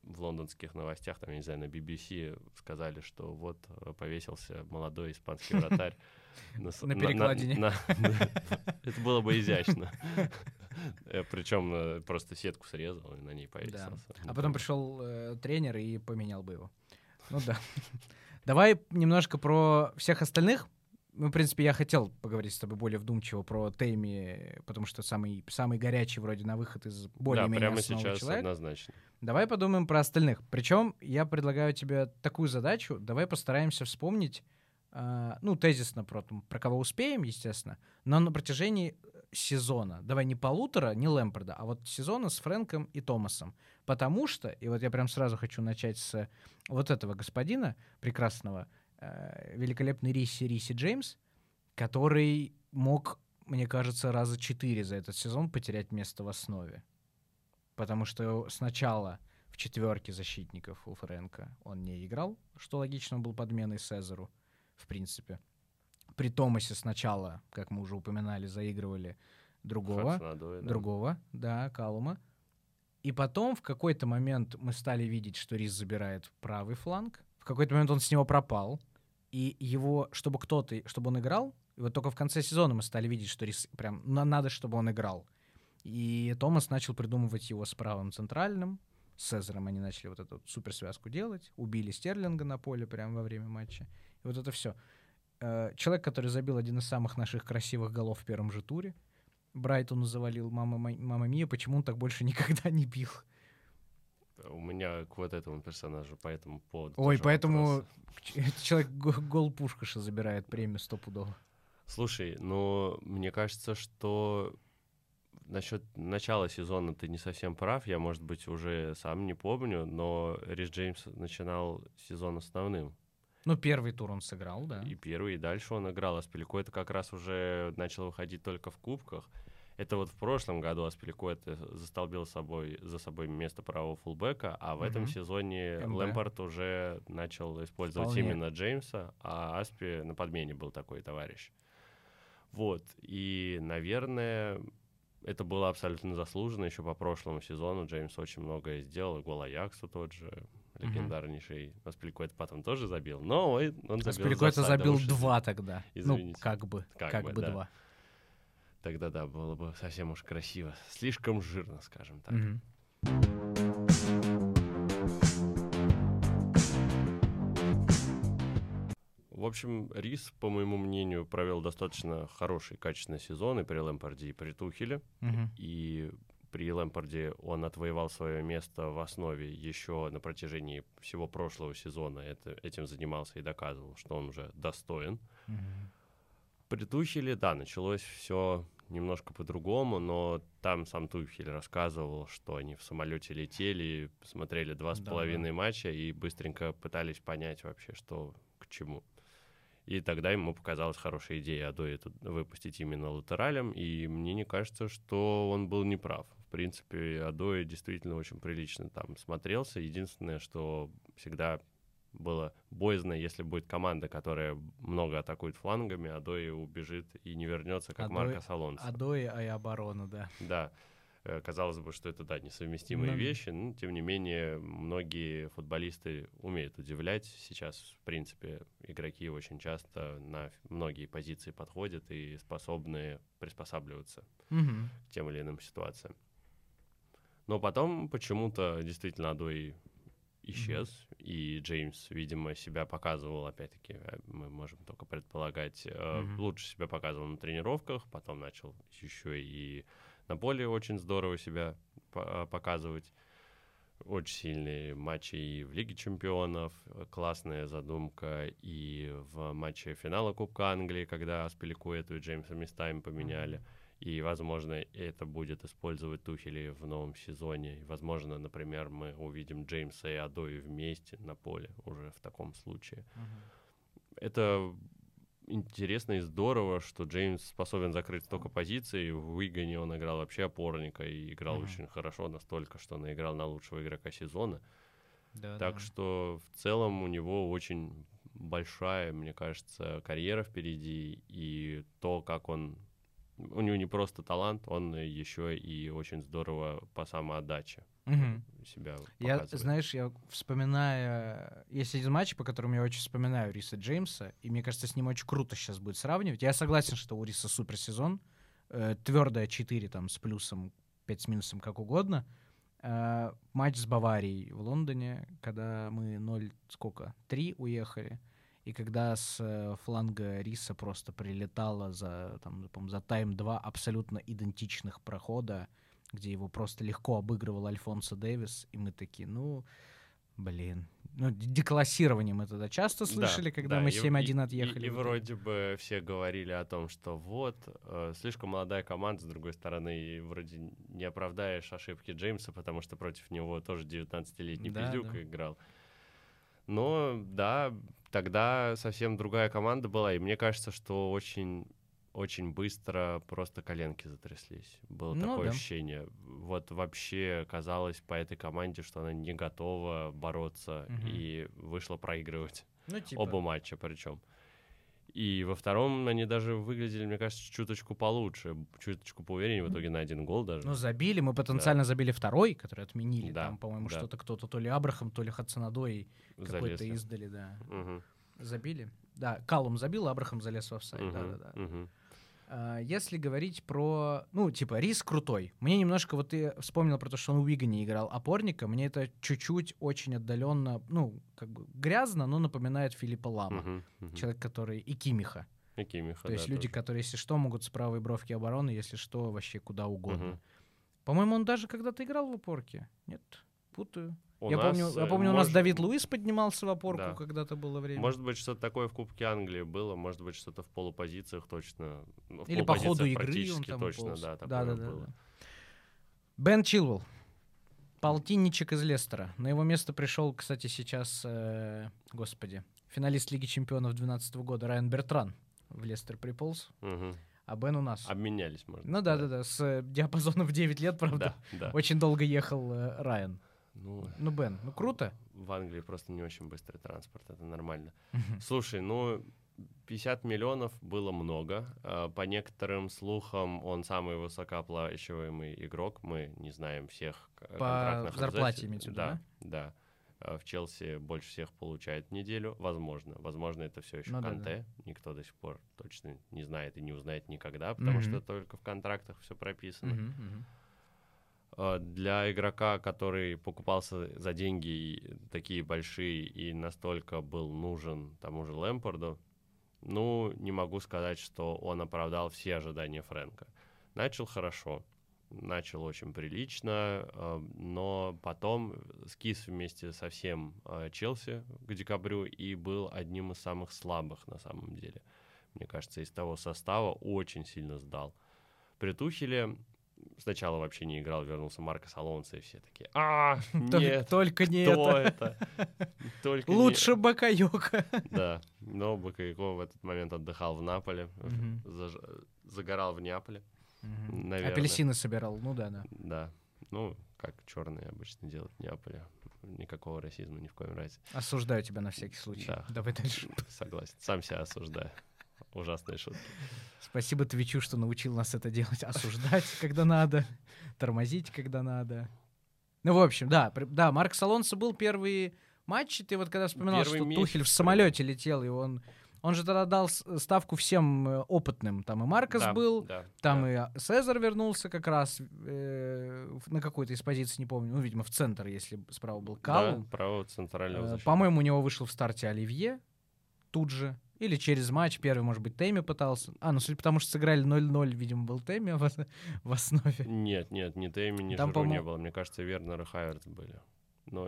Speaker 2: в лондонских новостях, там, я не знаю, на BBC сказали, что вот э, повесился молодой испанский вратарь.
Speaker 1: На перекладине.
Speaker 2: Это было бы изящно. Причем просто сетку срезал и на ней повесился.
Speaker 1: А потом пришел э, тренер и поменял бы его. Ну да. Давай немножко про всех остальных. Ну, в принципе, я хотел поговорить с тобой более вдумчиво про Тейми, потому что самый, самый горячий вроде на выход из
Speaker 2: Да,
Speaker 1: более-менее
Speaker 2: прямо
Speaker 1: основного
Speaker 2: сейчас
Speaker 1: человека.
Speaker 2: однозначно.
Speaker 1: Давай подумаем про остальных. Причем я предлагаю тебе такую задачу. Давай постараемся вспомнить, а, ну, тезисно про, там, про кого успеем, естественно, но на протяжении сезона. Давай не полутора, не Лэмпорда, а вот сезона с Фрэнком и Томасом. Потому что, и вот я прям сразу хочу начать с вот этого господина прекрасного, э, великолепный Риси Риси Джеймс, который мог, мне кажется, раза четыре за этот сезон потерять место в основе. Потому что сначала в четверке защитников у Фрэнка он не играл, что логично, он был подменой Сезару, в принципе. При Томасе сначала, как мы уже упоминали, заигрывали другого,
Speaker 2: Хадсон-Одой, да.
Speaker 1: другого, да, Калума. И потом в какой-то момент мы стали видеть, что Рис забирает правый фланг. В какой-то момент он с него пропал. И его, чтобы кто-то, чтобы он играл, и вот только в конце сезона мы стали видеть, что Рис прям на- надо, чтобы он играл. И Томас начал придумывать его с правым центральным. С Цезарем они начали вот эту вот суперсвязку делать. Убили Стерлинга на поле прямо во время матча. И вот это все. Человек, который забил один из самых наших красивых голов в первом же туре. Брайтону завалил мама, Ма- мама Мия, почему он так больше никогда не бил?
Speaker 2: У меня к вот этому персонажу по этому поводу.
Speaker 1: Ой, поэтому
Speaker 2: вопрос.
Speaker 1: человек го- гол Пушкаша забирает премию стопудово.
Speaker 2: Слушай, ну, мне кажется, что насчет начала сезона ты не совсем прав. Я, может быть, уже сам не помню, но Рис Джеймс начинал сезон основным.
Speaker 1: Ну, первый тур он сыграл, да.
Speaker 2: И первый, и дальше он играл. А Спилико это как раз уже начал выходить только в кубках. Это вот в прошлом году Аспиликуэта застолбил собой, за собой место правого фулбэка, а в
Speaker 1: Мгм.
Speaker 2: этом сезоне
Speaker 1: МБ.
Speaker 2: Лэмпорт уже начал использовать
Speaker 1: Вполне.
Speaker 2: именно Джеймса, а Аспи на подмене был такой товарищ. Вот, и, наверное, это было абсолютно заслуженно. Еще по прошлому сезону Джеймс очень многое сделал. Гол Аяксу тот же, легендарнейший. Аспиликуэта потом тоже забил. Но он, он забил
Speaker 1: Аспиликуэта
Speaker 2: засада,
Speaker 1: забил два тогда. Ну,
Speaker 2: Извините.
Speaker 1: как бы,
Speaker 2: Как
Speaker 1: как,
Speaker 2: бы,
Speaker 1: бы,
Speaker 2: да.
Speaker 1: два.
Speaker 2: Тогда да, было бы совсем уж красиво. Слишком жирно, скажем так.
Speaker 1: Мгм.
Speaker 2: В общем, Рис, по моему мнению, провел достаточно хороший, качественный сезон и при Лэмпорде, и при Тухеле.
Speaker 1: Мгм.
Speaker 2: И при Лэмпорде он отвоевал свое место в основе еще на протяжении всего прошлого сезона. Это, этим занимался и доказывал, что он уже достоин.
Speaker 1: Мгм.
Speaker 2: Тухеле, да, началось все немножко по-другому, но там сам Тухель рассказывал, что они в самолете летели, смотрели два с
Speaker 1: Да,
Speaker 2: половиной матча и быстренько пытались понять вообще, что к чему. И тогда ему показалась хорошая идея Адои тут выпустить именно латералем, и мне не кажется, что он был неправ. В принципе, Адои действительно очень прилично там смотрелся. Единственное, что всегда было боязно, если будет команда, которая много атакует флангами, Адои убежит и не вернется, как
Speaker 1: Адои-
Speaker 2: Марко Алонсо.
Speaker 1: Адои, а и оборона, да.
Speaker 2: Да. Э, Казалось бы, что это, да, несовместимые
Speaker 1: Ну да.
Speaker 2: вещи, но, тем не менее, многие футболисты умеют удивлять. Сейчас, в принципе, игроки очень часто на многие позиции подходят и способны приспосабливаться
Speaker 1: Мгм.
Speaker 2: к тем или иным ситуациям. Но потом почему-то действительно Адой исчез, и Джеймс, видимо, себя показывал, опять-таки, э, мы можем только предполагать,
Speaker 1: Мгм.
Speaker 2: лучше себя показывал на тренировках, потом начал еще и на поле очень здорово себя по- показывать. Очень сильные матчи и в Лиге чемпионов, э, классная задумка, и в матче финала Кубка Англии, когда Аспиликуэту и Джеймса местами поменяли. И, возможно, это будет использовать Тухели в новом сезоне. И, возможно, например, мы увидим Джеймса и Адои вместе на поле уже в таком случае.
Speaker 1: Мгм.
Speaker 2: Это интересно и здорово, что Джеймс способен закрыть столько позиций. В Уигане он играл вообще опорника и играл
Speaker 1: Мгм.
Speaker 2: очень хорошо, настолько, что наиграл на лучшего игрока сезона.
Speaker 1: Да,
Speaker 2: Так
Speaker 1: да.
Speaker 2: что в целом у него очень большая, мне кажется, карьера впереди, и то, как он... У него не просто талант, он еще и очень здорово по самоотдаче
Speaker 1: Мгм.
Speaker 2: себя
Speaker 1: Я,
Speaker 2: показывает.
Speaker 1: знаешь, я вспоминаю... Есть один матч, по которому я очень вспоминаю Риса Джеймса, и мне кажется, с ним очень круто сейчас будет сравнивать. Я согласен, что у Риса супер сезон. Твердая 4 там с плюсом, 5 с минусом, как угодно. Э, матч с Баварией в Лондоне, когда мы 0, сколько, 3 уехали. И когда с э, фланга Риса просто прилетало за, там, за тайм 2 абсолютно идентичных прохода, где его просто легко обыгрывал Альфонсо Дэвис, и мы такие, ну, блин. Ну, деклассирование мы тогда часто
Speaker 2: Да,
Speaker 1: слышали, когда
Speaker 2: да,
Speaker 1: мы
Speaker 2: и-
Speaker 1: 7-1
Speaker 2: и-
Speaker 1: отъехали.
Speaker 2: И, и вроде бы все говорили о том, что вот, э, слишком молодая команда, с другой стороны, и вроде не оправдаешь ошибки Джеймса, потому что против него тоже 19-летний
Speaker 1: Да,
Speaker 2: пиздюк
Speaker 1: да.
Speaker 2: играл. Но, да, тогда совсем другая команда была, и мне кажется, что очень очень быстро просто коленки затряслись. Было
Speaker 1: Ну
Speaker 2: такое
Speaker 1: да.
Speaker 2: ощущение. Вот вообще казалось по этой команде, что она не готова бороться
Speaker 1: Мгм.
Speaker 2: и вышла проигрывать.
Speaker 1: Ну, типа,
Speaker 2: Оба матча причем. И во втором они даже выглядели, мне кажется, чуточку получше, чуточку поувереннее, в итоге на один гол даже.
Speaker 1: ну, забили, мы потенциально забили второй, который отменили.
Speaker 2: Да,
Speaker 1: Там, по-моему,
Speaker 2: да.
Speaker 1: что-то кто-то, то ли Абрахам, то ли Хацанадой какой-то издали, да.
Speaker 2: Мгм,
Speaker 1: Забили. Да, Калум забил, Абрахам залез в офсайд,
Speaker 2: мгм,
Speaker 1: да-да-да.
Speaker 2: мгм.
Speaker 1: А, Если говорить про, ну, типа, Рис крутой. Мне немножко, вот ты вспомнил про то, что он в Уигане играл опорника, мне это чуть-чуть очень отдаленно, ну, как бы грязно, но напоминает Филиппа Лама.
Speaker 2: Мгм, мгм.
Speaker 1: Человек, который... И Кимиха.
Speaker 2: И Кимиха,
Speaker 1: То есть
Speaker 2: да,
Speaker 1: люди,
Speaker 2: тоже.
Speaker 1: которые, если что, могут с правой бровки обороны, если что, вообще куда угодно.
Speaker 2: Мгм.
Speaker 1: По-моему, он даже когда-то играл в опорке. Нет, путаю.
Speaker 2: У
Speaker 1: я,
Speaker 2: нас,
Speaker 1: помню, я
Speaker 2: э,
Speaker 1: помню, у нас
Speaker 2: может-
Speaker 1: Давид Луис поднимался в опорку,
Speaker 2: Да.
Speaker 1: когда-то было время.
Speaker 2: Может быть, что-то такое в Кубке Англии было, может быть, что-то в полупозициях точно. ну, в
Speaker 1: Или по ходу игры он
Speaker 2: практически
Speaker 1: там
Speaker 2: точно,
Speaker 1: полз.
Speaker 2: да, такое
Speaker 1: да, да, да,
Speaker 2: было.
Speaker 1: да. Бен Чилвелл. Полтинничек из Лестера. На его место пришел, кстати, сейчас, э, господи, финалист Лиги Чемпионов 2012 года Райан Бертран в Лестер приполз.
Speaker 2: Мгм.
Speaker 1: а Бен у нас.
Speaker 2: Обменялись, можно
Speaker 1: Ну да, да, да, с э, диапазоном в 9 лет, правда.
Speaker 2: Да, да.
Speaker 1: Очень долго ехал э, Райан.
Speaker 2: Ну,
Speaker 1: Ну, Бен, ну круто.
Speaker 2: в Англии просто не очень быстрый транспорт, это нормально. Слушай, ну 50 миллионов было много. А, По некоторым слухам, он самый высокооплачиваемый игрок. Мы не знаем всех к- контрактных
Speaker 1: зарплате имеете в виду,
Speaker 2: Да, да. А, В Челси больше всех получает в неделю. Возможно. Возможно, это все еще
Speaker 1: Ну да,
Speaker 2: Канте. Никто до сих пор точно не знает и не узнает никогда, потому
Speaker 1: Мгм.
Speaker 2: что только в контрактах все прописано.
Speaker 1: Мгм, мгм.
Speaker 2: А, для игрока, который покупался за деньги такие большие и настолько был нужен тому же Лэмпорду, ну, не могу сказать, что он оправдал все ожидания Фрэнка. Начал хорошо, начал очень прилично, а, но потом скис вместе со всем а, Челси к декабрю и был одним из самых слабых на самом деле. Мне кажется, из того состава очень сильно сдал. При Тухеле сначала вообще не играл, вернулся Маркос Алонсо, и все такие, а, нет,
Speaker 1: Только не это.
Speaker 2: Только
Speaker 1: Лучше Бакайока.
Speaker 2: Да, но Бакайко в этот момент отдыхал в Наполе, загорал в Неаполе, наверное.
Speaker 1: Апельсины собирал, ну да, да.
Speaker 2: Да, ну, как черные обычно делают в Неаполе. Никакого расизма ни в коем разе.
Speaker 1: Осуждаю тебя на всякий случай.
Speaker 2: Да.
Speaker 1: Давай дальше.
Speaker 2: Согласен, сам себя осуждаю. Ужасные шутки.
Speaker 1: Спасибо Твичу, что научил нас это делать. Осуждать, когда надо, тормозить, когда надо. Ну, в общем, да, да, Марк Алонсо был первый матч, и ты вот когда вспоминал,
Speaker 2: Первый
Speaker 1: что
Speaker 2: месяц,
Speaker 1: Тухель в самолете летел, и он, он же тогда дал ставку всем э, опытным. Там и Маркос
Speaker 2: Да,
Speaker 1: был,
Speaker 2: да,
Speaker 1: там
Speaker 2: да.
Speaker 1: и Цезар вернулся как раз э, на какой-то из позиций, не помню, ну, видимо, в центр, если справа был Калл.
Speaker 2: Да, право центрального
Speaker 1: Э,
Speaker 2: защитника.
Speaker 1: По-моему, у него вышел в старте Оливье тут же. Или через матч. Первый, может быть, Тэмми пытался. А, ну, судя по тому, что сыграли 0-0, видимо, был Тэмми в, в основе.
Speaker 2: Нет, нет, ни Тейми, ни
Speaker 1: Там,
Speaker 2: Жиру не было. Мне кажется, Вернер и Хайверс были.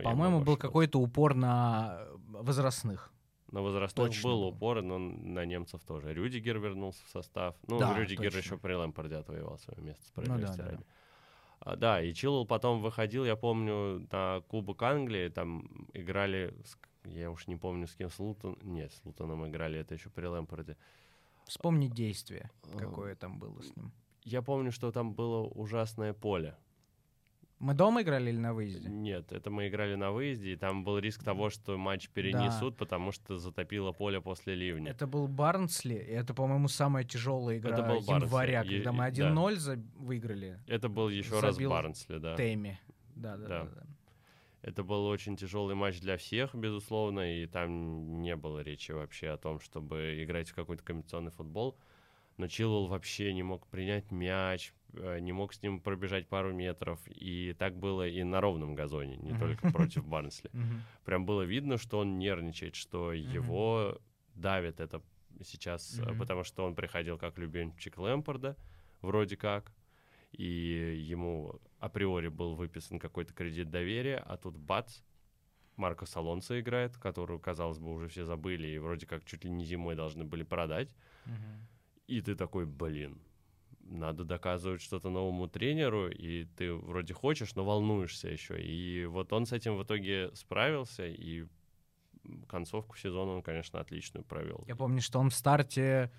Speaker 1: По-моему, был какой-то упор на э, возрастных.
Speaker 2: На возрастных
Speaker 1: Точно
Speaker 2: был упор, но на немцев тоже. Рюдигер вернулся в состав. Ну,
Speaker 1: Да,
Speaker 2: Рюдигер
Speaker 1: точно.
Speaker 2: еще при Лэмпорде отвоевал свое место,
Speaker 1: Ну
Speaker 2: справедливости
Speaker 1: да, да.
Speaker 2: А, да, и Чилл потом выходил, я помню, на Кубок Англии, там играли, с- я уж не помню, с кем, с Лутон, нет, с Лутоном играли, это еще при Лэмпорде.
Speaker 1: Вспомни действие,
Speaker 2: А,
Speaker 1: какое там было с ним.
Speaker 2: Я помню, что там было ужасное поле.
Speaker 1: Мы дома играли или на выезде?
Speaker 2: Нет, это мы играли на выезде, и там был риск того, что матч перенесут, потому что затопило поле после ливня.
Speaker 1: Это был Барнсли, и это, по-моему, самая тяжелая игра
Speaker 2: Это был Барнсли.
Speaker 1: января,
Speaker 2: Е-
Speaker 1: когда мы
Speaker 2: и-
Speaker 1: 1-0 за- выиграли
Speaker 2: Это был еще раз
Speaker 1: Забил
Speaker 2: Барнсли, да.
Speaker 1: Тэмми. Да, да,
Speaker 2: Да.
Speaker 1: да. да.
Speaker 2: Это был очень тяжелый матч для всех, безусловно, и там не было речи вообще о том, чтобы играть в какой-то комбинационный футбол. Но Чилвелл вообще не мог принять мяч, э, не мог с ним пробежать пару метров. И так было и на ровном газоне, не только против Барнсли. Прям было видно, что он нервничает, что его давит это сейчас, э, потому что он приходил как любимчик Лэмпорда, вроде как, и ему априори был выписан какой-то кредит доверия, а тут бац, Марко Алонсо играет, которую, казалось бы, уже все забыли и вроде как чуть ли не зимой должны были продать.
Speaker 1: Мгм.
Speaker 2: И ты такой, блин, надо доказывать что-то новому тренеру, и ты вроде хочешь, но волнуешься еще. И вот он с этим в итоге справился, и концовку сезона он, конечно, отличную провел.
Speaker 1: Я помню, что он в старте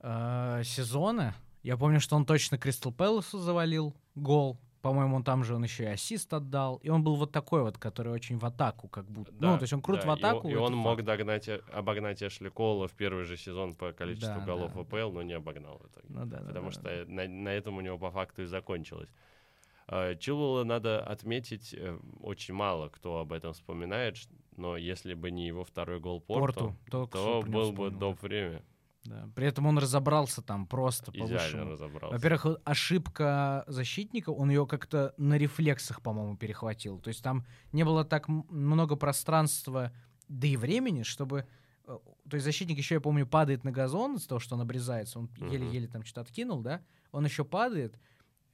Speaker 1: э, сезона, я помню, что он точно Кристал Пэласу завалил гол. По-моему, он там же он еще и ассист отдал. И он был вот такой вот, который очень в атаку, как будто. ну, то есть он крут
Speaker 2: да,
Speaker 1: в
Speaker 2: и
Speaker 1: атаку.
Speaker 2: И,
Speaker 1: это
Speaker 2: он мог
Speaker 1: факт.
Speaker 2: догнать, э, обогнать Эшли Кола в первый же сезон по количеству
Speaker 1: Да,
Speaker 2: голов
Speaker 1: да,
Speaker 2: в АПЛ, но не обогнал в итоге.
Speaker 1: Ну да, да,
Speaker 2: потому
Speaker 1: да,
Speaker 2: что
Speaker 1: да.
Speaker 2: На, на этом у него по факту и закончилось. А, Чилуэлла надо отметить, э, очень мало кто об этом вспоминает, но если бы не его второй гол Порту,
Speaker 1: Порту, то,
Speaker 2: то был бы доп. время.
Speaker 1: Да. При этом он разобрался там просто
Speaker 2: Идеально разобрался.
Speaker 1: Во-первых, э, ошибка защитника, он ее как-то на рефлексах, по-моему, перехватил. То есть там не было так много пространства, да и времени, чтобы... э, То есть защитник еще, я помню, падает на газон из-за того, что он обрезается. Он еле-еле там что-то откинул, да? Он еще падает.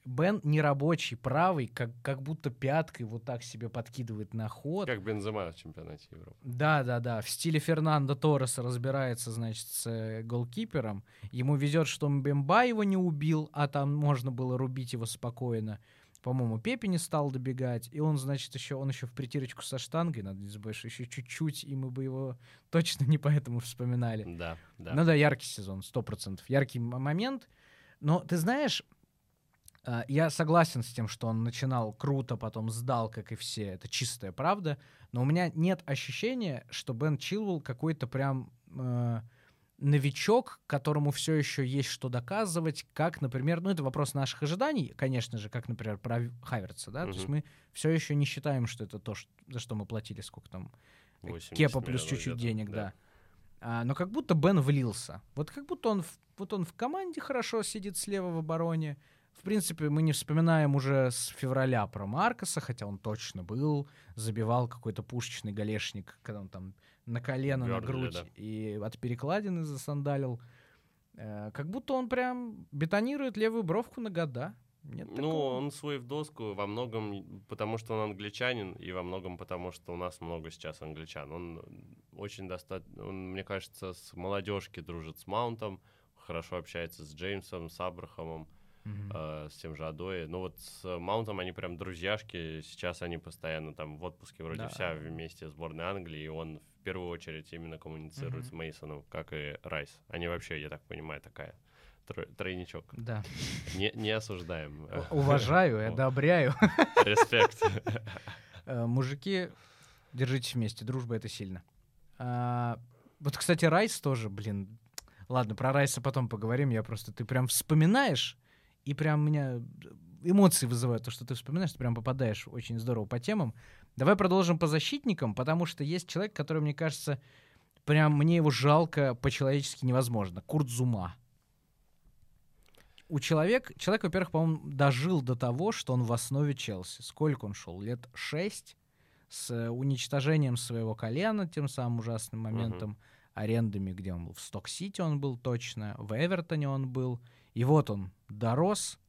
Speaker 1: Бен нерабочий, правый, как, как будто пяткой вот так себе подкидывает на ход.
Speaker 2: Как Бензема в чемпионате Европы.
Speaker 1: Да, да, да. В стиле Фернандо Торреса разбирается, значит, с э, голкипером. Ему везет, что Мбемба его не убил, а там можно было рубить его спокойно. По-моему, Пепе не стал добегать. И он, значит, еще он еще в притирочку со штангой, надо не забывать, что еще чуть-чуть, и мы бы его точно не поэтому вспоминали.
Speaker 2: Да, да.
Speaker 1: Ну да, яркий сезон, сто процентов. Яркий момент. Но ты знаешь, я согласен с тем, что он начинал круто, потом сдал, как и все. Это чистая правда. Но у меня нет ощущения, что Бен Чилвелл какой-то прям э, новичок, которому все еще есть что доказывать, как, например, ну это вопрос наших ожиданий, конечно же, как, например, про Хаверца, да, угу. то есть мы все еще не считаем, что это то, что, за что мы платили, сколько там, кепа плюс чуть-чуть денег, да. да. А, но как будто Бен влился. Вот как будто он, в, вот он в команде хорошо сидит слева в обороне, в принципе, мы не вспоминаем уже с февраля про Маркоса, хотя он точно был, забивал какой-то пушечный галешник, когда он там на колено, Бёрли, на грудь да. и от перекладины засандалил. Э, как будто он прям бетонирует левую бровку на года. Нет
Speaker 2: ну, он свой в доску во многом, потому что он англичанин, и во многом потому, что у нас много сейчас англичан. Он очень достаточно, он, мне кажется, с молодежки дружит с Маунтом, хорошо общается с Джеймсом, с Абрахамом mm-hmm. э, с тем же Адой. Ну вот с Маунтом они прям друзьяшки, сейчас они постоянно там в отпуске вроде да. вся вместе сборной Англии, и он в первую очередь именно коммуницирует mm-hmm. с Мейсоном, как и Райс. Они вообще, я так понимаю, такая тройничок.
Speaker 1: Да.
Speaker 2: Не, не осуждаем.
Speaker 1: Уважаю одобряю.
Speaker 2: Респект.
Speaker 1: Э, мужики, держитесь вместе, дружба — это сильно. А, вот, кстати, Райс тоже, блин, Ладно, про Райса потом поговорим. Я просто... Ты прям вспоминаешь, и прям меня эмоции вызывают, то, что ты вспоминаешь, ты прям попадаешь очень здорово по темам. Давай продолжим по защитникам, потому что есть человек, который, мне кажется, прям мне его жалко по-человечески невозможно. Курт Зума. У человека, человек, во-первых, по-моему, дожил до того, что он в основе Челси. Сколько он шел? Лет шесть с уничтожением своего колена, тем самым ужасным моментом, uh-huh. арендами, где он был. В Сток-Сити он был точно, в Эвертоне он был. И вот он дорос.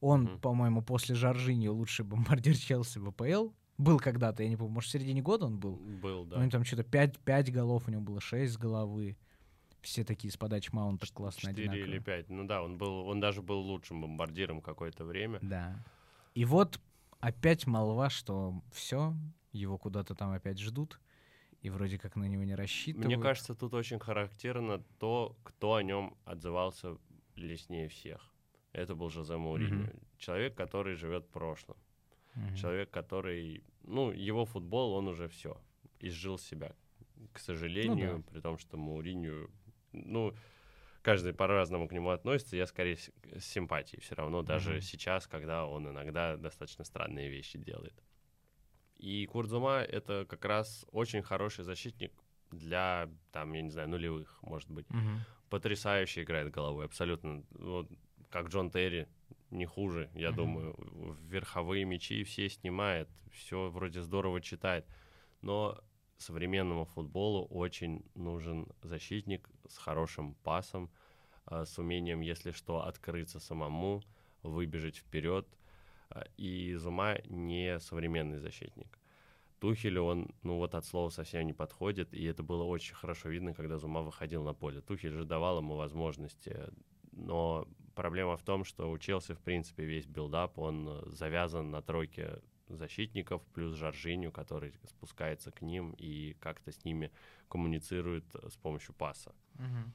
Speaker 1: Он, mm-hmm. по-моему, после Жоржини лучший бомбардир Челси в АПЛ. Был когда-то, я не помню, может, в середине года он был?
Speaker 2: Был, да.
Speaker 1: У него там что-то 5, 5 голов, у него было 6 с головы. Все такие с подачи маунта классно 4
Speaker 2: одинаковые. или 5. Ну да, он, был, он даже был лучшим бомбардиром какое-то время.
Speaker 1: Да. И вот опять молва, что все, его куда-то там опять ждут, и вроде как на него не рассчитывают.
Speaker 2: Мне кажется, тут очень характерно то, кто о нем отзывался леснее всех. Это был Жозе Мауриньо. Mm-hmm. Человек, который живет прошлым. Mm-hmm. Человек, который, ну, его футбол, он уже все, изжил себя. К сожалению, ну, да. при том, что Мауриньо, ну, каждый по-разному к нему относится, я скорее с, с симпатией все равно, даже mm-hmm. сейчас, когда он иногда достаточно странные вещи делает. И Курдзума — это как раз очень хороший защитник для, там, я не знаю, нулевых, может быть. Mm-hmm потрясающе играет головой, абсолютно. Вот, как Джон Терри, не хуже, я mm-hmm. думаю. Верховые мячи все снимает, все вроде здорово читает. Но современному футболу очень нужен защитник с хорошим пасом, а, с умением, если что, открыться самому, выбежать вперед. А, и Зума не современный защитник. Тухелю он, ну вот от слова совсем не подходит, и это было очень хорошо видно, когда Зума выходил на поле. Тухель же давал ему возможности, но проблема в том, что у Челси, в принципе, весь build-up, он завязан на тройке защитников, плюс Жоржиню, который спускается к ним и как-то с ними коммуницирует с помощью паса. Угу.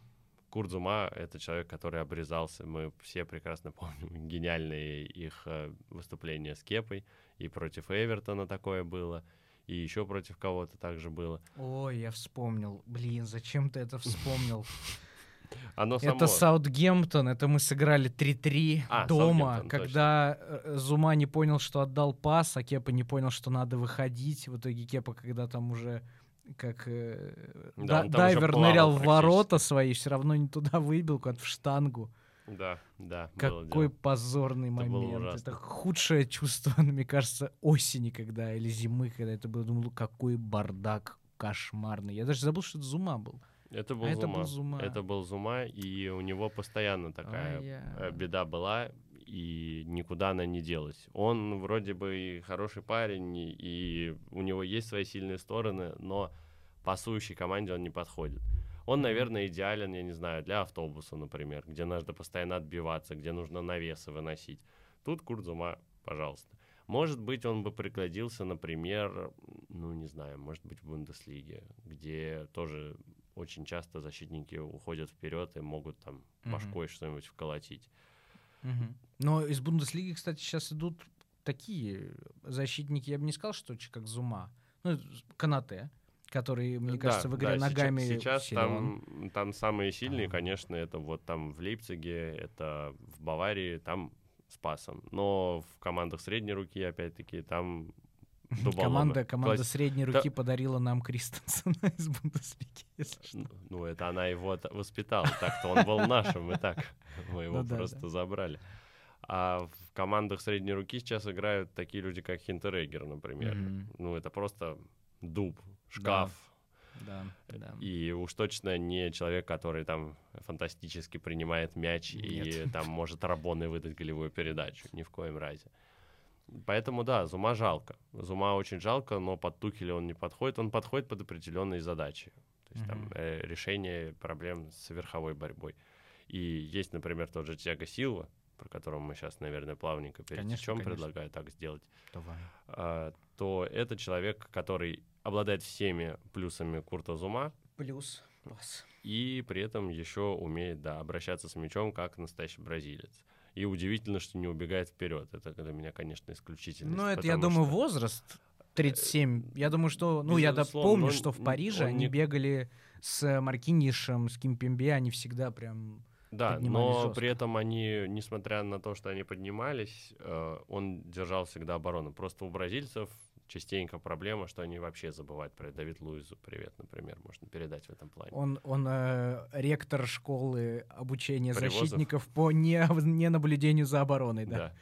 Speaker 2: Курдзума — это человек, который обрезался. Мы все прекрасно помним гениальные их э, выступления с Кепой. И против Эвертона такое было — и еще против кого-то также было.
Speaker 1: Ой, я вспомнил. Блин, зачем ты это вспомнил?
Speaker 2: Оно само...
Speaker 1: Это Саутгемптон, это мы сыграли 3-3 а, дома, когда точно. Э, Зума не понял, что отдал пас, а Кепа не понял, что надо выходить. В итоге Кепа, когда там уже как э, да, да, дайвер нырял в ворота свои, все равно не туда выбил, куда-то в штангу.
Speaker 2: Да, да.
Speaker 1: Какой позорный это момент. Это худшее чувство, мне кажется, осени, когда или зимы, когда это было. Думал, какой бардак кошмарный. Я даже забыл, что это Зума был.
Speaker 2: Это был, а Зума. это был Зума. Это был Зума, и у него постоянно такая а беда была, и никуда она не делась. Он вроде бы и хороший парень, и у него есть свои сильные стороны, но пасующей команде он не подходит. Он, наверное, идеален, я не знаю, для автобуса, например, где надо постоянно отбиваться, где нужно навесы выносить. Тут Курдзума, пожалуйста. Может быть, он бы пригодился, например, ну, не знаю, может быть, в Бундеслиге, где тоже очень часто защитники уходят вперед и могут там башкой mm-hmm. что-нибудь вколотить.
Speaker 1: Мгм. Но из Бундеслиги, кстати, сейчас идут такие защитники, я бы не сказал, что как Зума. Ну, Канате, который, мне
Speaker 2: Да,
Speaker 1: кажется, в игре
Speaker 2: да, сейчас-
Speaker 1: ногами
Speaker 2: Сейчас,
Speaker 1: силен.
Speaker 2: там, там самые сильные,
Speaker 1: А.
Speaker 2: конечно, это вот там в Лейпциге, это в Баварии, там с пасом. Но в командах средней руки, опять-таки, там.
Speaker 1: Команда, команда
Speaker 2: Класс-
Speaker 1: средней
Speaker 2: Да.
Speaker 1: руки подарила нам Кристенсена из Бундеслиги, если что.
Speaker 2: Ну, Ну, это она его воспитала. Так-то он был нашим, и так. Мы его
Speaker 1: Ну да,
Speaker 2: просто
Speaker 1: да.
Speaker 2: забрали. А в командах средней руки сейчас играют такие люди, как Хинтерегер, например.
Speaker 1: Мгм.
Speaker 2: Ну, это просто дуб, шкаф.
Speaker 1: Да, да.
Speaker 2: И уж точно не человек, который там фантастически принимает мяч и
Speaker 1: Нет.
Speaker 2: там может Рабоны выдать голевую передачу. Ни в коем разе. Поэтому да, Зума жалко. Зума очень жалко, но под Тухеля он не подходит. Он подходит под определенные задачи. То есть там
Speaker 1: Мгм.
Speaker 2: э, решение проблем с верховой борьбой. И есть, например, тот же Тиаго Силва, про которого мы сейчас, наверное, плавненько
Speaker 1: Конечно,
Speaker 2: пересечем,
Speaker 1: конечно.
Speaker 2: предлагаю так сделать
Speaker 1: Давай.
Speaker 2: а, то это человек, который обладает всеми плюсами Курта Зума
Speaker 1: Плюс. Пас.
Speaker 2: и при этом еще умеет да, обращаться с мячом как настоящий бразилец. И удивительно, что не убегает вперед. Это для меня, конечно, исключительно.
Speaker 1: Ну, это, я думаю, возраст 37. Я думаю, что... Ну, я помню, что в Париже
Speaker 2: он
Speaker 1: они
Speaker 2: не-
Speaker 1: бегали с Маркинишем, с Кимпембе, они всегда прям...
Speaker 2: Да, но
Speaker 1: жестко.
Speaker 2: при этом они, несмотря на то, что они поднимались, э, он держал всегда оборону. Просто у бразильцев частенько проблема, что они вообще забывают про Давид Луизу. Привет, например, можно передать в этом плане.
Speaker 1: Он, он э, ректор школы обучения
Speaker 2: Привозов.
Speaker 1: защитников по не, не наблюдению за обороной, да.
Speaker 2: Да,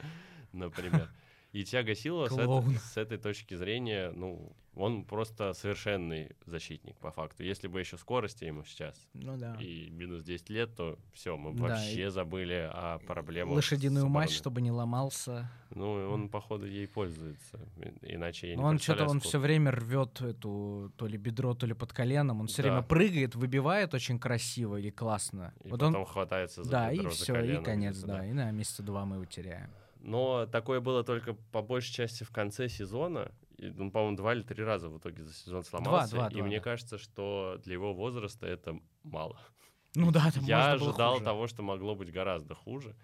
Speaker 2: например. И Тиаго с, этой-
Speaker 1: Клоун.
Speaker 2: с этой точки зрения, ну, он просто совершенный защитник по факту. Если бы еще скорости ему сейчас
Speaker 1: Ну да.
Speaker 2: и минус 10 лет, то все, мы
Speaker 1: Да,
Speaker 2: вообще забыли о проблемах.
Speaker 1: Лошадиную
Speaker 2: с
Speaker 1: мать, чтобы не ломался.
Speaker 2: Ну, и он, походу, ей пользуется. И- Иначе я не
Speaker 1: Но он что-то, он все время рвет эту то ли бедро, то ли под коленом. Он все
Speaker 2: Да.
Speaker 1: время прыгает, выбивает очень красиво и классно.
Speaker 2: И
Speaker 1: вот
Speaker 2: потом
Speaker 1: он,
Speaker 2: хватается за
Speaker 1: да, и
Speaker 2: бедро, за
Speaker 1: все, и
Speaker 2: колено
Speaker 1: конец,
Speaker 2: где-то,
Speaker 1: да. И на месяца два мы его теряем.
Speaker 2: Но такое было только по большей части в конце сезона. И Он, по-моему, два или три раза в итоге за сезон сломался.
Speaker 1: два,
Speaker 2: и
Speaker 1: два,
Speaker 2: мне
Speaker 1: да.
Speaker 2: кажется, что для его возраста это мало.
Speaker 1: Ну да, там
Speaker 2: Я ожидал
Speaker 1: хуже.
Speaker 2: того, что могло быть гораздо хуже.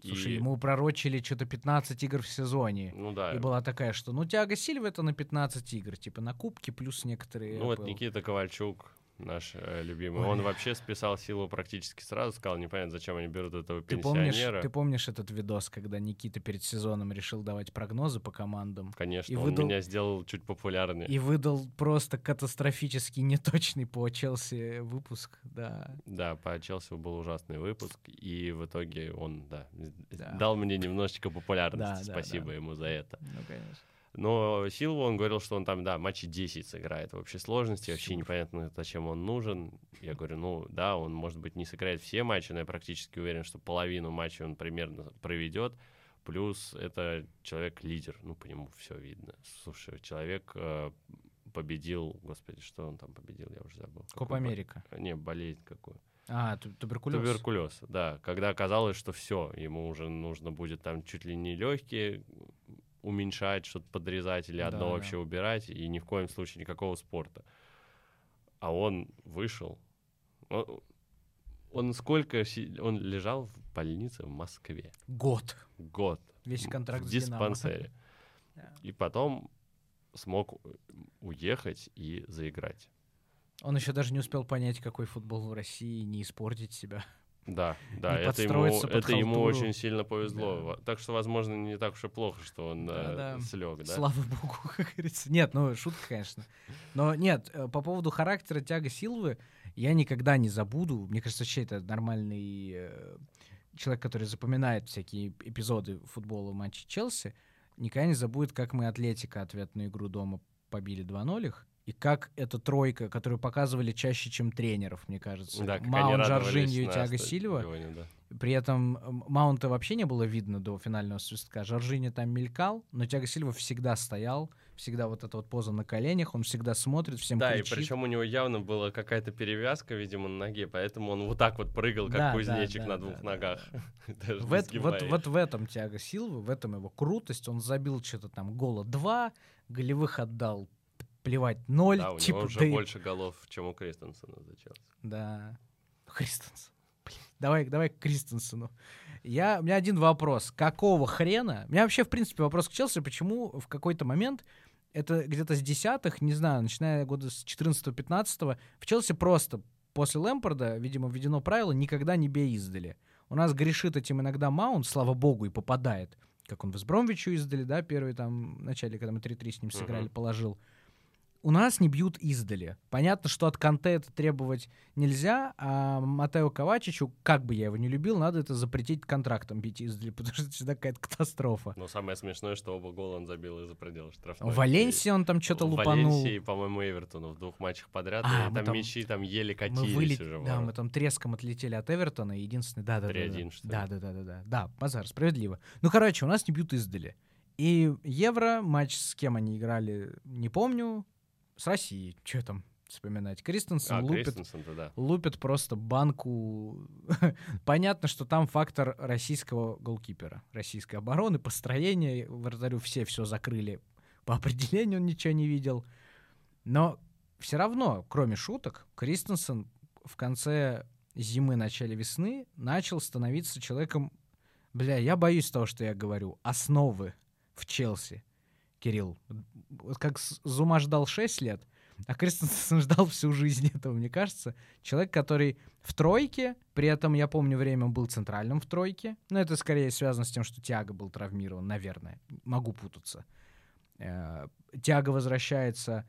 Speaker 1: Слушай,
Speaker 2: И-
Speaker 1: ему пророчили что-то 15 игр в сезоне.
Speaker 2: Ну да.
Speaker 1: И была такая, что ну Тиаго Сильва это на 15 игр, типа на кубке плюс некоторые.
Speaker 2: Ну вот. Никита Ковальчук, наш э, любимый,
Speaker 1: Ой.
Speaker 2: он вообще списал силу практически сразу, сказал, непонятно, зачем они берут этого
Speaker 1: Ты помнишь,
Speaker 2: пенсионера.
Speaker 1: ты помнишь этот видос, когда Никита перед сезоном решил давать прогнозы по командам
Speaker 2: Конечно,
Speaker 1: и
Speaker 2: он
Speaker 1: выдал-
Speaker 2: меня сделал чуть популярнее.
Speaker 1: и выдал просто катастрофически неточный по Челси выпуск, да.
Speaker 2: Да, по Челси был ужасный выпуск, и в итоге он, да,
Speaker 1: Да.
Speaker 2: дал мне немножечко популярности.
Speaker 1: Да, да,
Speaker 2: Спасибо
Speaker 1: да.
Speaker 2: ему за это.
Speaker 1: Ну, конечно.
Speaker 2: Но Силва, он говорил, что он там, да, матчи 10 сыграет в общей сложности, вообще
Speaker 1: Супер.
Speaker 2: непонятно, зачем он нужен. Я говорю, ну да, он, может быть, не сыграет все матчи, но я практически уверен, что половину матчей он примерно проведет. Плюс это человек-лидер, ну, по нему все видно. Слушай, человек э, победил, господи, что он там победил, я уже забыл.
Speaker 1: Копа Америка.
Speaker 2: Не, болезнь какую.
Speaker 1: А, ту- туберкулез.
Speaker 2: Туберкулез, да. Когда оказалось, что все, ему уже нужно будет там чуть ли не легкие уменьшать, что-то подрезать или одно
Speaker 1: Да, да.
Speaker 2: вообще убирать, и ни в коем случае никакого спорта. А он вышел. Он, он сколько... Он лежал в больнице в Москве.
Speaker 1: Год.
Speaker 2: Год.
Speaker 1: Весь контракт
Speaker 2: в диспансере.
Speaker 1: Да.
Speaker 2: И потом смог уехать и заиграть.
Speaker 1: Он еще даже не успел понять, какой футбол в России, не испортить себя.
Speaker 2: Да, да, это ему, это ему очень сильно повезло.
Speaker 1: Да.
Speaker 2: Так что, возможно, не так уж и плохо, что он
Speaker 1: Да-да.
Speaker 2: слег, да?
Speaker 1: Слава богу, как говорится. Нет, ну, шутка, конечно. Но нет, э, по поводу характера Тяга Силвы я никогда не забуду. Мне кажется, вообще это нормальный э, человек, который запоминает всякие эпизоды футбола в матче Челси, никогда не забудет, как мы Атлетика ответную игру дома побили 2-0 их, и как эта тройка, которую показывали чаще, чем тренеров, мне кажется.
Speaker 2: Да,
Speaker 1: Маунт, Жоржиньо и
Speaker 2: на
Speaker 1: Тиаго Сильва.
Speaker 2: да.
Speaker 1: При этом Маунта вообще не было видно до финального свистка. Жоржини там мелькал, но Тяго Сильва всегда стоял, всегда вот эта вот поза на коленях, он всегда смотрит, всем
Speaker 2: Да, и
Speaker 1: кричит.
Speaker 2: причем у него явно была какая-то перевязка, видимо, на ноге, поэтому он вот так вот прыгал, как
Speaker 1: Да, да,
Speaker 2: кузнечик
Speaker 1: да,
Speaker 2: на
Speaker 1: да,
Speaker 2: двух
Speaker 1: да,
Speaker 2: ногах. Даже
Speaker 1: В
Speaker 2: не
Speaker 1: эт- вот, вот в этом Тяго Силва, в этом его крутость. Он забил что-то там гола два, голевых отдал плевать ноль.
Speaker 2: Да, у
Speaker 1: типа,
Speaker 2: него уже
Speaker 1: и-
Speaker 2: больше голов, чем у Кристенсена за Челси.
Speaker 1: Да. Христенсен. Блин, давай, давай к Кристенсену. Я, у меня один вопрос. Какого хрена? У меня вообще, в принципе, вопрос к Челси, почему в какой-то момент это где-то с десятых, не знаю, начиная года с 14-15, в Челси просто после Лэмпорда, видимо, введено правило «никогда не бей издали». У нас грешит этим иногда Маунт, слава богу, и попадает. Как он в Сбромвичу издали, да, первый там, в начале, когда мы 3-3 с ним сыграли, uh-huh. положил у нас не бьют издали. Понятно, что от Канте это требовать нельзя, а Матео Ковачичу, как бы я его не любил, надо это запретить контрактом бить издали, потому что это всегда какая-то катастрофа.
Speaker 2: Но самое смешное, что оба гола он забил из-за предела штрафной.
Speaker 1: В Валенсии он там что-то лупанул. В
Speaker 2: Валенсии, по-моему, Эвертону в двух матчах подряд. А, там, там мячи там еле катились
Speaker 1: мы вылет... уже. Да, мы там треском отлетели от Эвертона. Единственный, да, да, да.
Speaker 2: 3-1,
Speaker 1: что ли? Да, да, да, да, да. Да, базар, справедливо. Ну, короче, у нас не бьют издали. И Евро, матч с кем они играли, не помню с Россией, что там вспоминать. Кристенсен, а, лупит,
Speaker 2: да.
Speaker 1: лупит просто банку. Понятно, что там фактор российского голкипера, российской обороны, построения. Вратарю все все закрыли. По определению он ничего не видел. Но все равно, кроме шуток, Кристенсен в конце зимы, начале весны начал становиться человеком, бля, я боюсь того, что я говорю, основы в Челси. Кирилл. Как Зума ждал 6 лет, а Кристенсен ждал всю жизнь этого, мне кажется. Человек, который в тройке, при этом, я помню, время был центральным в тройке. Но это скорее связано с тем, что Тиаго был травмирован, наверное. Могу путаться. Э, Тиаго возвращается,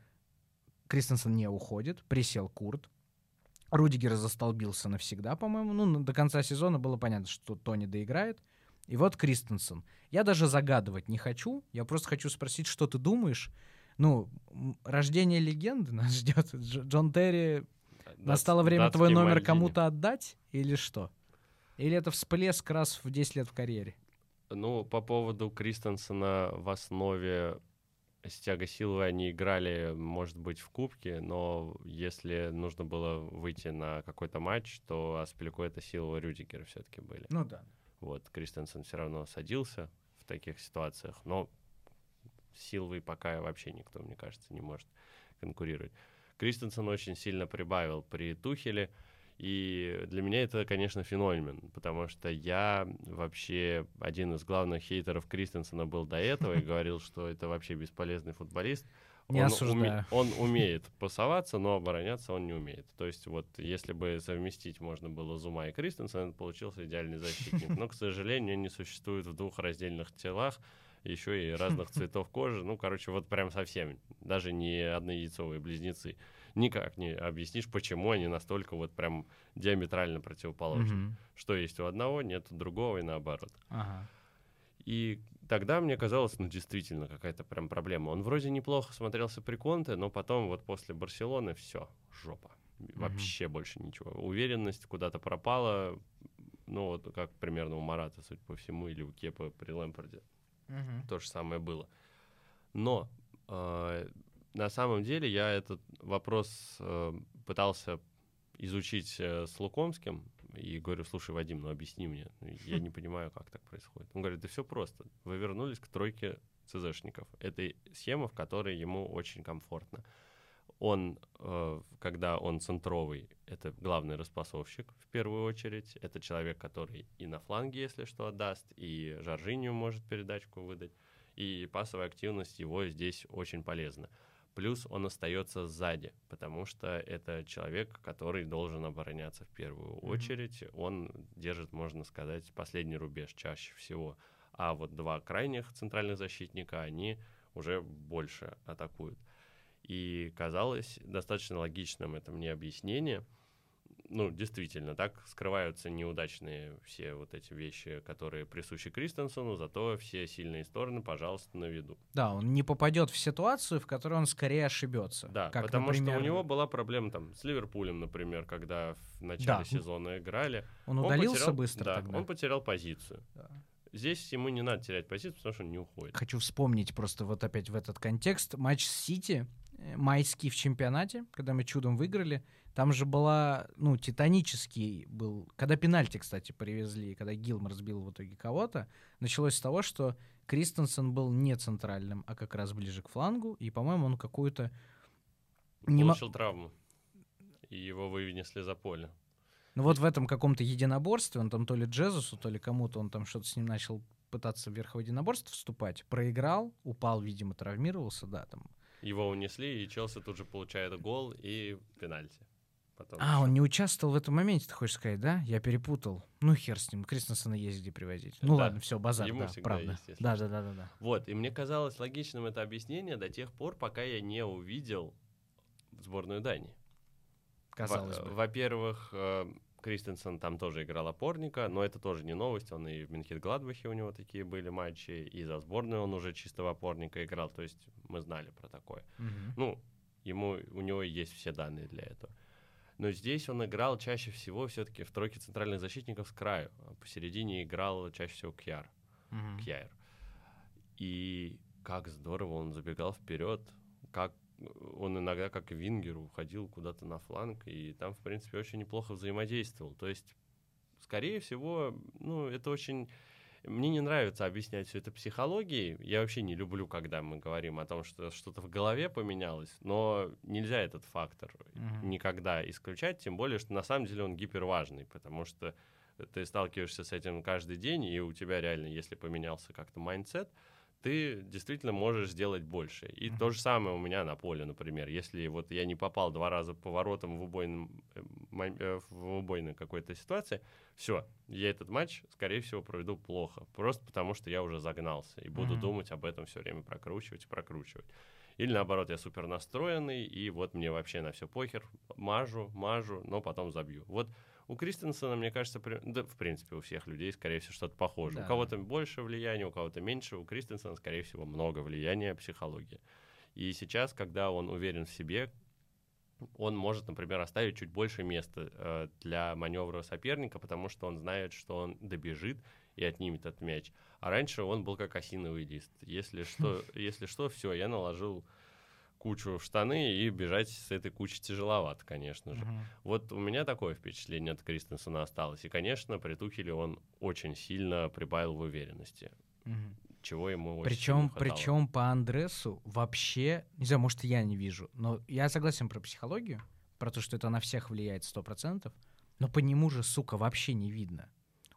Speaker 1: Кристенсен не уходит, присел Курт. Рудигер застолбился навсегда, по-моему. Ну, до конца сезона было понятно, что Тони доиграет. И вот Кристенсен. Я даже загадывать не хочу, я просто хочу спросить, что ты думаешь. Ну, рождение легенды нас ждет. Джон Терри, настало время твой номер кому-то отдать или что? Или это всплеск раз в 10 лет в карьере?
Speaker 2: Ну, по поводу Кристенсена в основе с Тяго Силовой они играли, может быть, в кубке, но если нужно было выйти на какой-то матч, то это Силова Рюдигер все-таки были.
Speaker 1: Ну да.
Speaker 2: Вот, Кристенсен все равно садился в таких ситуациях, но Силвой пока вообще никто, мне кажется, не может конкурировать. Кристенсен очень сильно прибавил при Тухеле, и для меня это, конечно, феномен, потому что я вообще один из главных хейтеров Кристенсена был до этого и говорил, что это вообще бесполезный футболист.
Speaker 1: Не он, осуждаю.
Speaker 2: Уме, он умеет пасоваться, но обороняться он не умеет. То есть вот если бы совместить можно было Зума и Кристенсен, получился идеальный защитник. Но, к сожалению, они существуют в двух раздельных телах, еще и разных цветов кожи. Ну, короче, вот прям совсем. Даже не однояйцовые близнецы. Никак не объяснишь, почему они настолько вот прям диаметрально противоположны. Что есть у одного, нет у другого и наоборот. И тогда мне казалось, ну, действительно, какая-то прям проблема. Он вроде неплохо смотрелся при Конте, но потом вот после Барселоны все, жопа. Вообще mm-hmm. больше ничего. Уверенность куда-то пропала. Ну, вот как примерно у Марата, судя по всему, или у Кепа при Лэмпорде. Mm-hmm. То же самое было. Но э, на самом деле я этот вопрос э, пытался изучить э, с Лукомским, и говорю, слушай, Вадим, ну объясни мне, я не понимаю, как так происходит. Он говорит, да все просто, вы вернулись к тройке ЦЗшников. Это схема, в которой ему очень комфортно. Он, э, когда он центровый, это главный распасовщик в первую очередь. Это человек, который и на фланге, если что, отдаст, и Жоржинию может передачку выдать. И пасовая активность его здесь очень полезна. Плюс он остается сзади, потому что это человек, который должен обороняться в первую mm-hmm. очередь. Он держит, можно сказать, последний рубеж чаще всего. А вот два крайних центральных защитника, они уже больше атакуют. И казалось достаточно логичным это мне объяснение – ну, действительно, так скрываются неудачные все вот эти вещи, которые присущи Кристенсену, зато все сильные стороны, пожалуйста, на виду.
Speaker 1: Да, он не попадет в ситуацию, в которой он скорее ошибется.
Speaker 2: Да, как, потому например... что у него была проблема там с Ливерпулем, например, когда в начале да. сезона играли.
Speaker 1: Он удалился он потерял, быстро
Speaker 2: да,
Speaker 1: тогда.
Speaker 2: он потерял позицию. Да. Здесь ему не надо терять позицию, потому что он не уходит.
Speaker 1: Хочу вспомнить просто вот опять в этот контекст матч с Сити, майский в чемпионате, когда мы чудом выиграли. Там же была, ну, титанический был... Когда пенальти, кстати, привезли, когда Гилмор сбил в итоге кого-то, началось с того, что Кристенсен был не центральным, а как раз ближе к флангу, и, по-моему, он какую-то...
Speaker 2: Не Получил м- травму, и его вынесли за поле.
Speaker 1: Ну вот в этом каком-то единоборстве, он там то ли Джезусу, то ли кому-то, он там что-то с ним начал пытаться в верховодиноборство вступать, проиграл, упал, видимо, травмировался, да, там.
Speaker 2: Его унесли, и Челси тут же получает гол и пенальти.
Speaker 1: Потом а, еще. он не участвовал в этом моменте, ты хочешь сказать, да? Я перепутал. Ну, хер с ним, Кристенсена есть где привозить. Ну да. ладно, все, базар, Ему да, правда. Есть, да, да, да, да, да.
Speaker 2: Вот, и мне казалось логичным это объяснение до тех пор, пока я не увидел сборную Дании.
Speaker 1: Казалось Во- бы.
Speaker 2: Во-первых, э, Кристенсен там тоже играл опорника, но это тоже не новость, он и в Минхит-Гладбахе у него такие были матчи, и за сборную он уже чистого опорника играл, то есть мы знали про такое. Угу. Ну, ему, у него есть все данные для этого. Но здесь он играл чаще всего все-таки в тройке центральных защитников с краю, а посередине играл чаще всего Кьяр. Угу. Кьяр. И как здорово он забегал вперед, как он иногда как вингер уходил куда-то на фланг, и там, в принципе, очень неплохо взаимодействовал. То есть, скорее всего, ну, это очень... Мне не нравится объяснять все это психологией. Я вообще не люблю, когда мы говорим о том, что что-то в голове поменялось, но нельзя этот фактор mm-hmm. никогда исключать, тем более, что на самом деле он гиперважный, потому что ты сталкиваешься с этим каждый день, и у тебя реально, если поменялся как-то mindset, ты действительно можешь сделать больше. И mm-hmm. то же самое у меня на поле, например. Если вот я не попал два раза по воротам в, убойном, э, э, в убойной какой-то ситуации, все, я этот матч, скорее всего, проведу плохо. Просто потому, что я уже загнался и буду mm-hmm. думать об этом все время, прокручивать и прокручивать. Или наоборот, я супер настроенный, и вот мне вообще на все похер, мажу, мажу, но потом забью. Вот у Кристенсена, мне кажется, при... да, в принципе, у всех людей, скорее всего, что-то похоже. Да. У кого-то больше влияния, у кого-то меньше. У Кристенсена, скорее всего, много влияния психологии. И сейчас, когда он уверен в себе, он может, например, оставить чуть больше места э, для маневра соперника, потому что он знает, что он добежит и отнимет этот мяч. А раньше он был как осиновый лист. Если что, если что, все, я наложил кучу в штаны и бежать с этой кучи тяжеловато, конечно же. Uh-huh. Вот у меня такое впечатление от Кристенсена осталось. И, конечно, при Тухеле он очень сильно прибавил в уверенности. Uh-huh. Чего ему очень
Speaker 1: причем, причем по Андресу вообще, не знаю, может, я не вижу, но я согласен про психологию, про то, что это на всех влияет сто процентов, но по нему же, сука, вообще не видно.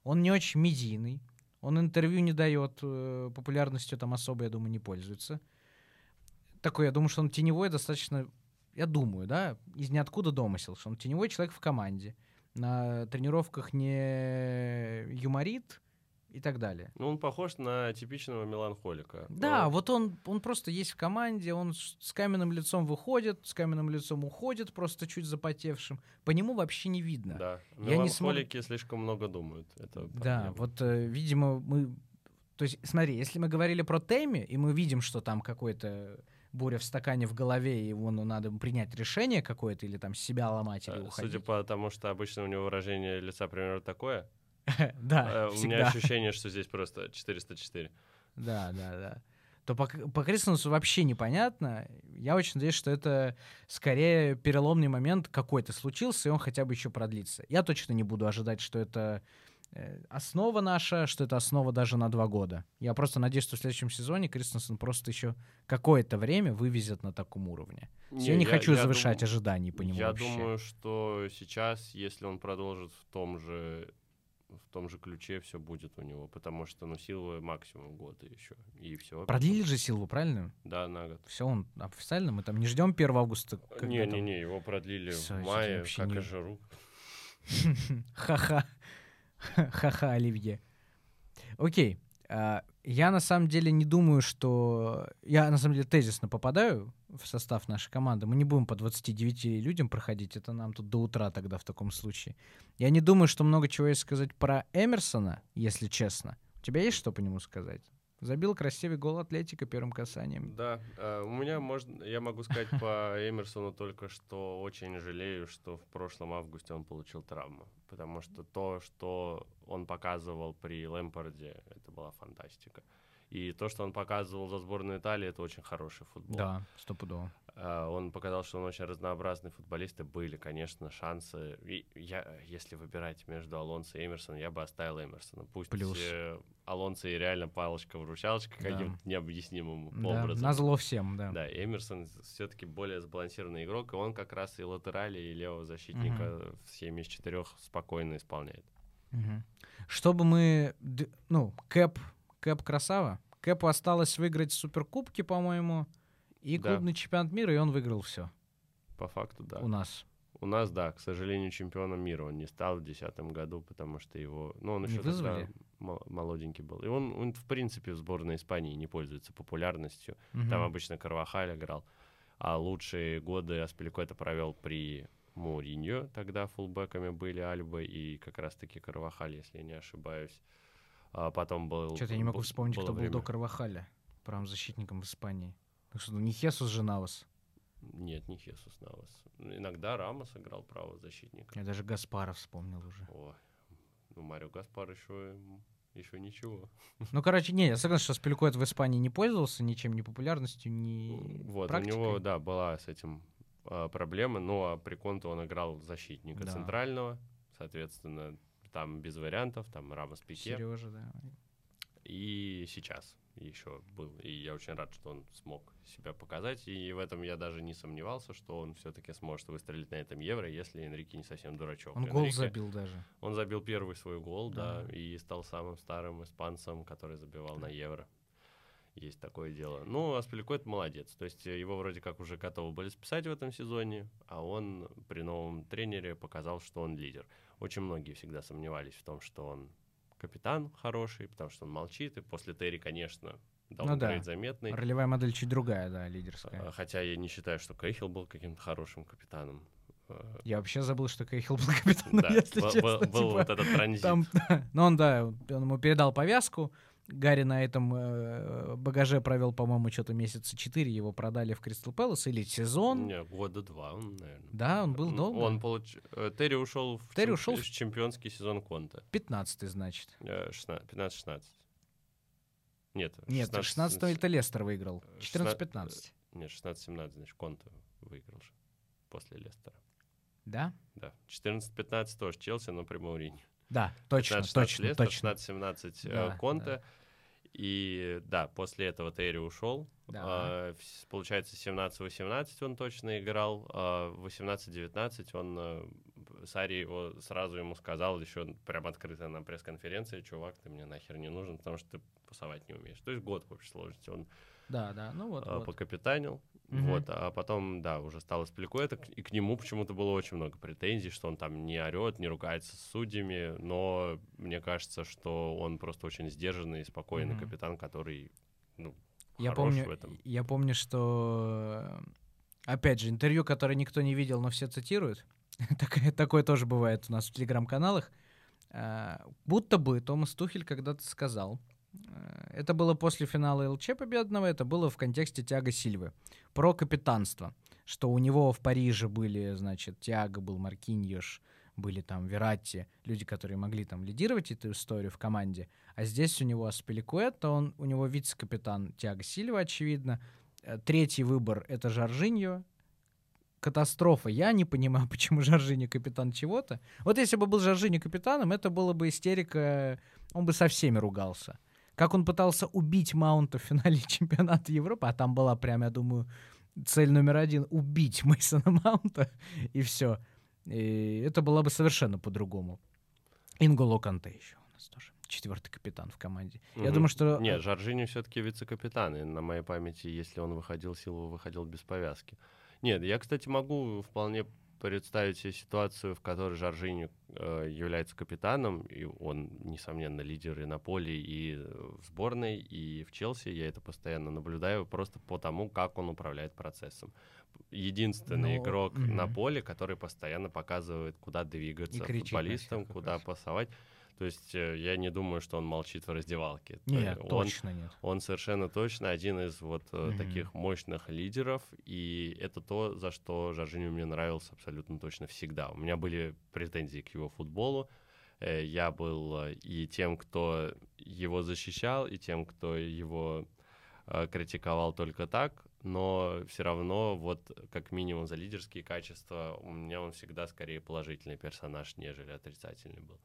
Speaker 1: Он не очень медийный, он интервью не дает, э, популярностью там особо, я думаю, не пользуется такой, я думаю, что он теневой достаточно, я думаю, да, из ниоткуда домысел, что он теневой человек в команде. На тренировках не юморит и так далее.
Speaker 2: Ну, он похож на типичного меланхолика.
Speaker 1: Да, но... вот он, он просто есть в команде, он с каменным лицом выходит, с каменным лицом уходит, просто чуть запотевшим. По нему вообще не видно.
Speaker 2: Да, меланхолики не смог... слишком много думают. Это
Speaker 1: да, вот, э, видимо, мы... То есть, смотри, если мы говорили про Теми, и мы видим, что там какой-то буря в стакане в голове, и его ну, надо принять решение какое-то, или там себя ломать, или уходить.
Speaker 2: Судя по тому, что обычно у него выражение лица примерно такое,
Speaker 1: да,
Speaker 2: э, у меня ощущение, что здесь просто 404.
Speaker 1: Да, да, да. То по, по Кристенсу вообще непонятно. Я очень надеюсь, что это скорее переломный момент какой-то случился, и он хотя бы еще продлится. Я точно не буду ожидать, что это Э, основа наша, что это основа даже на два года. Я просто надеюсь, что в следующем сезоне Кристенсен просто еще какое-то время вывезет на таком уровне. Не, я не я, хочу я завышать дум... ожиданий по нему
Speaker 2: Я
Speaker 1: вообще.
Speaker 2: думаю, что сейчас, если он продолжит в том же в том же ключе все будет у него, потому что, ну, Силва максимум года еще, и все.
Speaker 1: Продлили же Силву, правильно?
Speaker 2: Да, на год.
Speaker 1: Все, он официально, мы там не ждем 1 августа.
Speaker 2: Не-не-не, его продлили Всё, в мае, как не... и Жиру.
Speaker 1: Ха-ха. Ха-ха, Оливье. Окей. А, я на самом деле не думаю, что... Я на самом деле тезисно попадаю в состав нашей команды. Мы не будем по 29 людям проходить. Это нам тут до утра тогда в таком случае. Я не думаю, что много чего есть сказать про Эмерсона, если честно. У тебя есть что по нему сказать? Забил красивый гол Атлетика первым касанием.
Speaker 2: Да, uh, у меня можно, я могу сказать по Эмерсону только, что очень жалею, что в прошлом августе он получил травму, потому что то, что он показывал при Лэмпорде, это была фантастика. И то, что он показывал за сборную Италии, это очень хороший футбол.
Speaker 1: Да, стопудово.
Speaker 2: А, Он показал, что он очень разнообразный футболист, и были, конечно, шансы. И я, если выбирать между Алонсо и Эмерсоном, я бы оставил Эмерсона. Пусть
Speaker 1: Плюс.
Speaker 2: э, Алонсо и реально палочка-выручалочка
Speaker 1: Да.
Speaker 2: каким-то необъяснимым
Speaker 1: Да,
Speaker 2: образом.
Speaker 1: назло всем, да.
Speaker 2: Да, Эмерсон все-таки более сбалансированный игрок, и он как раз и латерали, и левого защитника в 7 из 4 спокойно исполняет.
Speaker 1: Мгм. Чтобы мы... Ну, Кэп, Кэп красава. Кэпу осталось выиграть суперкубки, по-моему, и
Speaker 2: Да.
Speaker 1: клубный чемпионат мира, и он выиграл все
Speaker 2: По факту, да.
Speaker 1: у нас.
Speaker 2: У нас, да, к сожалению, чемпионом мира он не стал в 2010 году, потому что его... Ну, он
Speaker 1: Не
Speaker 2: еще тогда
Speaker 1: вызвали?
Speaker 2: мо- молоденький был. И он, он, в принципе, в сборной Испании не пользуется популярностью.
Speaker 1: Мгм.
Speaker 2: Там обычно Карвахаль играл. А лучшие годы Аспиликуэта провел при Муриньо. Тогда фулбеками были Альба и как раз-таки Карвахаль, если я не ошибаюсь. А потом был...
Speaker 1: Что-то я не могу вспомнить, кто был
Speaker 2: время-
Speaker 1: до Карвахаля, правым защитником в Испании. Ну, не Хесус же Навас.
Speaker 2: Нет, не Хесус Навас. Иногда Рамос играл правого защитника.
Speaker 1: Я даже Гаспаров вспомнил уже.
Speaker 2: Ой, ну Марио Гаспар еще, еще ничего.
Speaker 1: Ну, короче, не, я согласен, что Спилькоет в Испании не пользовался ничем, ни популярностью, ни
Speaker 2: Вот,
Speaker 1: практикой.
Speaker 2: у него, да, была с этим а, проблема, но а при Конте он играл защитника
Speaker 1: Да.
Speaker 2: центрального, соответственно, там без вариантов, там Рамос Пике.
Speaker 1: Сережа, да.
Speaker 2: И сейчас еще был. И я очень рад, что он смог себя показать. И в этом я даже не сомневался, что он все-таки сможет выстрелить на этом евро, если Энрике не совсем дурачок.
Speaker 1: Он гол
Speaker 2: Энрике-
Speaker 1: забил даже.
Speaker 2: Он забил первый свой гол, да,
Speaker 1: Да.
Speaker 2: и стал самым старым испанцем, который забивал на евро. Есть такое дело. Ну, Аспиликуэт молодец. То есть э, его вроде как уже готовы были списать в этом сезоне, а он при новом тренере показал, что он лидер. Очень многие всегда сомневались в том, что он капитан хороший, потому что он молчит, и после Терри, конечно, дал
Speaker 1: Ну да.
Speaker 2: заметный.
Speaker 1: Ролевая модель чуть другая, да, лидерская.
Speaker 2: А, Хотя я не считаю, что Кейхил был каким-то хорошим капитаном. А,
Speaker 1: Я вообще забыл, что Кейхил был капитаном,
Speaker 2: Да,
Speaker 1: если
Speaker 2: был-
Speaker 1: честно.
Speaker 2: был- был
Speaker 1: типа,
Speaker 2: вот этот транзит.
Speaker 1: там, ну он, да, он ему передал повязку. Гарри на этом э, багаже провел, по-моему, что-то месяца четыре. Его продали в Кристал Пэлас или сезон.
Speaker 2: Не, года два, он, наверное.
Speaker 1: Да, он был долго.
Speaker 2: Он получ... э, Терри ушел в,
Speaker 1: Терри
Speaker 2: чемп-
Speaker 1: ушел в-
Speaker 2: чемпионский сезон Конта.
Speaker 1: 15 значит.
Speaker 2: Э, шестна- 15-16. Нет,
Speaker 1: Нет, 16 это Лестер выиграл.
Speaker 2: э, шестна-
Speaker 1: 14-15.
Speaker 2: Нет, 16-17, значит, Конта выиграл же после Лестера.
Speaker 1: Да?
Speaker 2: Да. 14-15 тоже Челси, но при Мауриньо.
Speaker 1: Да, точно,
Speaker 2: 15-16
Speaker 1: точно,
Speaker 2: Лестер,
Speaker 1: точно.
Speaker 2: 16-17 э,
Speaker 1: Да,
Speaker 2: Конте.
Speaker 1: да.
Speaker 2: И да, после этого Терри ушел.
Speaker 1: Да.
Speaker 2: А, получается, 17-18 он точно играл, а 18-19 он... э, Сари его сразу ему сказал, еще прям открыто на пресс-конференции, чувак, ты мне нахер не нужен, потому что ты пасовать не умеешь. То есть год в общей сложности он
Speaker 1: Да, да, ну вот.
Speaker 2: а,
Speaker 1: вот.
Speaker 2: покапитанил.
Speaker 1: Мгм.
Speaker 2: Вот, а потом, да, уже стало Спликуэта, и к нему почему-то было очень много претензий, что он там не орет, не ругается с судьями, но мне кажется, что он просто очень сдержанный и спокойный
Speaker 1: Мгм.
Speaker 2: капитан, который, ну,
Speaker 1: Я помню,
Speaker 2: в этом.
Speaker 1: я помню, что опять же интервью, которое никто не видел, но все цитируют. такое, такое тоже бывает у нас в телеграм-каналах. А, будто бы Томас Тухель когда-то сказал. Э, Это было после финала ЛЧ победного, это было в контексте Тиаго Сильвы. Про капитанство. Что у него в Париже были, значит, Тиаго был Маркиньош, были там Вератти, люди, которые могли там лидировать эту историю в команде. А здесь у него Аспиликуэта, он, у него вице-капитан Тиаго Сильва, очевидно. Э, Третий выбор — это Жоржиньо. Катастрофа. Я не понимаю, почему Жоржиньо капитан чего-то. Вот если бы был Жоржиньо капитаном, это было бы истерика. Он бы со всеми ругался. Как он пытался убить Маунта в финале чемпионата Европы, а там была прям, я думаю, цель номер один — убить Мейсона Маунта, и все. И это было бы совершенно по-другому. Инголо Канте еще у нас тоже. Четвертый капитан в команде. Я
Speaker 2: Мгм.
Speaker 1: думаю, что...
Speaker 2: Нет, Жоржиньо все-таки вице-капитан, и на моей памяти, если он выходил, Силва выходил без повязки. Нет, я, кстати, могу вполне представить себе ситуацию, в которой Жоржиньо э, является капитаном, и он, несомненно, лидер и на поле, и в сборной, и в Челси. Я это постоянно наблюдаю просто по тому, как он управляет процессом. Единственный
Speaker 1: Ну,
Speaker 2: игрок на
Speaker 1: мгм.
Speaker 2: поле, который постоянно показывает, куда двигаться
Speaker 1: на
Speaker 2: футболистам, куда пасовать. То есть э, я не думаю, что он молчит в раздевалке.
Speaker 1: Нет,
Speaker 2: он,
Speaker 1: точно нет.
Speaker 2: он совершенно точно один из вот
Speaker 1: Мгм.
Speaker 2: таких мощных лидеров, и это то, за что Жоржиньо мне нравился абсолютно точно всегда. У меня были претензии к его футболу, Э, я был и тем, кто его защищал, и тем, кто его критиковал только так, но все равно вот как минимум за лидерские качества у меня он всегда скорее положительный персонаж, нежели отрицательный был.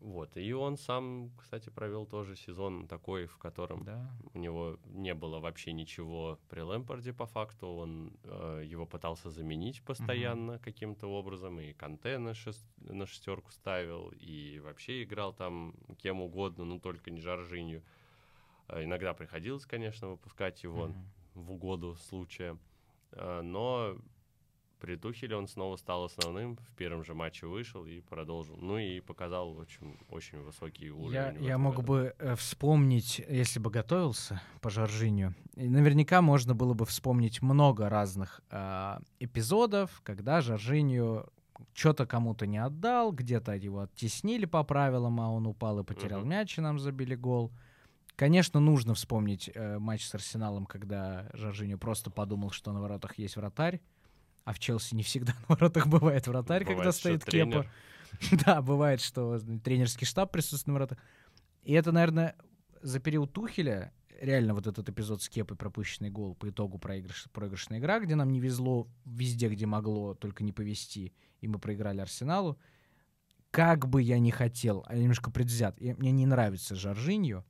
Speaker 2: Вот, и он сам, кстати, провел тоже сезон такой, в котором
Speaker 1: Да.
Speaker 2: у него не было вообще ничего при Лэмпорде по факту. Он э, его пытался заменить постоянно каким-то образом. И Канте на, шес- на шестерку ставил, и вообще играл там кем угодно, но только не Жоржинью. Э, иногда приходилось, конечно, выпускать его
Speaker 1: Мгм.
Speaker 2: в угоду случая. Э, но при Тухеле он снова стал основным, в первом же матче вышел и продолжил. Ну и показал очень, очень высокий уровень.
Speaker 1: Я, я мог
Speaker 2: году.
Speaker 1: бы э, вспомнить, если бы готовился по Жоржиню, наверняка можно было бы вспомнить много разных а, эпизодов, когда Жоржиню что-то кому-то не отдал, где-то его оттеснили по правилам, а он упал и потерял
Speaker 2: Мгм.
Speaker 1: мяч, и нам забили гол. Конечно, нужно вспомнить э, матч с Арсеналом, когда Жоржиню просто подумал, что на воротах есть вратарь, а в Челси не всегда на воротах бывает вратарь, когда
Speaker 2: Бывает, что
Speaker 1: стоит
Speaker 2: тренер.
Speaker 1: Кепа. Да, бывает, что тренерский штаб присутствует на воротах. И это, наверное, за период Тухеля, реально вот этот эпизод с Кепой, пропущенный гол, по итогу проигрыш, проигрышная игра, где нам не везло везде, где могло, только не повезти, и мы проиграли Арсеналу. Как бы я не хотел, а я немножко предвзят, и мне не нравится Жоржиньо,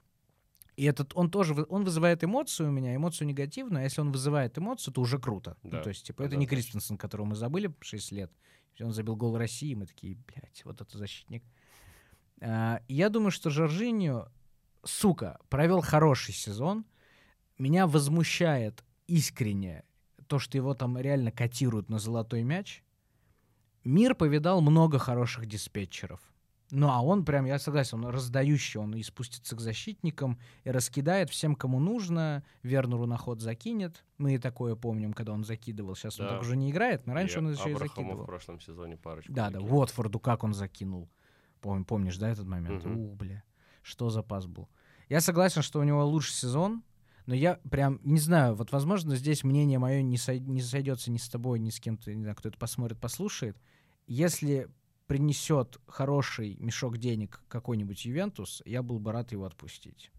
Speaker 1: и этот, он тоже, он вызывает эмоцию у меня, эмоцию негативную, а если он вызывает эмоцию, то уже круто. Ну,
Speaker 2: Да,
Speaker 1: то есть, типа, это не
Speaker 2: однозначно.
Speaker 1: Кристенсен, которого мы забыли 6 лет. Он забил гол России, и мы такие, блядь, вот это защитник. А, я думаю, что Жоржиньо, сука, провел хороший сезон. Меня возмущает искренне то, что его там реально котируют на золотой мяч. Мир повидал много хороших диспетчеров. Ну, а он прям, я согласен, он раздающий, он и спустится к защитникам, и раскидает всем, кому нужно. Вернеру на ход закинет. Мы и такое помним, когда он закидывал. Сейчас он
Speaker 2: Да.
Speaker 1: так уже не играет, но раньше
Speaker 2: И
Speaker 1: он еще и
Speaker 2: Абрахаму
Speaker 1: закидывал.
Speaker 2: в прошлом сезоне парочку.
Speaker 1: Да, да,
Speaker 2: закинул.
Speaker 1: Уотфорду как он закинул. Пом- помнишь, да, этот момент?
Speaker 2: Мгм.
Speaker 1: У, бля, что за пас был. Я согласен, что у него лучший сезон, но я прям не знаю, вот, возможно, здесь мнение мое не, сой- не сойдется ни с тобой, ни с кем-то, не знаю, кто это посмотрит, послушает. Если принесет хороший мешок денег какой-нибудь Ювентус, я был бы рад его отпустить.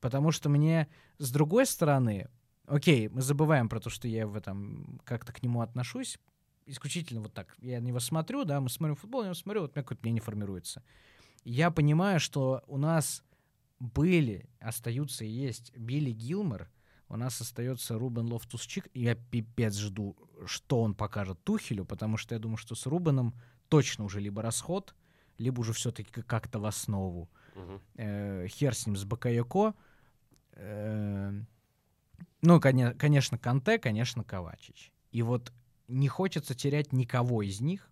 Speaker 1: Потому что мне, с другой стороны, окей, мы забываем про то, что я в этом как-то к нему отношусь, исключительно вот так. Я на него смотрю, да, мы смотрим футбол, я на него смотрю, вот у меня какое-то мнение формируется. Я понимаю, что у нас были, остаются и есть Билли Гилмор, у нас остается Рубен Лофтус-Чик, и я пипец жду, что он покажет Тухелю, потому что я думаю, что с Рубеном точно уже либо расход, либо уже все-таки как-то в основу.
Speaker 2: Мгм.
Speaker 1: Э, хер с ним, с Бакаяко. Э, ну, коне- конечно, Канте, конечно, Ковачич. И вот не хочется терять никого из них.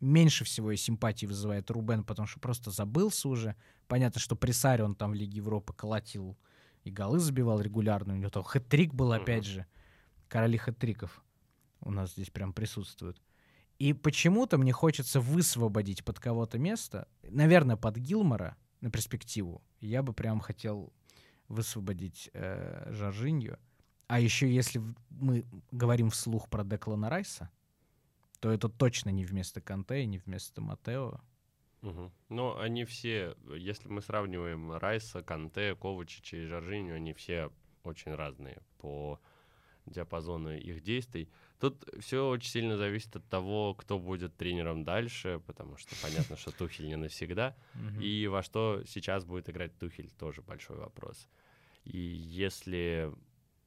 Speaker 1: Меньше всего и симпатии вызывает Рубен, потому что просто забылся уже. Понятно, что при Саре он там в Лиге Европы колотил и голы забивал регулярно. У него там хэт-трик был, опять же. Короли хэт-триков у нас здесь прям присутствуют. И почему-то мне хочется высвободить под кого-то место, наверное, под Гилмора на перспективу. Я бы прям хотел высвободить э, Жоржинью. А еще если мы говорим вслух про Деклана Райса, то это точно не вместо Канте и не вместо Матео.
Speaker 2: Мгм. Но они все, если мы сравниваем Райса, Канте, Ковачича и Жоржиню, они все очень разные по диапазону их действий. Тут все очень сильно зависит от того, кто будет тренером дальше, потому что понятно, что Тухель не навсегда. И во что сейчас будет играть Тухель, тоже большой вопрос. И если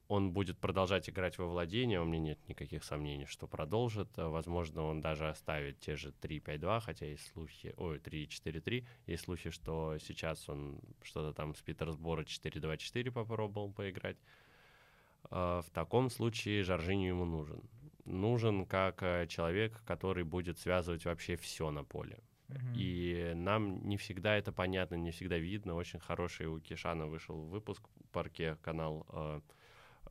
Speaker 2: он будет продолжать играть во владение, у меня нет никаких сомнений, что продолжит. Возможно, он даже оставит те же 3-5-2, хотя есть слухи... Ой, 3-4-3. Есть слухи, что сейчас он что-то там с Питерсбора 4-2-4 попробовал поиграть. А, В таком случае Жоржиню ему нужен. Нужен как э, человек, который будет связывать вообще все на поле. И нам не всегда это понятно, не всегда видно. Очень хороший у Кишана вышел выпуск парке канал, э,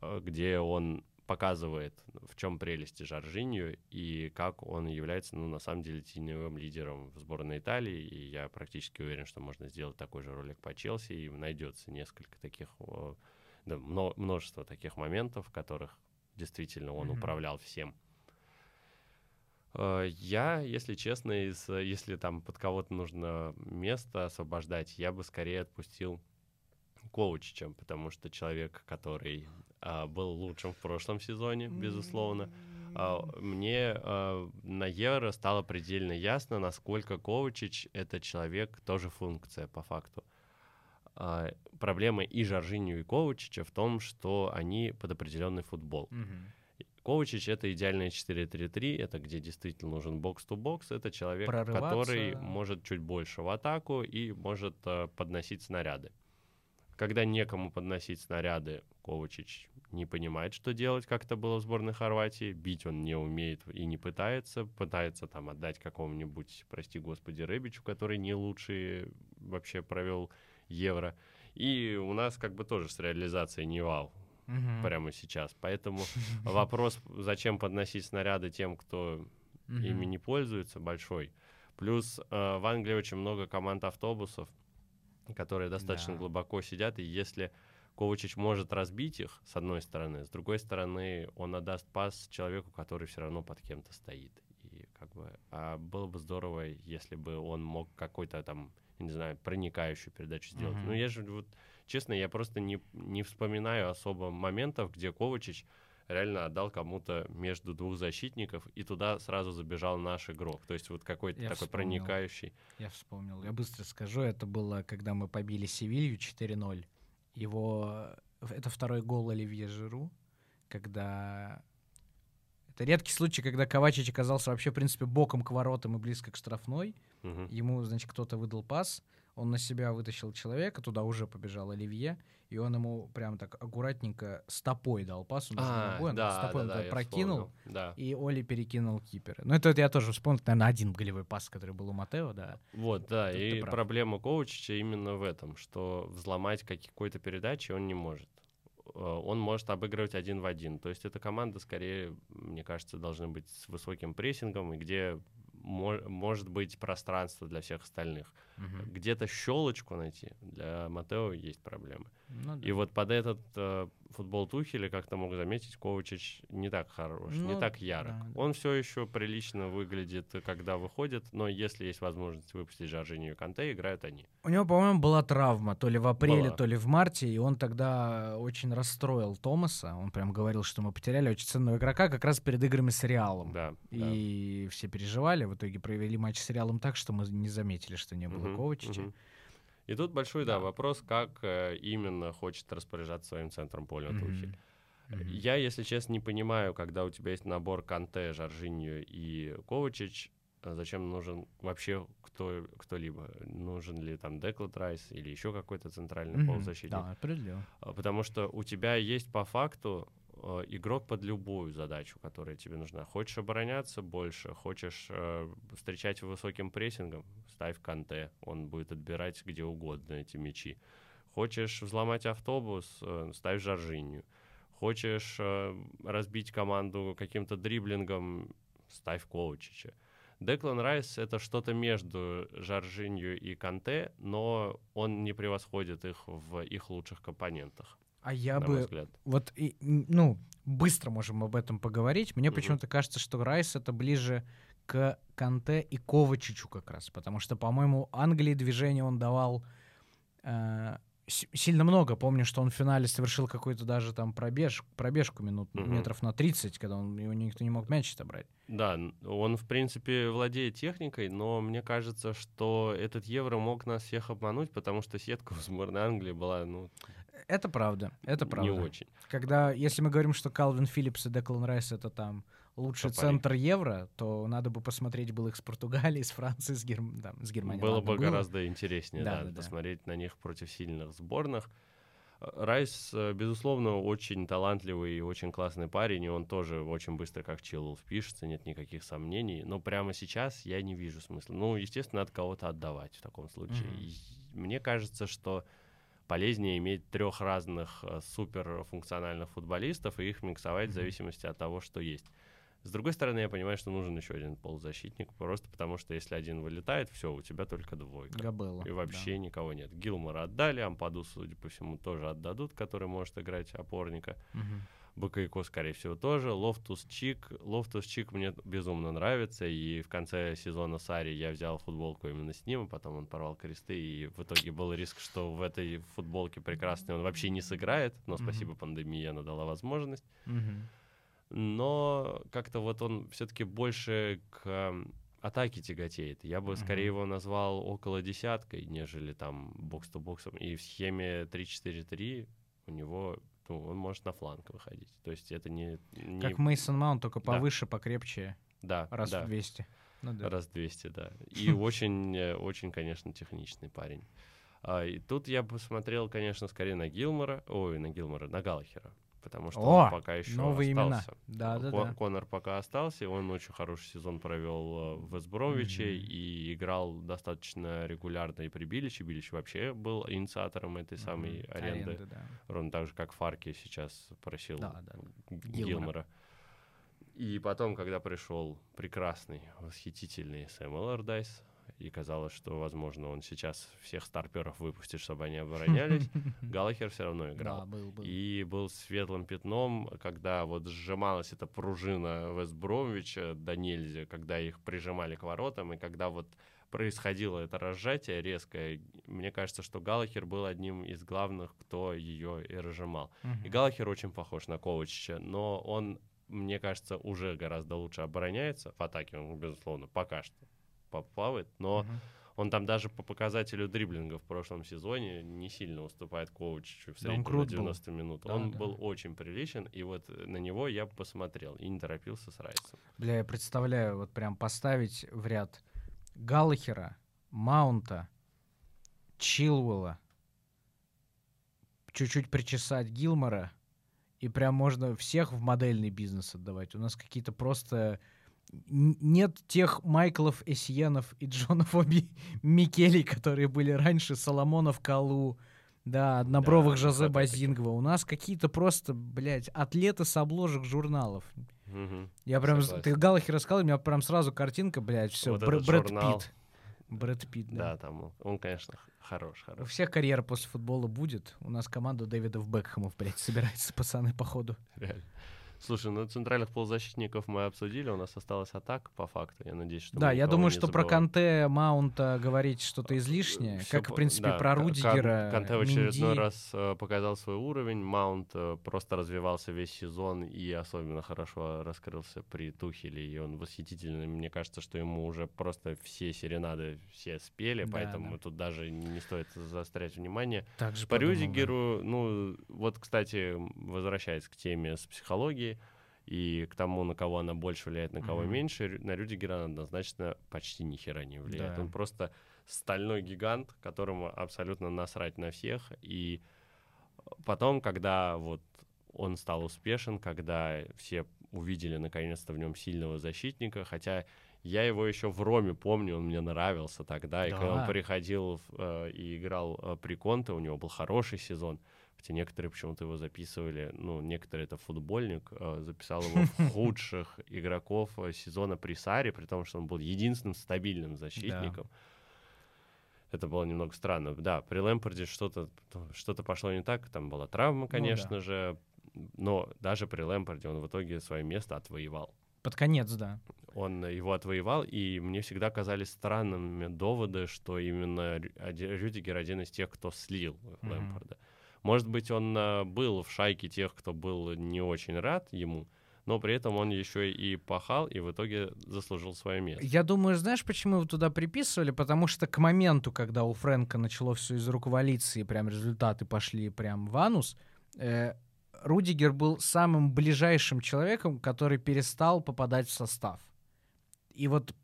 Speaker 2: э, где он показывает, в чем прелести Жоржинью и как он является, ну, на самом деле, теневым лидером в сборной Италии. И я практически уверен, что можно сделать такой же ролик по Челси, и найдется несколько таких, да, мно- множество таких моментов, в которых действительно он
Speaker 1: Мгм.
Speaker 2: управлял всем. Э, я, если честно, из, если там под кого-то нужно место освобождать, я бы скорее отпустил Коучичем, потому что человек, который а, был лучшим в прошлом сезоне, безусловно, а, мне а, на Евро стало предельно ясно, насколько Коучич — это человек, тоже функция по факту. А, проблема и Жоржиню, и Коучича в том, что они под определенный футбол.
Speaker 1: Мгм.
Speaker 2: Коучич — это идеальное 4-3-3, это где действительно нужен бокс-то-бокс, это человек, который может чуть больше в атаку и может э, подносить снаряды. Когда некому подносить снаряды, Ковачич не понимает, что делать, как это было в сборной Хорватии. Бить он не умеет и не пытается. Пытается там отдать какому-нибудь, прости господи, Рэбичу, который не лучший вообще провел Евро. И у нас как бы тоже с реализацией не вау
Speaker 1: Мгм.
Speaker 2: прямо сейчас. Поэтому вопрос, зачем подносить снаряды тем, кто
Speaker 1: Мгм.
Speaker 2: ими не пользуется, большой. Плюс э, в Англии очень много команд автобусов, которые достаточно
Speaker 1: Да.
Speaker 2: глубоко сидят, и если Ковачич может разбить их, с одной стороны, с другой стороны, он отдаст пас человеку, который все равно под кем-то стоит. И как бы, а было бы здорово, если бы он мог какой-то там, не знаю, проникающую передачу сделать.
Speaker 1: Мгм.
Speaker 2: Ну, я же вот, честно, я просто не, не вспоминаю особо моментов, где Ковачич реально отдал кому-то между двух защитников, и туда сразу забежал наш игрок. То есть вот какой-то
Speaker 1: Я
Speaker 2: такой
Speaker 1: вспомнил.
Speaker 2: проникающий.
Speaker 1: Я вспомнил. Я быстро скажу, это было, когда мы побили Севилью 4-0. Его... Это второй гол Оливье Жиру, когда... Это редкий случай, когда Ковачич оказался вообще, в принципе, боком к воротам и близко к штрафной.
Speaker 2: Мгм.
Speaker 1: Ему, значит, кто-то выдал пас, он на себя вытащил человека, туда уже побежал Оливье, и он ему прям так аккуратненько стопой дал пас, он
Speaker 2: А,
Speaker 1: ногой, он
Speaker 2: да,
Speaker 1: стопой
Speaker 2: да, да,
Speaker 1: прокинул.
Speaker 2: Да.
Speaker 1: и Оли перекинул кипера. Ну, это вот я тоже вспомнил, наверное, один голевой пас, который был у Матео, да.
Speaker 2: Вот, да,
Speaker 1: Тут
Speaker 2: и проблема Коучича именно в этом, что взломать какой-то передачи он не может. Э, Он может обыгрывать один в один. То есть эта команда скорее, мне кажется, должна быть с высоким прессингом, и где мо- может быть пространство для всех остальных. Где-то щелочку найти для Матео есть проблемы.
Speaker 1: Ну, да.
Speaker 2: И вот под этот э, футбол Тухеля, как ты мог заметить, Ковачич не так хорош, не
Speaker 1: Ну,
Speaker 2: так ярок.
Speaker 1: да, да.
Speaker 2: Он все еще прилично выглядит, когда выходит, но если есть возможность выпустить Жоржинию и Канте, играют они.
Speaker 1: У него, по-моему, была травма, то ли в апреле,
Speaker 2: Была.
Speaker 1: то ли в марте, и он тогда очень расстроил Томаса. Он прям говорил, что мы потеряли очень ценного игрока как раз перед играми с Реалом.
Speaker 2: Да, да.
Speaker 1: И все переживали, в итоге провели матч с Реалом так, что мы не заметили, что не было
Speaker 2: Мгм,
Speaker 1: Ковачича.
Speaker 2: мгм. И тут большой, да,
Speaker 1: Да.
Speaker 2: вопрос, как э, именно хочет распоряжаться своим центром поля
Speaker 1: Мгм.
Speaker 2: Тухель.
Speaker 1: Мгм.
Speaker 2: Я, если честно, не понимаю, когда у тебя есть набор Канте, Жоржинью и Ковачич, а зачем нужен вообще кто, кто-либо? Нужен ли там Деклад Райс или еще какой-то центральный
Speaker 1: Мгм.
Speaker 2: полузащитник?
Speaker 1: Да, определенно.
Speaker 2: А, Потому что у тебя есть по факту игрок под любую задачу, которая тебе нужна. Хочешь обороняться больше, хочешь э, встречать высоким прессингом, ставь Канте, он будет отбирать где угодно эти мячи. Хочешь взломать автобус, э, ставь Жоржинью. Хочешь э, разбить команду каким-то дриблингом, ставь Коучича. Деклан Райс — это что-то между Жоржинью и Канте, но он не превосходит их в их лучших компонентах,
Speaker 1: А я
Speaker 2: на мой
Speaker 1: бы
Speaker 2: взгляд.
Speaker 1: вот, и, ну, быстро можем об этом поговорить. Мне
Speaker 2: Мгм.
Speaker 1: почему-то кажется, что Райс это ближе к Канте и Ковачичу как раз, потому что, по-моему, Англии движение он давал э, сильно много. Помню, что он в финале совершил какую-то даже там пробеж, пробежку минут
Speaker 2: Мгм.
Speaker 1: метров на 30, когда он, его никто не мог мяч отобрать.
Speaker 2: Да, он, в принципе, владеет техникой, но мне кажется, что этот Евро мог нас всех обмануть, потому что сетка у сборной Англии была, ну,
Speaker 1: Это правда, это правда.
Speaker 2: не очень.
Speaker 1: Когда, если мы говорим, что Калвин Филлипс и Деклан Райс это там лучший
Speaker 2: Топори.
Speaker 1: центр евро, то надо бы посмотреть был их с Португалии, с Франции, с, Герм... там, с Германией.
Speaker 2: было
Speaker 1: ладно,
Speaker 2: бы гораздо интереснее,
Speaker 1: Да,
Speaker 2: да,
Speaker 1: да, да.
Speaker 2: посмотреть на них против сильных сборных. Райс, э, безусловно, очень талантливый и очень классный парень, и он тоже очень быстро как Чилл впишется, нет никаких сомнений. Но прямо сейчас я не вижу смысла. Ну, естественно, надо кого-то отдавать в таком случае. И мне кажется, что полезнее иметь трех разных э, суперфункциональных футболистов и их миксовать в зависимости от того, что есть. С другой стороны, я понимаю, что нужен еще один полузащитник, просто потому что если один вылетает, все, у тебя только двойка.
Speaker 1: Капелла.
Speaker 2: И вообще никого нет. Гилмора отдали, Ампаду, судя по всему, тоже отдадут, который может играть опорника.
Speaker 1: да.
Speaker 2: Бакайоко, скорее всего, тоже. Лофтус Чик. Лофтус Чик мне безумно нравится. И в конце сезона Сари я взял футболку именно с ним, а потом он порвал кресты. И в итоге был риск, что в этой футболке прекрасной он вообще не сыграет. Но mm-hmm. спасибо пандемии, она дала возможность. Mm-hmm. Но как-то вот он все-таки больше к атаке тяготеет. Я бы mm-hmm. скорее его назвал около десяткой, нежели там бокс-то-боксом. И в схеме 3-4-3 у него ну, он может на фланг выходить. То есть это не... не...
Speaker 1: Как Мейсон Маунт, только повыше, да. покрепче.
Speaker 2: Да.
Speaker 1: Раз
Speaker 2: да.
Speaker 1: в 200.
Speaker 2: Ну, да. Раз в 200, да. И очень, э, очень, конечно, техничный парень. А, и тут я бы смотрел, конечно, скорее на Гилмора, ой, на Гилмора, на Галахера потому что О, он пока еще новые остался. Имена.
Speaker 1: Да, да, Кон- да.
Speaker 2: Конор пока остался, он очень хороший сезон провел э, в Вестбромвиче mm-hmm. и играл достаточно регулярно и при Биличе. Билич вообще был инициатором этой mm-hmm. самой аренды, аренды да. ровно так же, как Фарки сейчас просил да, да. Гилмора. Гилмора. И потом, когда пришел прекрасный, восхитительный Сэм Эллардайс, и казалось, что, возможно, он сейчас всех старперов выпустит, чтобы они оборонялись, Галахер все равно играл. Да, был, был. И был светлым пятном, когда вот сжималась эта пружина Вестбромвича до нельзя, когда их прижимали к воротам, и когда вот происходило это разжатие резкое, мне кажется, что Галахер был одним из главных, кто ее и разжимал. И Галахер очень похож на Ковачича, но он мне кажется, уже гораздо лучше обороняется в атаке, он, безусловно, пока что поплавает, но uh-huh. он там даже по показателю дриблинга в прошлом сезоне не сильно уступает Коучичу в среднем да на 90 был. минут. Да, он да. был очень приличен, и вот на него я посмотрел и не торопился с Райсом.
Speaker 1: Бля, я представляю, вот прям поставить в ряд Галлахера, Маунта, Чилвелла, чуть-чуть причесать Гилмора, и прям можно всех в модельный бизнес отдавать. У нас какие-то просто нет тех Майклов Эсьенов и Джонов Оби Микелей, которые были раньше, Соломонов Калу, да, однобровых да, Жозе Базингова. У нас какие-то просто, блядь, атлеты с обложек журналов. Угу, Я прям, согласен. ты Галахи рассказал, у меня прям сразу картинка, блядь, все, вот Бр- Брэд журнал. Питт. Брэд Питт, да.
Speaker 2: Да, там он, конечно, хорош, хорош.
Speaker 1: У всех карьера после футбола будет. У нас команда Дэвидов Бекхэмов, блядь, собирается, пацаны, походу. Реально.
Speaker 2: Слушай, ну центральных полузащитников мы обсудили, у нас осталась атака по факту. Я надеюсь, что
Speaker 1: Да, я думаю, что про Канте, Маунта говорить что-то излишнее, Всё как, в принципе, да, про Рудигера,
Speaker 2: Канте в очередной Минди. раз э, показал свой уровень, Маунт э, просто развивался весь сезон и особенно хорошо раскрылся при Тухеле, и он восхитительный. Мне кажется, что ему уже просто все серенады все спели, да, поэтому да. тут даже не стоит заострять внимание.
Speaker 1: Также
Speaker 2: по подумал, Рюдигеру, да. ну, вот, кстати, возвращаясь к теме с психологией, и к тому, на кого она больше влияет, на кого mm-hmm. меньше, на Рюдигера она однозначно почти ни хера не влияет. Да. Он просто стальной гигант, которому абсолютно насрать на всех. И потом, когда вот он стал успешен, когда все увидели наконец-то в нем сильного защитника, хотя я его еще в Роме помню, он мне нравился тогда, да. и когда он приходил э, и играл э, при Конте, у него был хороший сезон, Хотя некоторые почему-то его записывали, ну, некоторые это футбольник, э, записал его в худших игроков э, сезона при Саре, при том, что он был единственным стабильным защитником. Это было немного странно. Да, при Лэмпорде что-то что пошло не так, там была травма, конечно ну, да. же, но даже при Лэмпорде он в итоге свое место отвоевал.
Speaker 1: Под конец, да.
Speaker 2: Он его отвоевал, и мне всегда казались странными доводы, что именно Рюдигер один из тех, кто слил mm-hmm. Лэмпорда. Может быть, он э, был в шайке тех, кто был не очень рад ему, но при этом он еще и пахал и в итоге заслужил свое место.
Speaker 1: Я думаю, знаешь, почему его туда приписывали? Потому что к моменту, когда у Фрэнка начало все из рук валиться, и прям результаты пошли прям в анус, э, Рудигер был самым ближайшим человеком, который перестал попадать в состав. И вот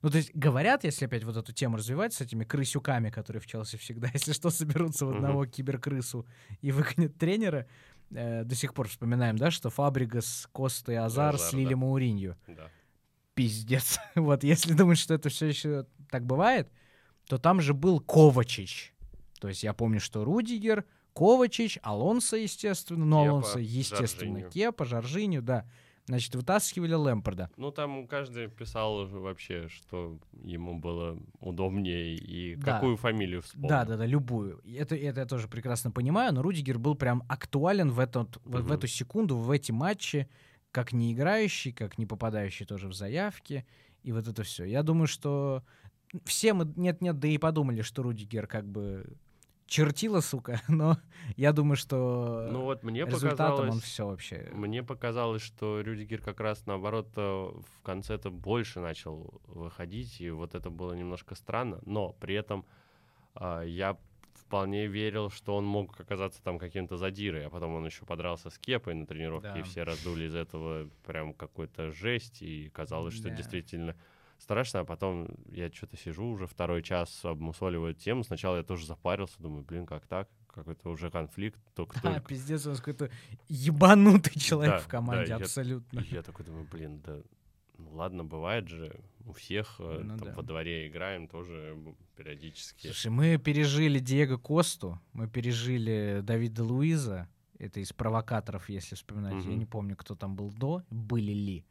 Speaker 1: ну, то есть говорят, если опять вот эту тему развивать с этими крысюками, которые в Челси всегда, если что, соберутся в одного uh-huh. киберкрысу и выгонят тренера, э, до сих пор вспоминаем, да, что Фабригас, Коста и Азар, Азар слили да. Мауринью. Да. Пиздец. вот, если думать, что это все еще так бывает, то там же был Ковачич. То есть я помню, что Рудигер, Ковачич, Алонсо, естественно, но Алонсо, естественно, Жоржиню. Кепа, Жоржиню, да. Значит, вытаскивали Лэмпорда.
Speaker 2: Ну, там каждый писал вообще, что ему было удобнее и
Speaker 1: Да.
Speaker 2: какую фамилию вспомнил.
Speaker 1: Да, да, да, любую. Это, это я тоже прекрасно понимаю, но Рудигер был прям актуален в, этот, в, в
Speaker 2: Мгм.
Speaker 1: эту секунду, в эти матчи, как не играющий, как не попадающий тоже в заявки. И вот это все. Я думаю, что все мы нет-нет, да и подумали, что Рудигер как бы чертила, сука, но я думаю, что
Speaker 2: Ну вот мне
Speaker 1: результатом он все вообще.
Speaker 2: Мне показалось, что Рюдигер как раз наоборот э, в конце-то больше начал выходить, и вот это было немножко странно, но при этом а, я вполне верил, что он мог оказаться там каким-то задирой, а потом он еще подрался с Кепой на тренировке,
Speaker 1: Да.
Speaker 2: и все раздули из этого прям какую-то жесть, и казалось, что
Speaker 1: Да.
Speaker 2: действительно страшно, а потом я что-то сижу уже второй час, обмусоливаю эту тему, сначала я тоже запарился, думаю, блин, как так? Какой-то уже конфликт, только
Speaker 1: Да, пиздец, он какой-то ебанутый человек
Speaker 2: Да,
Speaker 1: в команде,
Speaker 2: да, я-
Speaker 1: абсолютно.
Speaker 2: И я такой думаю, блин, да ну ладно, бывает же, у всех э,
Speaker 1: Ну
Speaker 2: там
Speaker 1: да.
Speaker 2: во дворе играем тоже периодически.
Speaker 1: Слушай, мы пережили Диего Косту, мы пережили Давида Луиза, это из провокаторов, если вспоминать. Я
Speaker 2: Мгм.
Speaker 1: не помню, кто там был до, были ли.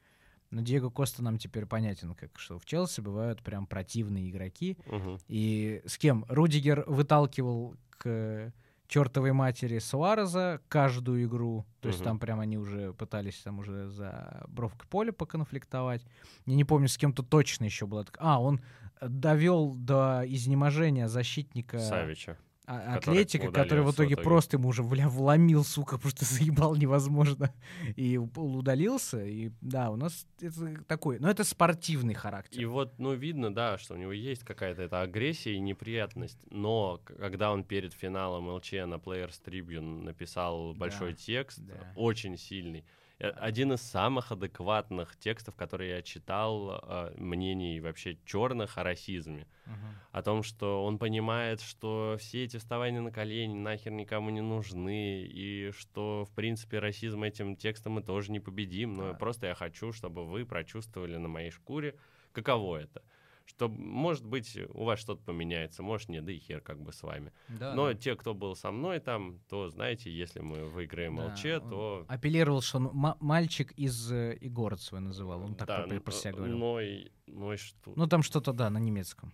Speaker 1: Но Диего Коста нам теперь понятен, как что в Челси бывают прям противные игроки.
Speaker 2: Мгм.
Speaker 1: И с кем? Рудигер выталкивал к чертовой матери Суареза каждую игру. То есть
Speaker 2: Мгм.
Speaker 1: там прям они уже пытались там уже за бровкой поля поконфликтовать. Я не помню, с кем-то точно еще было. А, он довел до изнеможения защитника
Speaker 2: Савича.
Speaker 1: А- Атлетика, который в
Speaker 2: удалился в
Speaker 1: итоге
Speaker 2: итоге.
Speaker 1: просто ему уже бля, вломил, сука, потому что заебал невозможно. И удалился. И да, у нас это такой, но это спортивный характер.
Speaker 2: И вот, ну, видно, да, что у него есть какая-то эта агрессия и неприятность, но когда он перед финалом ЛЧ на Players Tribune написал большой
Speaker 1: Да,
Speaker 2: текст,
Speaker 1: да.
Speaker 2: очень сильный, один из самых адекватных текстов, которые я читал, э, мнений вообще черных о расизме.
Speaker 1: Мгм.
Speaker 2: о том, что он понимает, что все эти вставания на колени нахер никому не нужны, и что, в принципе, расизм этим текстом мы тоже не победим, но
Speaker 1: Да.
Speaker 2: просто я хочу, чтобы вы прочувствовали на моей шкуре, каково это. Что, может быть, у вас что-то поменяется, может, нет, да и хер как бы с вами.
Speaker 1: Да,
Speaker 2: но
Speaker 1: да.
Speaker 2: те, кто был со мной там, то, знаете, если мы выиграем
Speaker 1: Да,
Speaker 2: ЛЧ, то...
Speaker 1: Апеллировал, что он ма- мальчик из э, Игорцева называл. Он так
Speaker 2: да,
Speaker 1: про, про себя говорил.
Speaker 2: Ной, ной что?
Speaker 1: Ну, там что-то, да, на немецком.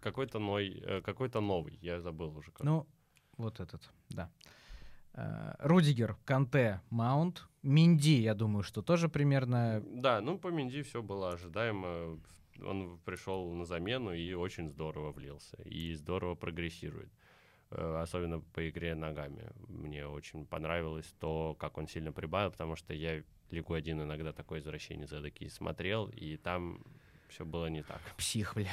Speaker 2: Какой-то ной, э, какой-то новый, я забыл уже. Как.
Speaker 1: Ну, вот этот, да. Э, Рудигер, Канте, Маунт. Минди, я думаю, что тоже примерно...
Speaker 2: Да, ну по Минди все было ожидаемо. Он пришел на замену и очень здорово влился. И здорово прогрессирует. Э, Особенно по игре ногами. Мне очень понравилось то, как он сильно прибавил, потому что я Лигу 1 иногда такой извращенец эдакий смотрел, и там все было не так.
Speaker 1: Псих, бля.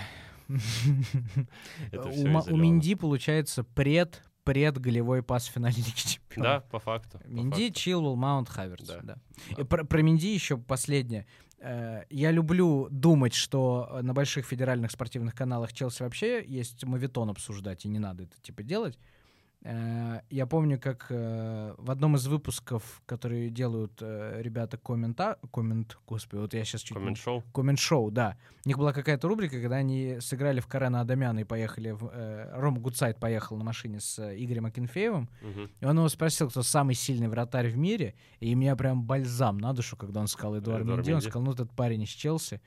Speaker 2: Это
Speaker 1: у. Минди получается пред пред голевой пас в финале Лиги Чемпионов.
Speaker 2: Да, по факту.
Speaker 1: Минди. Чилвелл, Маунт, Хаверс.
Speaker 2: Да.
Speaker 1: И Про, про Минди еще последнее. Э, Я люблю думать, что э, на больших федеральных спортивных каналах Челси вообще есть мавитон обсуждать, и не надо это типа делать. Э, Я помню, как э, в одном из выпусков, которые делают э, ребята коммента... коммент... Господи, вот я сейчас чуть
Speaker 2: Коммент-шоу.
Speaker 1: коммент-шоу, да. У них была какая-то рубрика, когда они сыграли в Карена Адамяна и поехали в... Рома Гудсайд поехал на машине с Игорем Акинфеевым,
Speaker 2: Мгм.
Speaker 1: и он его спросил, кто самый сильный вратарь в мире, и меня прям бальзам на душу, когда он сказал Эдуард
Speaker 2: Эдуард
Speaker 1: Менди, он сказал, ну, этот парень из Челси,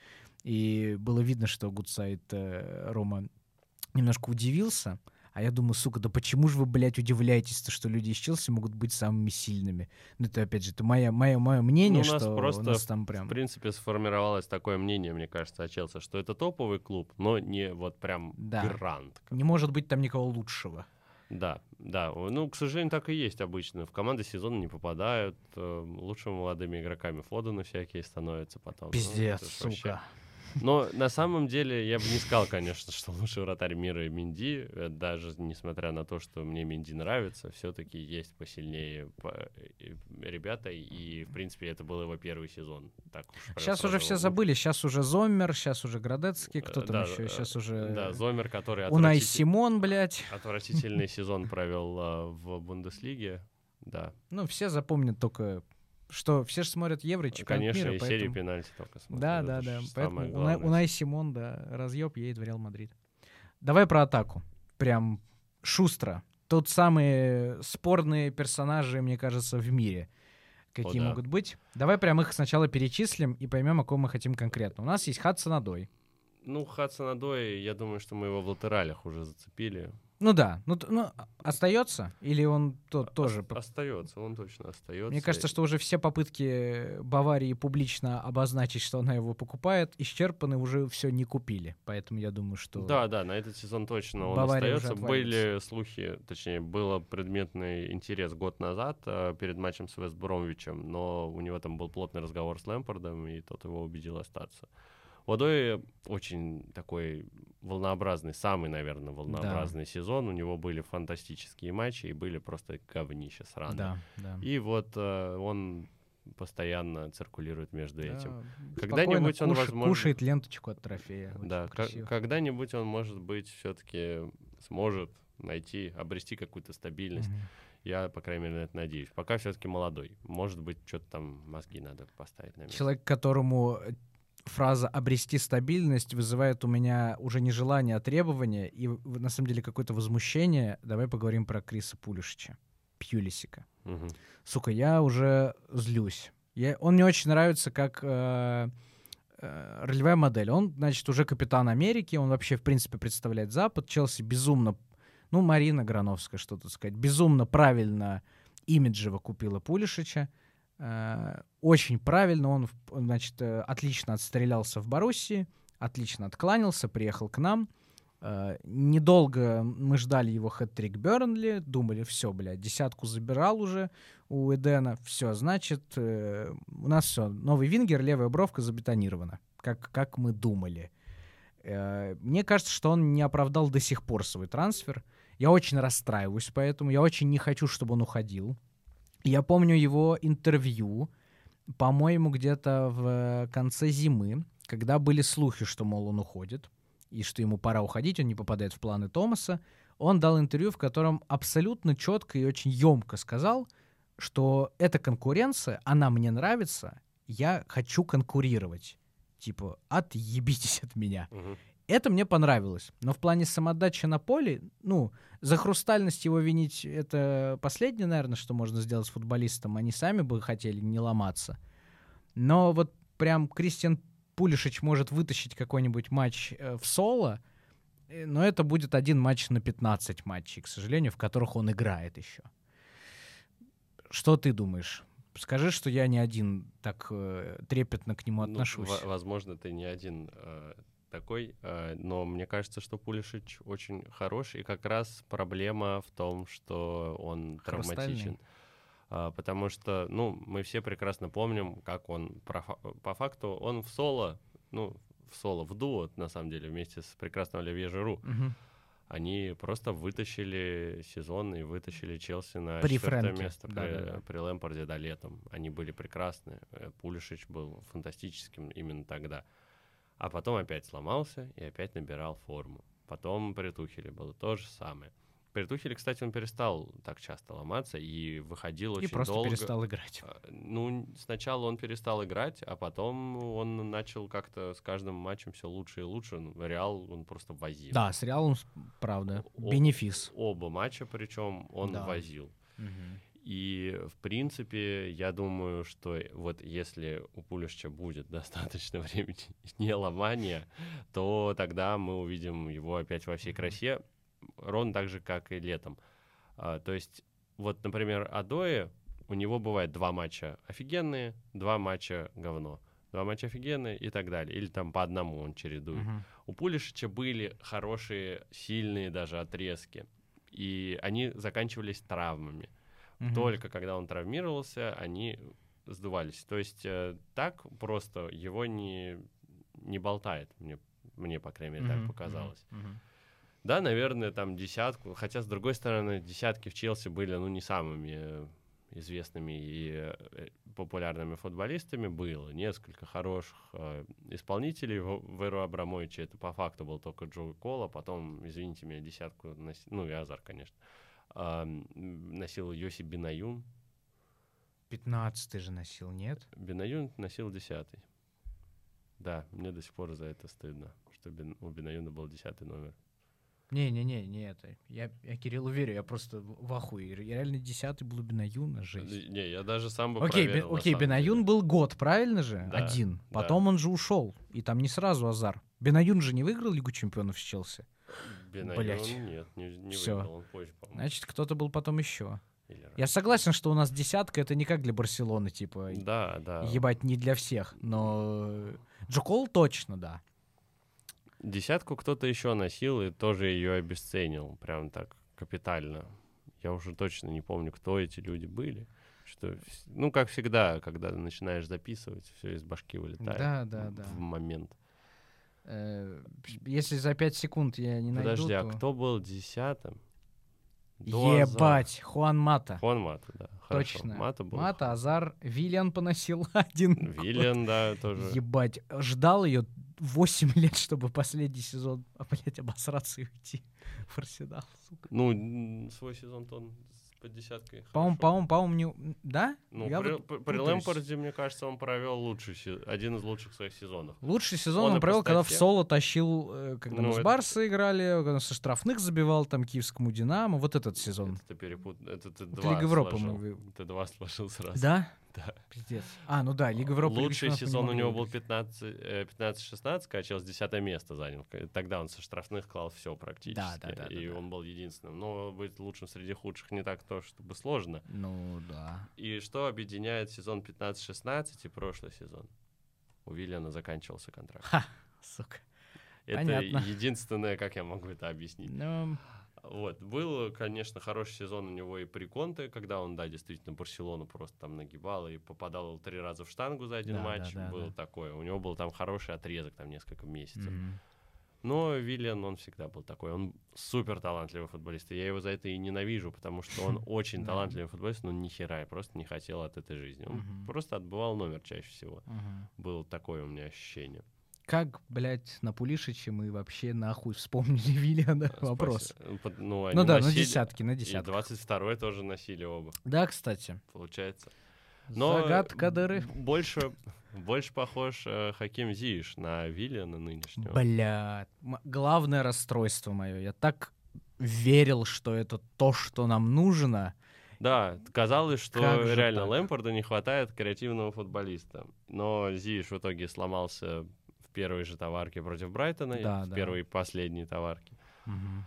Speaker 1: и было видно, что Гудсайд Рома немножко удивился, а я думаю, сука, да почему же вы, блядь, удивляетесь-то, что люди из Челси могут быть самыми сильными? Ну, это, опять же, это мое, мое, мое мнение,
Speaker 2: Ну, у нас
Speaker 1: что
Speaker 2: просто
Speaker 1: у нас там прям...
Speaker 2: В принципе, сформировалось такое мнение, мне кажется, о Челси, что это топовый клуб, но не вот прям
Speaker 1: Да.
Speaker 2: грант.
Speaker 1: Не может быть там никого лучшего.
Speaker 2: Да, да. Ну, к сожалению, так и есть обычно. В команды сезона не попадают. э, Лучшими молодыми игроками Фодены всякие становятся потом. Ну,
Speaker 1: Пиздец,
Speaker 2: это ж вообще-
Speaker 1: сука.
Speaker 2: Но на самом деле я бы не сказал, конечно, что лучший вратарь мира Минди. Э, Даже несмотря на то, что мне Минди нравится, все-таки есть посильнее по- э, ребята. И, в принципе, это был его первый сезон. Так уж
Speaker 1: Сейчас уже все
Speaker 2: вот.
Speaker 1: забыли, сейчас уже Зоммер, сейчас уже Градецкий, кто
Speaker 2: Э,
Speaker 1: там
Speaker 2: да,
Speaker 1: еще, сейчас уже
Speaker 2: Да, Зомер, который
Speaker 1: Унай Симон, блядь.
Speaker 2: отвратительный сезон провел в Бундеслиге. Да,
Speaker 1: Ну, все запомнят только, что все же смотрят Евро и чемпионат
Speaker 2: конечно,
Speaker 1: мира,
Speaker 2: и серию
Speaker 1: поэтому...
Speaker 2: пенальти только смотрят.
Speaker 1: Да, да, да. Поэтому Унай,
Speaker 2: главное.
Speaker 1: Унай Симон, да, разъеб, едет в Реал Мадрид. Давай про атаку. Прям шустро. Тот самые спорные персонажи, мне кажется, в мире. Какие
Speaker 2: О, да.
Speaker 1: могут быть? Давай прям их сначала перечислим и поймем, о ком мы хотим конкретно. У нас есть Хадсон-Одои.
Speaker 2: Ну, Хадсон-Одои, я думаю, что мы его в латералях уже зацепили.
Speaker 1: Ну да, ну, ну остается? Или он тот тоже? по-
Speaker 2: Остается, он точно остается.
Speaker 1: Мне кажется, что уже все попытки Баварии публично обозначить, что она его покупает, исчерпаны, уже все не купили. Поэтому я думаю, что...
Speaker 2: Да, да, на этот сезон точно он
Speaker 1: Бавария
Speaker 2: остается. Были слухи, точнее, был предметный интерес год назад э, перед матчем с Вестбромвичем, но у него там был плотный разговор с Лэмпардом, и тот его убедил остаться. Водой очень такой волнообразный, самый, наверное, волнообразный сезон. У него были фантастические матчи и были просто говнища сраные.
Speaker 1: Да, да.
Speaker 2: И вот э, он постоянно циркулирует между
Speaker 1: Да,
Speaker 2: этим. Когда-нибудь он,
Speaker 1: куш-
Speaker 2: возможно-
Speaker 1: Кушает ленточку от трофея.
Speaker 2: Да, когда-нибудь он, может быть, все-таки сможет найти, обрести какую-то стабильность.
Speaker 1: Мгм.
Speaker 2: Я, по крайней мере, на это надеюсь. Пока все-таки молодой. Может быть, что-то там мозги надо поставить на место.
Speaker 1: Человек, которому фраза «обрести стабильность» вызывает у меня уже не желание, а требование, и на самом деле какое-то возмущение. Давай поговорим про Криса Пулишича, Пьюлисика.
Speaker 2: Мгм.
Speaker 1: Сука, я уже злюсь. Я, он мне очень нравится как э, э, ролевая модель. Он, значит, уже капитан Америки, он вообще, в принципе, представляет Запад. Челси безумно, ну, Марина Грановская, что тут сказать, безумно правильно имиджево купила Пулишича. Э, очень правильно, он, значит, э, отлично отстрелялся в Боруссии, отлично откланялся, приехал к нам. Э, недолго мы ждали его хэт-трик Бернли, думали, все, блядь, десятку забирал уже у Эдена, все, значит, э, у нас все, новый вингер, левая бровка забетонирована, как, как мы думали. Э, мне кажется, что он не оправдал до сих пор свой трансфер. Я очень расстраиваюсь поэтому, я очень не хочу, чтобы он уходил. Я помню его интервью, по-моему, где-то в конце зимы, когда были слухи, что, мол, он уходит, и что ему пора уходить, он не попадает в планы Томаса. Он дал интервью, в котором абсолютно четко и очень емко сказал, что эта конкуренция, она мне нравится, я хочу конкурировать. Типа, отъебитесь от меня.
Speaker 2: Мгм.
Speaker 1: Это мне понравилось. Но в плане самодачи на поле, ну, за хрустальность его винить, это последнее, наверное, что можно сделать с футболистом. Они сами бы хотели не ломаться. Но вот прям Кристиан Пулишич может вытащить какой-нибудь матч э, в соло, э, но это будет один матч на 15 матчей, к сожалению, в которых он играет еще. Что ты думаешь? Скажи, что я не один так э, трепетно к нему
Speaker 2: Ну,
Speaker 1: отношусь.
Speaker 2: во- возможно, ты не один э, такой, э, но мне кажется, что Пулишич очень хороший, и как раз проблема в том, что он травматичен. А, потому что, ну, мы все прекрасно помним, как он по факту, он в соло, ну, в соло, в дуо, на самом деле, вместе с прекрасным Оливье Жиру,
Speaker 1: Мгм.
Speaker 2: они просто вытащили сезон и вытащили Челси на
Speaker 1: При
Speaker 2: четвертое
Speaker 1: Фрэнке.
Speaker 2: место при,
Speaker 1: Да-да-да.
Speaker 2: при Лэмпорде, да, летом. Они были прекрасны. Э, Пулишич был фантастическим именно тогда. А потом опять сломался и опять набирал форму. Потом при Тухеле было то же самое. При Тухеле, кстати, он перестал так часто ломаться и выходил
Speaker 1: И
Speaker 2: очень
Speaker 1: просто
Speaker 2: долго.
Speaker 1: перестал играть.
Speaker 2: А, Ну, сначала он перестал играть, а потом он начал как-то с каждым матчем все лучше и лучше. Ну, Реал он просто возил.
Speaker 1: Да, с Реалом, правда,
Speaker 2: О-
Speaker 1: бенефис.
Speaker 2: Оба матча, причем он
Speaker 1: Да.
Speaker 2: возил. И, в принципе, я думаю, что вот если у Пулишча будет достаточно времени не ломания, то тогда мы увидим его опять во всей красе, ровно так же, как и летом. А, то есть, вот, например, Адоe, у него бывает два матча офигенные, два матча говно. Два матча офигенные и так далее. Или там по одному он чередует.
Speaker 1: Мгм.
Speaker 2: У Пулишича были хорошие, сильные даже отрезки. И они заканчивались травмами.
Speaker 1: Мгм.
Speaker 2: Только когда он травмировался, они сдувались. То есть э, так просто его не, не болтает, мне, мне, по крайней мере,
Speaker 1: Мгм,
Speaker 2: так показалось.
Speaker 1: мгм.
Speaker 2: Да, наверное, там десятку. Хотя, с другой стороны, десятки в Челси были, ну, не самыми э, известными и э, популярными футболистами. Было несколько хороших э, исполнителей в, в эру Абрамовича. Это по факту был только Джо Кола. Потом, извините меня, десятку, нос- ну, и Азар, конечно, а, носил Йоси Бинаюн.
Speaker 1: 15 же носил, нет?
Speaker 2: Бинаюн носил десятый. Да, мне до сих пор за это стыдно, что Бин- у Бинаюна был десятый номер.
Speaker 1: Не-не-не, не это. Я, я Кириллу верю, я просто в ахуе. Я реально десятый был Бенаюна, жесть.
Speaker 2: Не, я даже сам бы
Speaker 1: Окей,
Speaker 2: проверил,
Speaker 1: Бе- окей, Бенаюн
Speaker 2: деле.
Speaker 1: был год, правильно же?
Speaker 2: Да,
Speaker 1: Один.
Speaker 2: да.
Speaker 1: Потом он же ушел. И там не сразу Азар. Бенаюн же не выиграл Лигу чемпионов с Челси. Блядь.
Speaker 2: нет, не, не
Speaker 1: Всё.
Speaker 2: выиграл, он позже, по-моему.
Speaker 1: Значит, кто-то был потом еще.
Speaker 2: или раньше.
Speaker 1: Я согласен, что у нас десятка это не как для Барселоны, типа,
Speaker 2: Да, да.
Speaker 1: ебать не для всех. Но Джокол точно, да.
Speaker 2: Десятку кто-то еще носил и тоже ее обесценил, прям так капитально. Я уже точно не помню, кто эти люди были. Что, вс- ну, как всегда, когда начинаешь записывать, все из башки вылетает.
Speaker 1: Да, да,
Speaker 2: в
Speaker 1: да.
Speaker 2: момент.
Speaker 1: Э, Если за 5 секунд я не найду,
Speaker 2: Подожди, а
Speaker 1: то...
Speaker 2: кто был десятым? До.
Speaker 1: Ебать, Хуан Мата.
Speaker 2: Хуан Мата, да. Хорошо.
Speaker 1: Точно.
Speaker 2: Мата был.
Speaker 1: Мата, Азар, Виллиан поносил один. год.
Speaker 2: Виллиан, да, тоже.
Speaker 1: Ебать, ждал ее 8 лет, чтобы последний сезон, блядь, обосраться и уйти в Арсенал, сука.
Speaker 2: Ну, свой сезон-то он под десяткой.
Speaker 1: По-моему, по-моему, по-моему, не- да?
Speaker 2: Ну,
Speaker 1: Я
Speaker 2: при,
Speaker 1: вот
Speaker 2: при-. Лэмпорде, мне кажется, он провел лучший, один из лучших своих сезонов.
Speaker 1: Лучший сезон
Speaker 2: Он
Speaker 1: он, провел, когда в соло тащил, э, когда
Speaker 2: Ну,
Speaker 1: мы с
Speaker 2: это-
Speaker 1: Барса играли, когда со штрафных забивал там киевскому Динамо, вот этот сезон.
Speaker 2: Это ты перепут... Это ты
Speaker 1: Это
Speaker 2: два
Speaker 1: Лига Европы
Speaker 2: сложил.
Speaker 1: мы
Speaker 2: Ты два сложил сразу.
Speaker 1: Да?
Speaker 2: Да.
Speaker 1: Пиздец. А, ну да, Лига Европы.
Speaker 2: Лучший сезон у него был
Speaker 1: выиграть.
Speaker 2: 15, э, 15-16, а Челси 10 место занял. Тогда он со штрафных клал все практически.
Speaker 1: Да, да, да,
Speaker 2: и
Speaker 1: да, да.
Speaker 2: он был единственным. Но быть лучшим среди худших не так то, чтобы сложно.
Speaker 1: Ну да.
Speaker 2: И что объединяет сезон 15-16 и прошлый сезон? У Виллиана заканчивался контракт.
Speaker 1: Ха, сука.
Speaker 2: Это
Speaker 1: Понятно.
Speaker 2: единственное, как я могу это объяснить.
Speaker 1: Ну,
Speaker 2: Вот. Был, конечно, хороший сезон у него и при Конте, когда он, да, действительно, Барселону просто там нагибал и попадал три раза в штангу за один
Speaker 1: Да,
Speaker 2: матч.
Speaker 1: да, да,
Speaker 2: было
Speaker 1: да.
Speaker 2: такое. У него был там хороший отрезок, там несколько месяцев.
Speaker 1: мгм.
Speaker 2: Но Виллиан, он всегда был такой. Он супер талантливый футболист. И я его за это и ненавижу, потому что он очень талантливый футболист, но ни хера, я просто не хотел от этой жизни. Он просто отбывал номер чаще всего. Было такое у меня ощущение.
Speaker 1: Как, блядь, на Пулишиче мы вообще нахуй вспомнили Виллиана? Вопрос.
Speaker 2: Спаси- Под- Ну,
Speaker 1: Ну да, на десятки, на
Speaker 2: И
Speaker 1: десятки.
Speaker 2: 22-й тоже носили оба,
Speaker 1: Да, кстати.
Speaker 2: получается. Но
Speaker 1: Загадка дыры.
Speaker 2: Больше, больше похож э, Хаким Зииш на Виллиана нынешнего.
Speaker 1: Бля, главное расстройство мое. Я так верил, что это то, что нам нужно.
Speaker 2: Да, казалось, что
Speaker 1: Как
Speaker 2: реально
Speaker 1: так?
Speaker 2: Лэмпорду не хватает креативного футболиста. Но Зииш в итоге сломался первой же товарке против Брайтона, и
Speaker 1: Да,
Speaker 2: в
Speaker 1: да.
Speaker 2: первой и последней товарке.
Speaker 1: Мгм.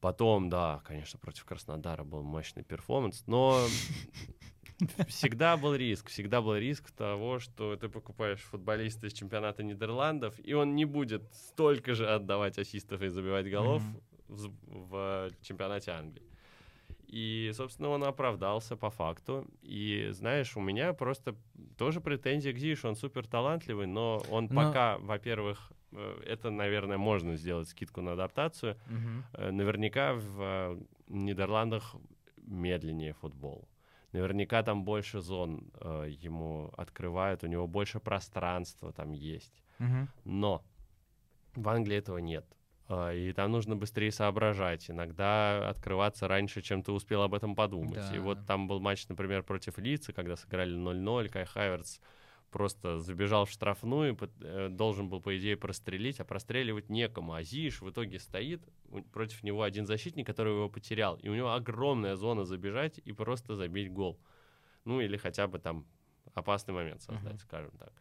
Speaker 2: Потом, да, конечно, против Краснодара был мощный перформанс, но всегда был риск, всегда был риск того, что ты покупаешь футболиста из чемпионата Нидерландов, и он не будет столько же отдавать ассистов и забивать голов в чемпионате Англии. И, собственно, он оправдался по факту. И, знаешь, у меня просто тоже претензия к Зишу. Он супер талантливый, но он
Speaker 1: Но-
Speaker 2: пока, во-первых, э, это, наверное, можно сделать скидку на адаптацию. Э, Наверняка в э, Нидерландах медленнее футбол. Наверняка там больше зон э, ему открывают, у него больше пространства там есть.
Speaker 1: Мгм.
Speaker 2: Но в Англии этого нет. Э, И там нужно быстрее соображать, иногда открываться раньше, чем ты успел об этом подумать. И
Speaker 1: Да.
Speaker 2: вот там был матч, например, против Лица, когда сыграли 0-0, Кай Хаверц просто забежал в штрафную, э, должен был, по идее, прострелить, а простреливать некому. А Зиш в итоге стоит, против него один защитник, который его потерял, и у него огромная зона забежать и просто забить гол. Ну, или хотя бы там опасный момент создать,
Speaker 1: Мгм.
Speaker 2: скажем так.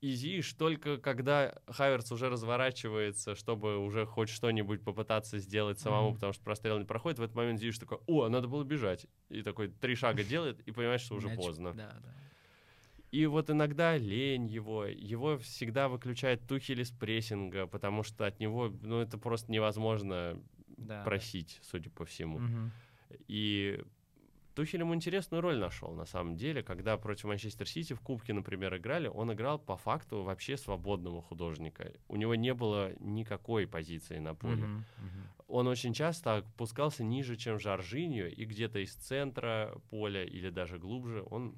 Speaker 2: И Зиш только когда Хаверц уже разворачивается, чтобы уже хоть что-нибудь попытаться сделать самому,
Speaker 1: Мгм.
Speaker 2: потому что прострел не проходит, в этот момент Зиш такой, о, надо было бежать. И такой три шага делает, и понимаешь, что уже
Speaker 1: Мяч-
Speaker 2: поздно.
Speaker 1: Да, да.
Speaker 2: И вот иногда лень его, его всегда выключает Тухель из прессинга, потому что от него, ну, это просто невозможно
Speaker 1: Да, да.
Speaker 2: просить, судя по всему.
Speaker 1: Мгм.
Speaker 2: И Тухель ему интересную роль нашел, на самом деле, когда против Манчестер Сити в Кубке, например, играли, он играл по факту вообще свободного художника. У него не было никакой позиции на поле.
Speaker 1: Мгм. Мгм.
Speaker 2: Он очень часто опускался ниже, чем Жоржиньо, и где-то из центра поля или даже глубже он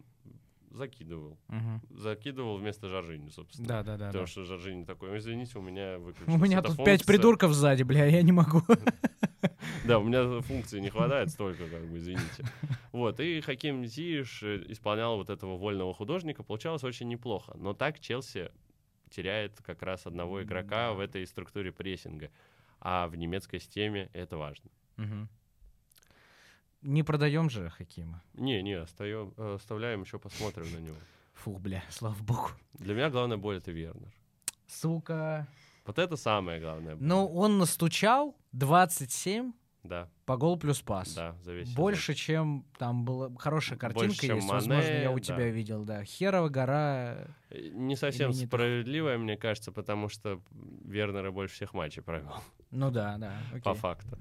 Speaker 2: закидывал.
Speaker 1: Мгм.
Speaker 2: Закидывал вместо Жоржиньо, собственно.
Speaker 1: Да, да, да.
Speaker 2: Потому
Speaker 1: да.
Speaker 2: что Жоржиньо такой, «Ой, извините, у меня
Speaker 1: У
Speaker 2: выключилась
Speaker 1: меня тут пять
Speaker 2: функция».
Speaker 1: придурков сзади, бля, я не могу.
Speaker 2: Да, у меня функции не хватает столько, как бы, извините. Вот, и Хаким Зиеш э, исполнял вот этого вольного художника, получалось очень неплохо. Но так Челси теряет как раз одного игрока в этой структуре прессинга. А в немецкой системе это важно.
Speaker 1: Не продаем же Хакима.
Speaker 2: Не, не, остаем, э, оставляем, еще посмотрим на него.
Speaker 1: Фух, бля, слава богу.
Speaker 2: Для меня главная боль это Вернер.
Speaker 1: Сука.
Speaker 2: Вот это самое главное.
Speaker 1: Ну, он настучал 27
Speaker 2: Да,
Speaker 1: по гол плюс пас.
Speaker 2: да, за весь сезон.
Speaker 1: Больше, чем там была хорошая картинка
Speaker 2: Больше, чем
Speaker 1: есть. Возможно,
Speaker 2: Мане,
Speaker 1: я у
Speaker 2: да.
Speaker 1: тебя видел, да. Херова гора.
Speaker 2: Э, Не совсем
Speaker 1: не
Speaker 2: справедливое, мне кажется, потому что Вернера больше всех матчей провел,
Speaker 1: Ну да, да. окей.
Speaker 2: по факту.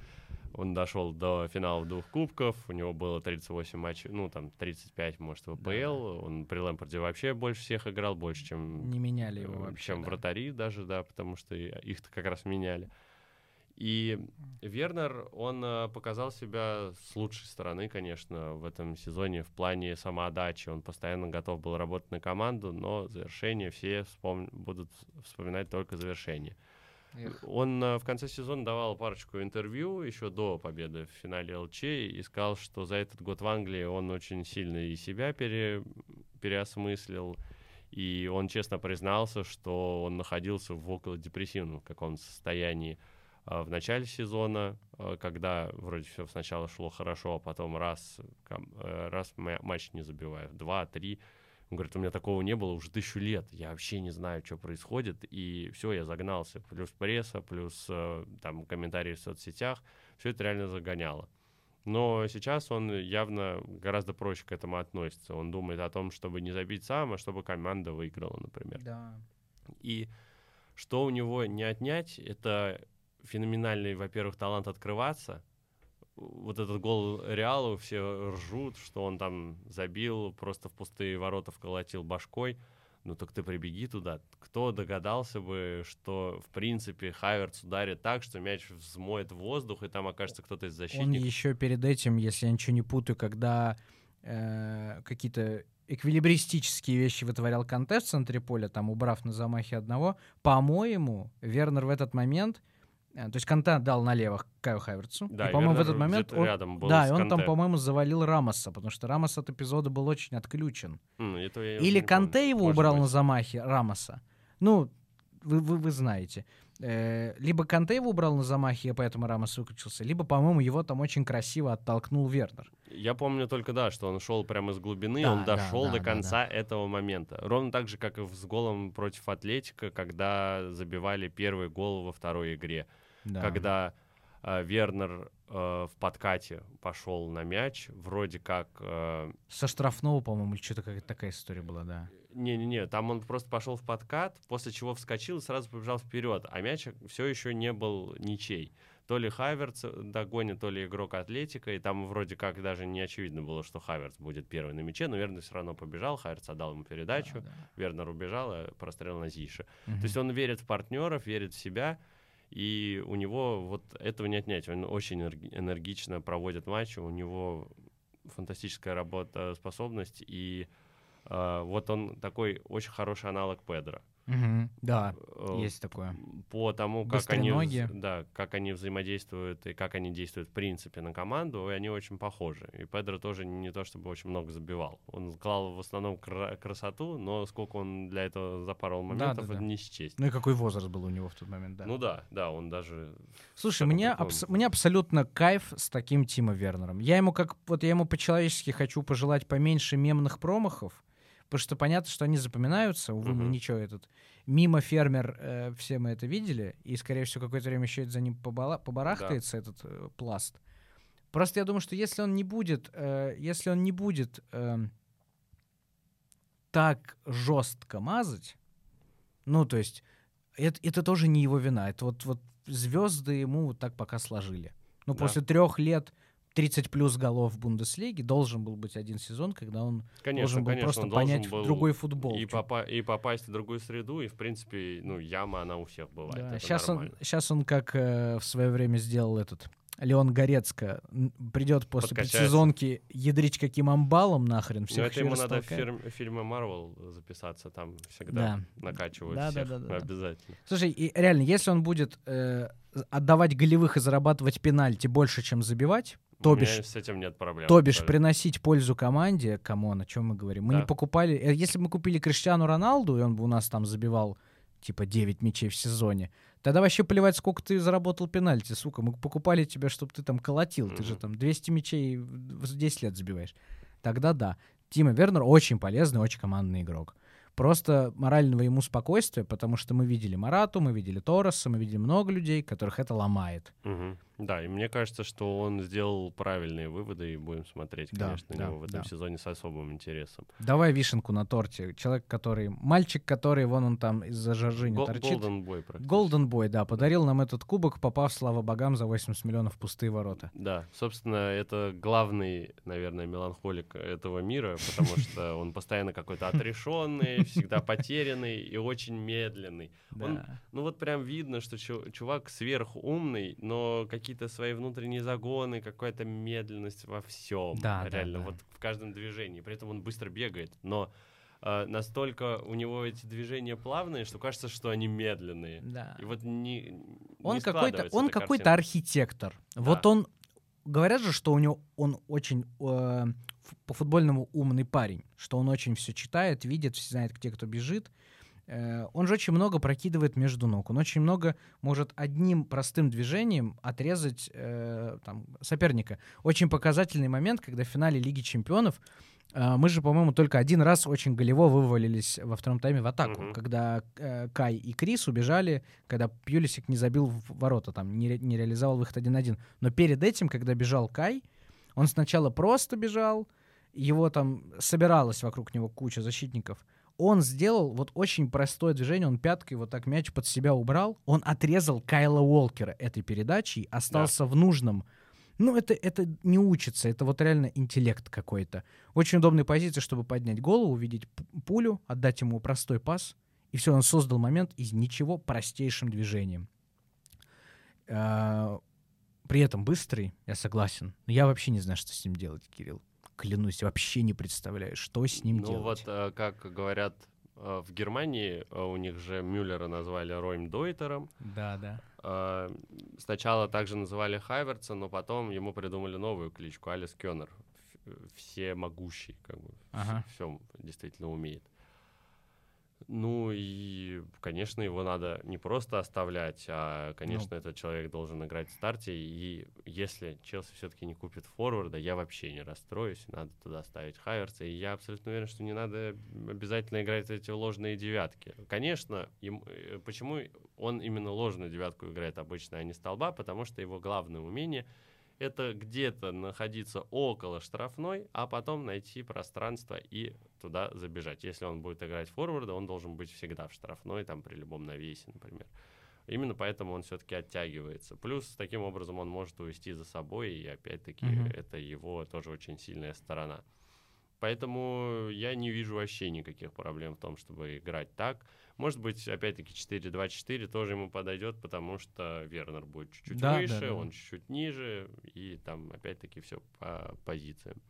Speaker 2: Он дошел до финала двух кубков, у него было 38 матчей, ну там 35, может, в АПЛ. Он при Лэмпорде вообще больше всех играл, больше, чем,
Speaker 1: Не меняли его
Speaker 2: э,
Speaker 1: вообще.
Speaker 2: чем
Speaker 1: да.
Speaker 2: вратари даже, да, потому что их-то как раз меняли. И Вернер, он э, показал себя с лучшей стороны, конечно, в этом сезоне в плане самоотдачи. Он постоянно готов был работать на команду, но завершение все вспом- будут вспоминать только завершение.
Speaker 1: Эх.
Speaker 2: Он э, в конце сезона давал парочку интервью еще до победы в финале ЛЧ и сказал, что за этот год в Англии он очень сильно и себя пере- переосмыслил, и он честно признался, что он находился в около депрессивном каком-то состоянии а, в начале сезона, а, когда вроде все сначала шло хорошо, а потом раз, э, раз ма- матч не забиваю, два, три. Он говорит, у меня такого не было уже тысячу лет, я вообще не знаю, что происходит, и все, я загнался. Плюс пресса, плюс э, там комментарии в соцсетях, все это реально загоняло. Но сейчас он явно гораздо проще к этому относится. Он думает о том, чтобы не забить сам, а чтобы команда выиграла, например.
Speaker 1: Да.
Speaker 2: И что у него не отнять, это феноменальный, во-первых, талант открываться. Вот этот гол Реалу все ржут, что он там забил, просто в пустые ворота вколотил башкой. Ну так ты прибеги туда. Кто догадался бы, что в принципе Хайверц ударит так, что мяч взмоет в воздух, и там окажется кто-то из
Speaker 1: Он
Speaker 2: защитников.
Speaker 1: еще перед этим, если я ничего не путаю, когда э, какие-то эквилибристические вещи вытворял Канте в центре поля, там убрав на замахе одного, по-моему, Вернер в этот момент, то есть Канте дал налево Каю Хайверцу,
Speaker 2: Да,
Speaker 1: и, по-моему, в этот момент он,
Speaker 2: рядом был
Speaker 1: да, и он там, по-моему, завалил Рамоса, потому что Рамос от эпизода был очень отключен.
Speaker 2: М, это я
Speaker 1: Или Канте
Speaker 2: помню.
Speaker 1: его
Speaker 2: Может
Speaker 1: убрал
Speaker 2: быть.
Speaker 1: на замахе Рамоса. Ну, вы, вы, вы знаете. Э, либо Канте его убрал на замахе, и поэтому Рамос выключился, либо, по-моему, его там очень красиво оттолкнул Вернер.
Speaker 2: Я помню только, да, что он шел прямо из глубины,
Speaker 1: Да,
Speaker 2: он
Speaker 1: да,
Speaker 2: дошел
Speaker 1: да,
Speaker 2: до
Speaker 1: да,
Speaker 2: конца этого момента. Ровно так же, как и с голом против Атлетика, когда забивали первый гол во второй игре.
Speaker 1: Да.
Speaker 2: Когда э, Вернер э, в подкате пошел на мяч, вроде как... э,
Speaker 1: Со штрафного, по-моему, или что-то какая-то такая история была, да.
Speaker 2: Не-не-не, там он просто пошел в подкат, после чего вскочил и сразу побежал вперед, а мяч все еще не был ничей. То ли Хайверц догонит, то ли игрок Атлетика, и там вроде как даже не очевидно было, что Хайверц будет первый на мяче, но Вернер все равно побежал, Хайверц отдал ему передачу,
Speaker 1: Да, да.
Speaker 2: Вернер убежал, а прострел на Зиша.
Speaker 1: Мгм.
Speaker 2: То есть он верит в партнеров, верит в себя, и у него вот этого не отнять. Он очень энерги- энергично проводит матчи, у него фантастическая работоспособность, и э, вот он такой очень хороший аналог Педро.
Speaker 1: Мгм. Да,
Speaker 2: Э,
Speaker 1: есть такое.
Speaker 2: По тому, как они, да, как они взаимодействуют и как они действуют в принципе на команду, и они очень похожи. И Педро тоже не то чтобы очень много забивал. Он клал в основном кра- красоту, но сколько он для этого запарывал моментов,
Speaker 1: да,
Speaker 2: это
Speaker 1: да.
Speaker 2: не счесть.
Speaker 1: Ну и какой возраст был у него в тот момент, да.
Speaker 2: Ну да, да, он даже...
Speaker 1: Слушай, мне, абс- мне абсолютно кайф с таким Тимо Вернером. Я ему как вот я ему по-человечески хочу пожелать поменьше мемных промахов, потому что понятно, что они запоминаются. Увы, мы ничего этот мимо фермер, э, все мы это видели, и скорее всего какое-то время еще за ним побала- побарахтается этот э, пласт. Просто я думаю, что если он не будет, э, если он не будет эм, так жестко мазать, ну то есть это, это тоже не его вина. Это вот, вот звезды ему вот так пока сложили. Ну,
Speaker 2: Да.
Speaker 1: после трех лет 30 плюс голов в Бундеслиге должен был быть один сезон, когда он
Speaker 2: Конечно,
Speaker 1: должен был
Speaker 2: конечно,
Speaker 1: просто
Speaker 2: он должен
Speaker 1: понять
Speaker 2: был
Speaker 1: другой футбол.
Speaker 2: И, попа- и попасть в другую среду, и, в принципе, ну, яма, она у всех бывает.
Speaker 1: Да, сейчас, он, сейчас он, как э, в свое время сделал этот Леон Горецко, придет после предсезонки ядрить каким амбалом нахрен,
Speaker 2: Ну,
Speaker 1: всех
Speaker 2: это ему надо в фирм- фильмы Марвел записаться, там всегда накачивают
Speaker 1: Да, да,
Speaker 2: всех,
Speaker 1: да, да, да.
Speaker 2: обязательно.
Speaker 1: Слушай, и реально, если он будет э, отдавать голевых и зарабатывать пенальти больше, чем забивать, то бишь
Speaker 2: с этим нет проблем.
Speaker 1: То бишь
Speaker 2: абсолютно.
Speaker 1: приносить пользу команде, come on, о чем мы говорим. Мы
Speaker 2: Да.
Speaker 1: не покупали... э, Если бы мы купили Криштиану Роналду, и он бы у нас там забивал типа 9 мячей в сезоне, Тогда вообще плевать, сколько ты заработал пенальти, сука. Мы покупали тебя, чтобы ты там колотил. Mm-hmm. Ты же там 200 мячей в 10 лет забиваешь. Тогда да. Тима Вернер очень полезный, очень командный игрок. Просто морального ему спокойствия, потому что мы видели Марату, мы видели Тороса, мы видели много людей, которых это ломает.
Speaker 2: Угу. Да, и мне кажется, что он сделал правильные выводы, и будем смотреть, конечно, да, на него в этом да. сезоне с особым интересом.
Speaker 1: Давай вишенку на торте. Человек, который... Мальчик, который, вон он там из-за Жоржини Гол- торчит.
Speaker 2: Голден Бой
Speaker 1: Голден Бой, да, подарил нам этот кубок, попав, слава богам, за 80 миллионов в пустые ворота.
Speaker 2: Да, собственно, это главный, наверное, меланхолик этого мира, потому что он постоянно какой-то отрешенный, всегда потерянный и очень медленный. Он, ну вот прям видно, что чувак сверхумный, но какие-то свои внутренние загоны, какая-то медленность во всем. Да, реально, да, да. вот в каждом движении. При этом он быстро бегает, но э, настолько у него эти движения плавные, что кажется, что они медленные. Да. И вот не,
Speaker 1: он не какой-то, он какой-то архитектор. Да. Вот он говорят же, что у него он очень э, по футбольному умный парень, что он очень все читает, видит, знает, где кто бежит. Э, он же очень много прокидывает между ног. Он очень много может одним простым движением отрезать э, там, соперника. Очень показательный момент, когда в финале Лиги Чемпионов э, мы же, по-моему, только один раз очень голево вывалились во втором тайме в атаку, mm-hmm. когда э, Кай и Крис убежали, когда Пьюлисик не забил в ворота, там, не, не реализовал выход 1-1. Но перед этим, когда бежал Кай, он сначала просто бежал, его там собиралась вокруг него куча защитников — он сделал вот очень простое движение, он пяткой вот так мяч под себя убрал, он отрезал Кайла Уолкера этой передачей, остался да. в нужном. Ну, это, это не учится, это вот реально интеллект какой-то. Очень удобная позиция, чтобы поднять голову, увидеть пулю, отдать ему простой пас, и все, он создал момент из ничего простейшим движением. А, при этом быстрый, я согласен. Но я вообще не знаю, что с ним делать, Кирилл клянусь, вообще не представляю, что с ним
Speaker 2: ну,
Speaker 1: делать.
Speaker 2: Ну вот, э, как говорят э, в Германии, э, у них же Мюллера назвали Ройм Дойтером.
Speaker 1: Да, да.
Speaker 2: Сначала также называли Хайверца, но потом ему придумали новую кличку Алис Кёнер. Все могущий, как бы, ага. все действительно умеет. Ну и, конечно, его надо не просто оставлять, а, конечно, ну. этот человек должен играть в старте. И если Челси все-таки не купит форварда, я вообще не расстроюсь. Надо туда ставить Хайверса. И я абсолютно уверен, что не надо обязательно играть эти ложные девятки. Конечно, им, э, почему он именно ложную девятку играет обычно, а не столба? Потому что его главное умение — это где-то находиться около штрафной, а потом найти пространство и туда забежать. Если он будет играть форварда, он должен быть всегда в штрафной, там при любом навесе, например. Именно поэтому он все-таки оттягивается. Плюс таким образом он может увести за собой, и опять-таки mm-hmm. это его тоже очень сильная сторона. Поэтому я не вижу вообще никаких проблем в том, чтобы играть так. Может быть, опять-таки 4-2-4 тоже ему подойдет, потому что Вернер будет чуть-чуть да, выше, да, да. он чуть-чуть ниже, и там опять-таки все по позициям.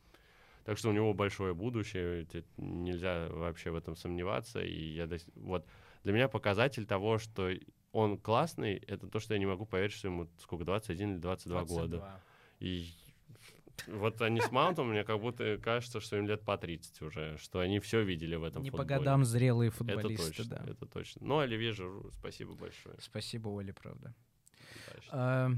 Speaker 2: Так что у него большое будущее, нельзя вообще в этом сомневаться. И я вот для меня показатель того, что он классный, это то, что я не могу поверить, что ему сколько, 21 или 22, 22. года. И вот они с Маунтом, мне как будто кажется, что им лет по 30 уже, что они все видели в этом
Speaker 1: Не
Speaker 2: футболе.
Speaker 1: по годам зрелые футболисты,
Speaker 2: это точно,
Speaker 1: да.
Speaker 2: Это точно. Ну, Оливье Жиру, спасибо большое.
Speaker 1: Спасибо, Оле, правда. А,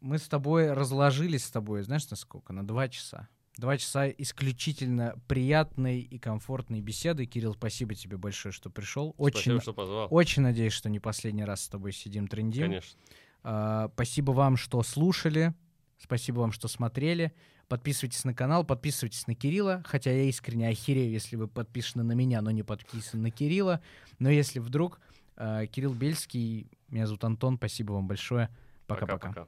Speaker 1: мы с тобой разложились с тобой, знаешь, на сколько? На два часа. Два часа исключительно приятной и комфортной беседы. Кирилл, спасибо тебе большое, что пришел. Очень,
Speaker 2: спасибо, что позвал.
Speaker 1: Очень надеюсь, что не последний раз с тобой сидим, трендим.
Speaker 2: Конечно.
Speaker 1: А, спасибо вам, что слушали. Спасибо вам, что смотрели. Подписывайтесь на канал, подписывайтесь на Кирилла, хотя я искренне охерею, если вы подписаны на меня, но не подписаны на Кирилла. Но если вдруг, э, Кирилл Бельский, меня зовут Антон, спасибо вам большое. Пока-пока.